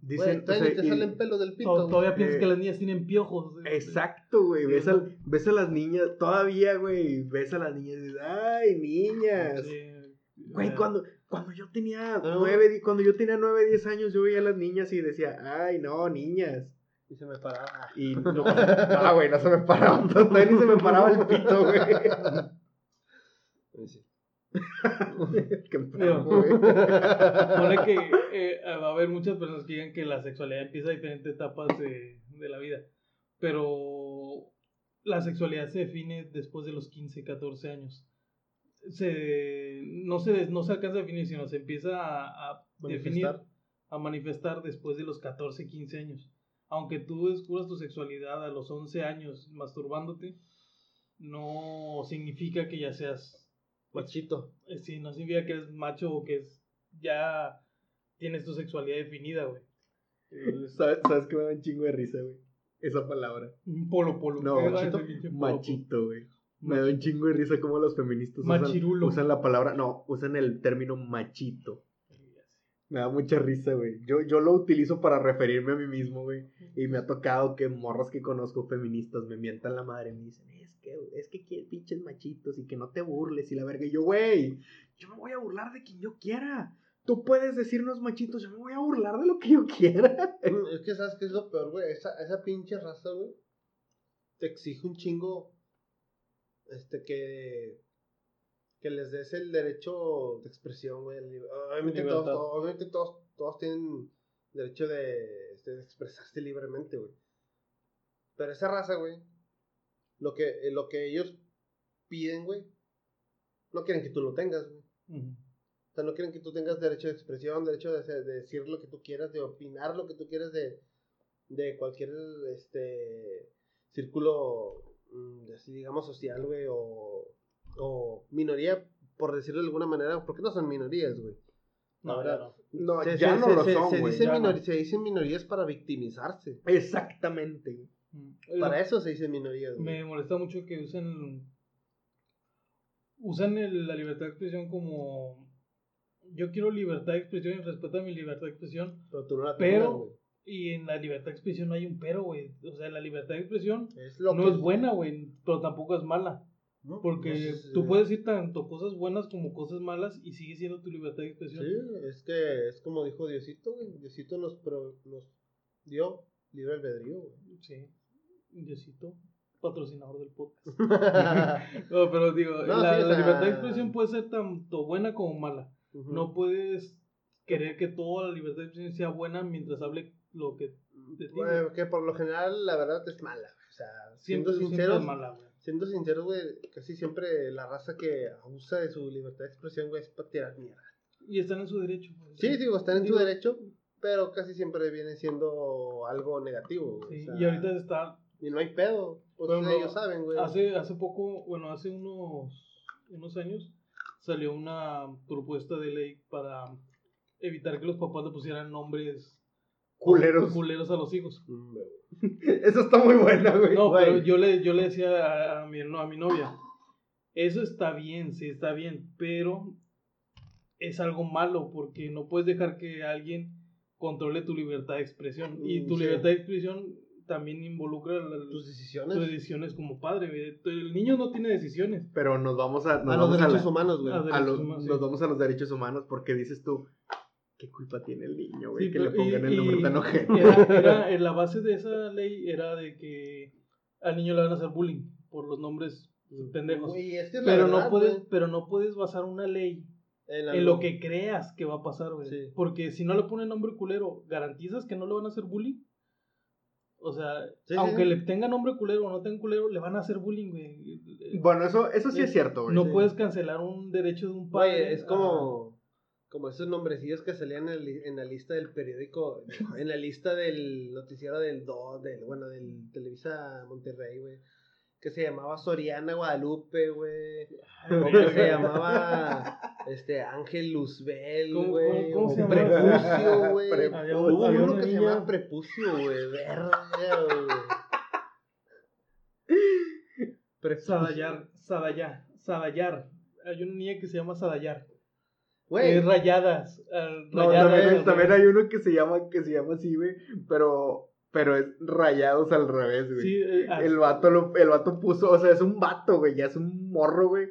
Dicen, todavía o ni sea, te y- salen pelos del pito. Todavía piensas eh, que las niñas tienen piojos. Exacto, güey. Ves, ¿no? al- ves a las niñas, todavía, güey. Ves a las niñas y dices, ay, niñas. Sí. Güey, Ah, cuando, cuando yo tenía No. nueve, di- cuando yo tenía nueve, diez años, yo veía a las niñas y decía, ay, no, niñas. Y se me paraba. Y no, ah, güey, no se me paraba, todavía ni se me paraba el pito, güey. Qué enfermo, güey. Pone que eh, va a haber muchas personas que digan que la sexualidad empieza a diferentes etapas de, de la vida. Pero la sexualidad se define después de los 15, 14 años. Se, no, se, no se alcanza a definir, sino se empiesa a, a definir, Manifestar. a manifestar después de los 14, 15 años. aunque tú descubras tu sexualidad a los 11 años masturbándote, no significa que ya seas Machito. Eh, Sí, no significa que eres macho o que es, ya tienes tu sexualidad definida, güey. Es ¿Sabes, ¿Sabes que me da un chingo de risa, güey? Esa palabra. un polo polo. No, ¿Qué era machito. güey. Me da un chingo de risa como los feministas usan, Machirulo. usan la palabra, no, usan el término machito. Me da mucha risa, güey. Yo, yo lo utilizo para referirme a mí mismo, güey. Y me ha tocado que morras que conozco feministas me mientan la madre. Me dicen, es que, es que quieres pinches machitos y que no te burles y la verga. Y yo, güey, yo me voy a burlar de quien yo quiera. Tú puedes decirnos machitos, yo me voy a burlar de lo que yo quiera. Mm, Es que sabes qué es lo peor, güey. Esa, esa pinche raza, güey. Te exige un chingo. Este que. Que les des el derecho de expresión, güey. todos, todos- obviamente todos, todos tienen derecho de, este, de expresarse libremente, güey. Pero esa raza, güey. Lo que, eh, lo que ellos piden, güey. No quieren que tú lo tengas, güey. O sea, no quieren que tú tengas derecho de expresión, derecho de, decir lo que tú quieras, de opinar lo que tú quieras de, de cualquier este círculo, mm, así digamos, social, güey, o, o minoría, por decirlo de alguna manera, porque no son minorías, güey. La No, verdad. ya no. Ya no lo son, güey. se dicen minorías para victimizarse. Exactamente. Mm. Para eso se dicen minorías, güey. Me molesta mucho que usen usan el- la libertad de expresión como yo quiero libertad de expresión y respeta mi libertad de expresión Pero tú no la pero- tomas, y en la libertad de expresión no hay un pero güey o sea la libertad de expresión Es lo no que- es buena güey pero tampoco es mala ¿no? porque Entonces, tú eh, puedes decir tanto cosas buenas como cosas malas y sigue siendo tu libertad de expresión Sí, es que es como dijo Diosito, güey. Diosito nos, pro- nos dio libre albedrío, güey. sí Diosito patrocinador del podcast no pero digo No, la, sí, libertad de expresión puede ser tanto buena como mala. No puedes querer que toda la libertad de expresión sea buena mientras hable lo que ti. Bueno, que por lo general la verdad es mala. O sea, siendo sinceros, es mala, güey. siendo sinceros, güey, casi siempre la raza que abusa de su libertad de expresión, güey, es para tirar mierda. Y están en su derecho. güey. Sí, digo, están en su Digo, derecho, pero casi siempre viene siendo algo negativo. güey. sí, O sea, y ahorita está. Y no hay pedo. Pues Por ejemplo, ellos saben, güey. Hace, hace poco, bueno, hace unos, unos años salió una propuesta de ley para evitar que los papás le pusieran nombres Culeros. culeros a los hijos. Mm. Eso está muy buena, güey. No, Güey. pero yo le, yo le decía a, a mi, no, a mi novia, eso está bien, sí está bien, pero es algo malo porque no puedes dejar que alguien controle tu libertad de expresión. Y Mm, tu sí. libertad de expresión también involucra la- Tus tus decisiones. decisiones como padre. güey. El niño no tiene decisiones. Pero nos vamos a, nos a los a derechos la- humanos, güey. A a derechos los, humanos, sí. nos vamos a los derechos humanos porque dices tú, ¿qué culpa tiene el niño, güey? Sí, que pero- le pongan y- el nombre y tan ojete. Era, era- en la base de esa ley era de que al niño le van a hacer bullying por los nombres pendejos. Es que Pero verdad, no puedes, güey. pero no puedes basar una ley En, lo que creas que va a pasar, güey. Sí. Porque si no le ponen nombre culero, ¿garantizas que no le van a hacer bullying? O sea, Sí, aunque sí. le tenga nombre culero o no tenga culero, le van a hacer bullying, güey. Bueno, eso, eso sí es cierto, güey. no sí. puedes cancelar un derecho de un Güey, padre. es como, como esos nombrecillos que salían en, el- en la lista del periódico, en la lista del noticiero del 2, del, bueno, del Televisa Monterrey, güey. Que se llamaba Soriana Guadalupe, güey. O que se llamaba este Ángel Luzbel, ¿Cómo- güey. cómo- cómo o se llamaba? Prepucio, güey. Hubo uno que se llamaba Prepucio, güey. Verga, güey. Sadayar, Sadayar, Sadayar. Hay una niña que se llama Sadayar. Güey, Eh, rayadas. eh, No, rayadas, también, hay uno que se llama, que se llama así, güey, pero, pero es rayados al revés, güey. Sí, eh. El vato, lo- el vato puso, o sea, es un vato, güey, ya es un morro, güey,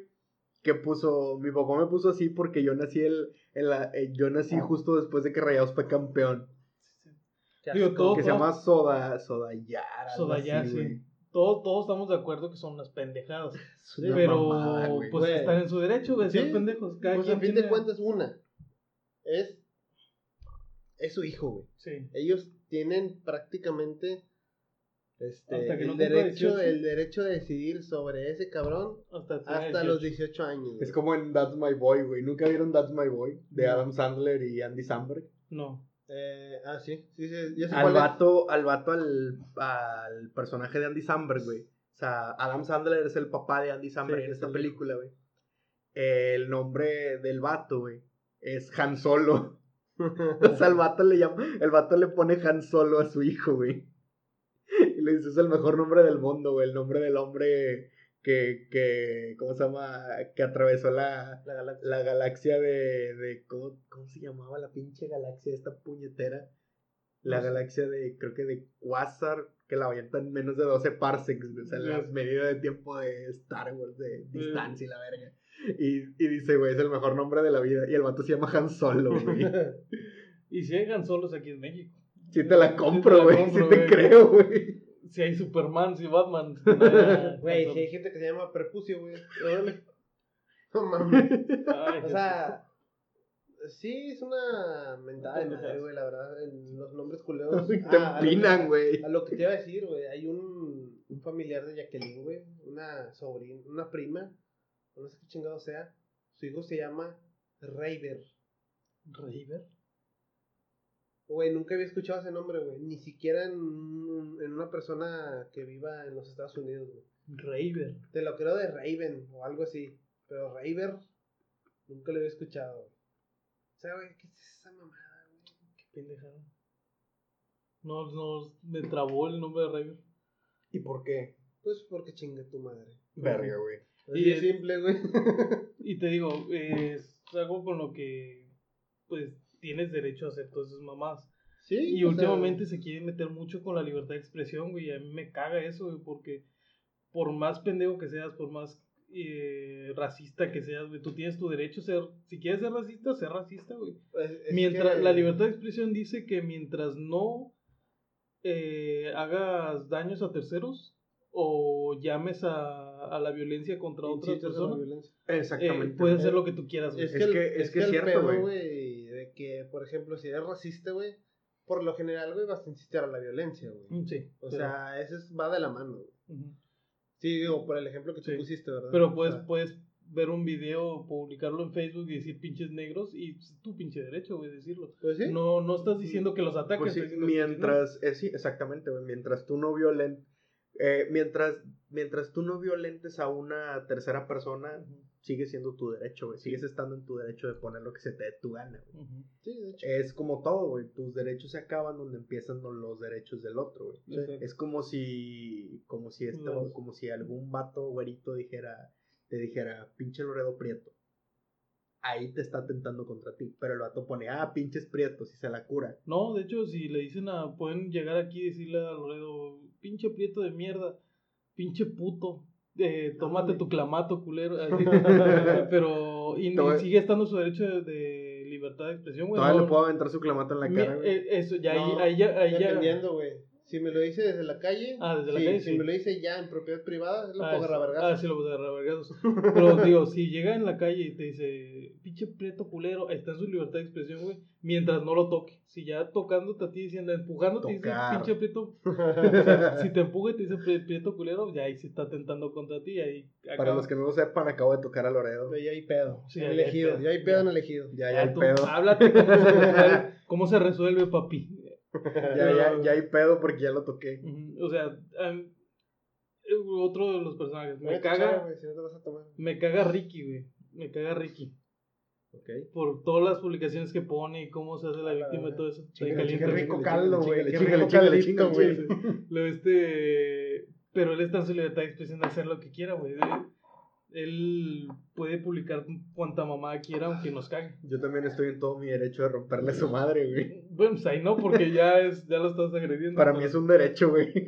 que puso, mi papá me puso así porque yo nací el, en la- eh, yo nací justo después de que Rayados fue campeón, digo, asco. todo- que se llama Soda, Sodayar, Sodayar, sí. güey. Todos, todos estamos de acuerdo que son unas pendejadas. Es una pero mamada, güey. pues Güey. están en su derecho de ser Sí, pendejos. Cada Pues quien a fin tiene- de cuentas, una. Es. Es su hijo, güey. Sí. Ellos tienen prácticamente. Este, Hasta que no el, derecho, 18. el derecho de decidir sobre ese cabrón Hasta, hasta los 18 años. Es como en That's My Boy, güey, ¿nunca vieron That's My Boy? De No. Adam Sandler y Andy Samberg. No. Eh, ah, sí, sí, sí, ya sé Al vato, al vato, al, al personaje de Andy Samberg, güey. O sea, Adam Sandler es el papá de Andy Samberg Sí, en es esta el película, güey. El nombre del vato, güey, es Han Solo. O sea, el vato le llama, el vato le pone Han Solo a su hijo, güey. Y le dice, es el mejor nombre del mundo, güey. El nombre del hombre que, que, ¿cómo se llama? Que atravesó la, La galaxia. la galaxia de, de ¿cómo, cómo se llamaba la pinche galaxia esta puñetera? La No galaxia de, creo que de Quasar, que la avientan en menos de 12 parsecs, o sea, la Yes. medida de tiempo de Star Wars, de distancia y la verga. Y, y dice, güey, es el mejor nombre de la vida. Y el vato se llama Han Solo, güey. Y si hay Han Solos aquí en México. Si te la compro, güey, si te creo, güey. Si hay Superman, si Batman. Güey, si hay gente que se llama prepucio, güey. No mames. Ay, O sea, sí, es una mentada de madre, güey, la verdad. En los nombres culeros. Te Ah, empinan, güey. A lo que te iba a decir, güey, hay un, un familiar de Jacqueline, güey, una sobrina, una prima, no sé qué chingado sea, su hijo se llama Raver. Raver. Güey, nunca había escuchado ese nombre, güey, ni siquiera en, en una persona que viva en los Estados Unidos, güey. Raver. Te lo creo de Raven o algo así, pero Raver nunca lo había escuchado, güey. O sea, güey, ¿qué es esa mamada, güey? Qué pendejada. No, no, me trabó el nombre de Raver. ¿Y por qué? Pues porque chinga tu madre. Verga, güey. Así Y de el- simple, güey. Y te digo, es algo con lo que, pues, tienes derecho a hacer todas esas mamás. Sí, Y sea, últimamente se quiere meter mucho con la libertad de expresión, güey. Y a mí me caga eso, güey, porque por más pendejo que seas, por más eh, racista que seas, güey, tú tienes tu derecho a ser. Si quieres ser racista, ser racista, güey. es- es Mientras que- la libertad de expresión dice que mientras no eh, hagas daños a terceros o llames a, a la violencia contra otras incitas a la personas, violencia. eh, Exactamente. puedes hacer lo que tú quieras, güey. Es, Es que, el- que- es que es cierto, güey. de que, por ejemplo, si eres racista, güey, por lo general, güey, vas a insistir a la violencia, güey. Mm, Sí. O pero- sea, eso es- va de la mano, güey. Sí, digo, por el ejemplo que tú Sí. pusiste, ¿verdad? Pero O puedes, sea, puedes ver un video, publicarlo en Facebook y decir pinches negros y es tu pinche derecho, güey, decirlo. pues sí. No, no estás diciendo que los ataques. Pues sí, mientras, eh, sí, exactamente, güey, mientras tú no violen, eh, mientras, mientras tú no violentes a una tercera persona, sigue siendo tu derecho, güey, sigues estando en tu derecho de poner lo que se te dé tu gana, güey. ujú. Sí, de hecho. Es como todo, güey, tus derechos se acaban donde empiezan los derechos del otro, güey. Es como si, como si esto, como si algún vato güerito dijera, te dijera, pinche Loredo Prieto. Ahí te está atentando contra ti. Pero el vato pone, ah, pinches prietos, y se la cura. No, de hecho, si le dicen a. Pueden llegar aquí y decirle a Loredo: pinche prieto de mierda, pinche puto. eh, tómate güey. tu clamato, culero. así. Pero. Y, sigue estando su derecho de, de libertad de expresión, güey. Todavía no- le puedo aventar su clamato en la cara, güey. eh, eso, ya ahí, No, ahí ya. Ahí ya Dependiendo, güey. Si me lo dice desde la calle. Ah, desde la sí, calle, Si sí. me lo dice ya en propiedad privada, lo Ah, agarrar. Ah, sí, lo puedo agarrar. Pero digo, si llega en la calle y te dice, pinche prieto culero, está en su libertad de expresión, güey, mientras no lo toque. Si ya tocándote a ti, diciendo, empujándote, dice, pinche prieto. si te empuja y te dice "Pri- prieto culero, ya ahí se está tentando contra ti. y Ahí Para los que no lo sepan, acabo de tocar a Loredo. Ya hay pedo. Sí, ya hay elegido. pedo. Ya hay pedo en elegido. Ya, ya Ya hay tú, pedo. Háblate cómo se resuelve, cómo se resuelve, papi. Ya, ya, ya hay pedo porque ya lo toqué. O sea, eh, otro de los personajes. Me caga, si no te vas a tomar. me caga Ricky, güey. Me caga Ricky. Ok. por todas las publicaciones que pone y cómo se hace la víctima y todo eso. Caliente. rico caldo, güey. Qué rico caldito, güey. Lo este, pero él está en su libertad de expresión de hacer lo que quiera, güey. Él puede publicar cuanta mamá quiera, aunque nos cague. Yo también estoy en todo mi derecho de romperle a su madre, güey. Bueno, pues ahí no, porque ya es, ya lo estás agrediendo. Para mí es un derecho, güey. Sí,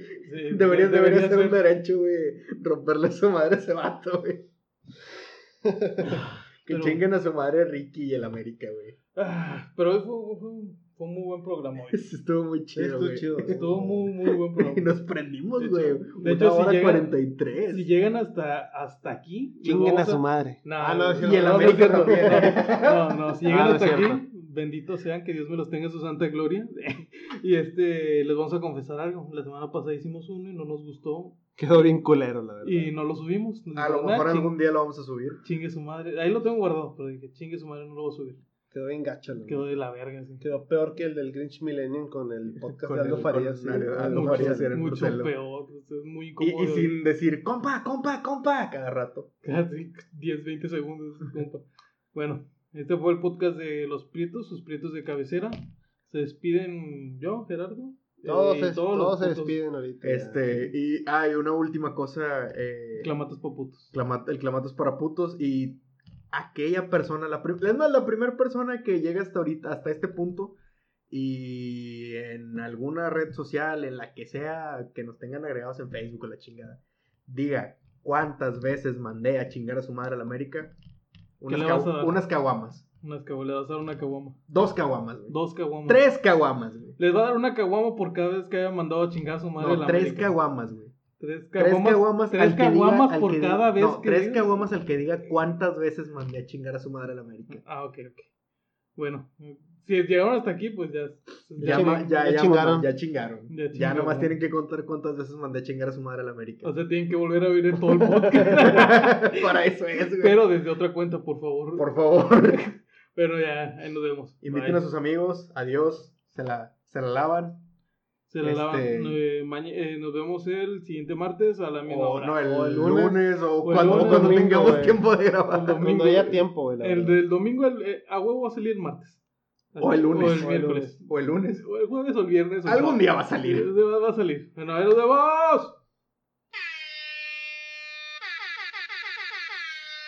Debería, debería ser un derecho, güey. Romperle a su madre a ese vato, güey. Que Pero- chinguen a su madre Ricky y el América, güey. Ah, pero fue, fue, un- fue un muy buen programa hoy. Estuvo muy chido, Estuvo güey. chido. Estuvo muy, muy buen Y programa. nos prendimos, De güey. hecho- de hecho, si llegan- 43. Si llegan hasta, hasta aquí, Chinguen a su madre. No, Ah, no, es y el No, América no. No, no, si llegan Ah, no hasta aquí, benditos sean, que Dios me los tenga en su santa gloria. y este, les vamos a confesar algo. La semana pasada hicimos uno y no nos gustó Quedó bien culero, la verdad. y no lo subimos. A lo mejor "Ah, algún día lo vamos a subir. Chingue su madre. Ahí lo tengo guardado, pero dije, chingue su madre, no lo voy a subir. Quedó bien gacho, ¿no? Quedó de la verga, sí. Quedó peor que el del Grinch Millennium con el podcast Con de Aldo Farías. sí. Aldo- Farías. Era Mucho Marcelo. peor, es muy Y, incómodo. y sin decir, compa, compa, compa, cada rato. Cada 10, 20 segundos, compa. Bueno, este fue el podcast de los prietos, sus prietos de cabecera. Se despiden yo, Gerardo. Todos, eh, todos se putos despiden ahorita. ya. Este, y hay una última cosa. Eh, Clamatos paputos. clama- el clamatos para putos y aquella persona, la es más, la primera persona que llega hasta ahorita, hasta este punto y en alguna red social, en la que sea, que nos tengan agregados en Facebook o la chingada, diga cuántas veces mandé a chingar a su madre a la América. Unas, ca- unas caguamas. Unas caguamas, le vas a dar una caguama. Dos caguamas, güey. Dos caguamas. Tres caguamas, güey. Les va a dar una caguama por cada vez que haya mandado a chingar a su madre a la tres América. caguamas, güey. Tres Tres caguamas. tres diga- caguamas al por que diga- cada vez no, que tres diga. caguamas al que diga cuántas veces mandé a chingar a su madre a la América. Ah, ok, ok. Bueno, si llegaron hasta aquí, pues ya. Ya, Ya ya, ya ya chingaron. ya chingaron. Ya Ya, chingaron. nomás tienen que contar cuántas veces mandé a chingar a su madre a la América. O sea, tienen que volver a ver todo el podcast. Para eso es, güey. Pero desde otra cuenta, por favor. Por favor, Pero ya, ahí nos vemos. inviten Bye. a sus amigos. Adiós. Se la, se la lavan. Se la lavan. este- Eh, eh, nos vemos el siguiente martes a la misma O hora. no, el, O el lunes, lunes, o, o el cuando, lunes, cuando domingo, tengamos tiempo de grabar. El domingo. Cuando haya tiempo, El verdad. del domingo el- eh, a huevo va a salir el martes. O el lunes. O el miércoles. O el lunes. O el jueves o el viernes. o Algún día va a salir. Va va a salir. Bueno, ahí nos vemos.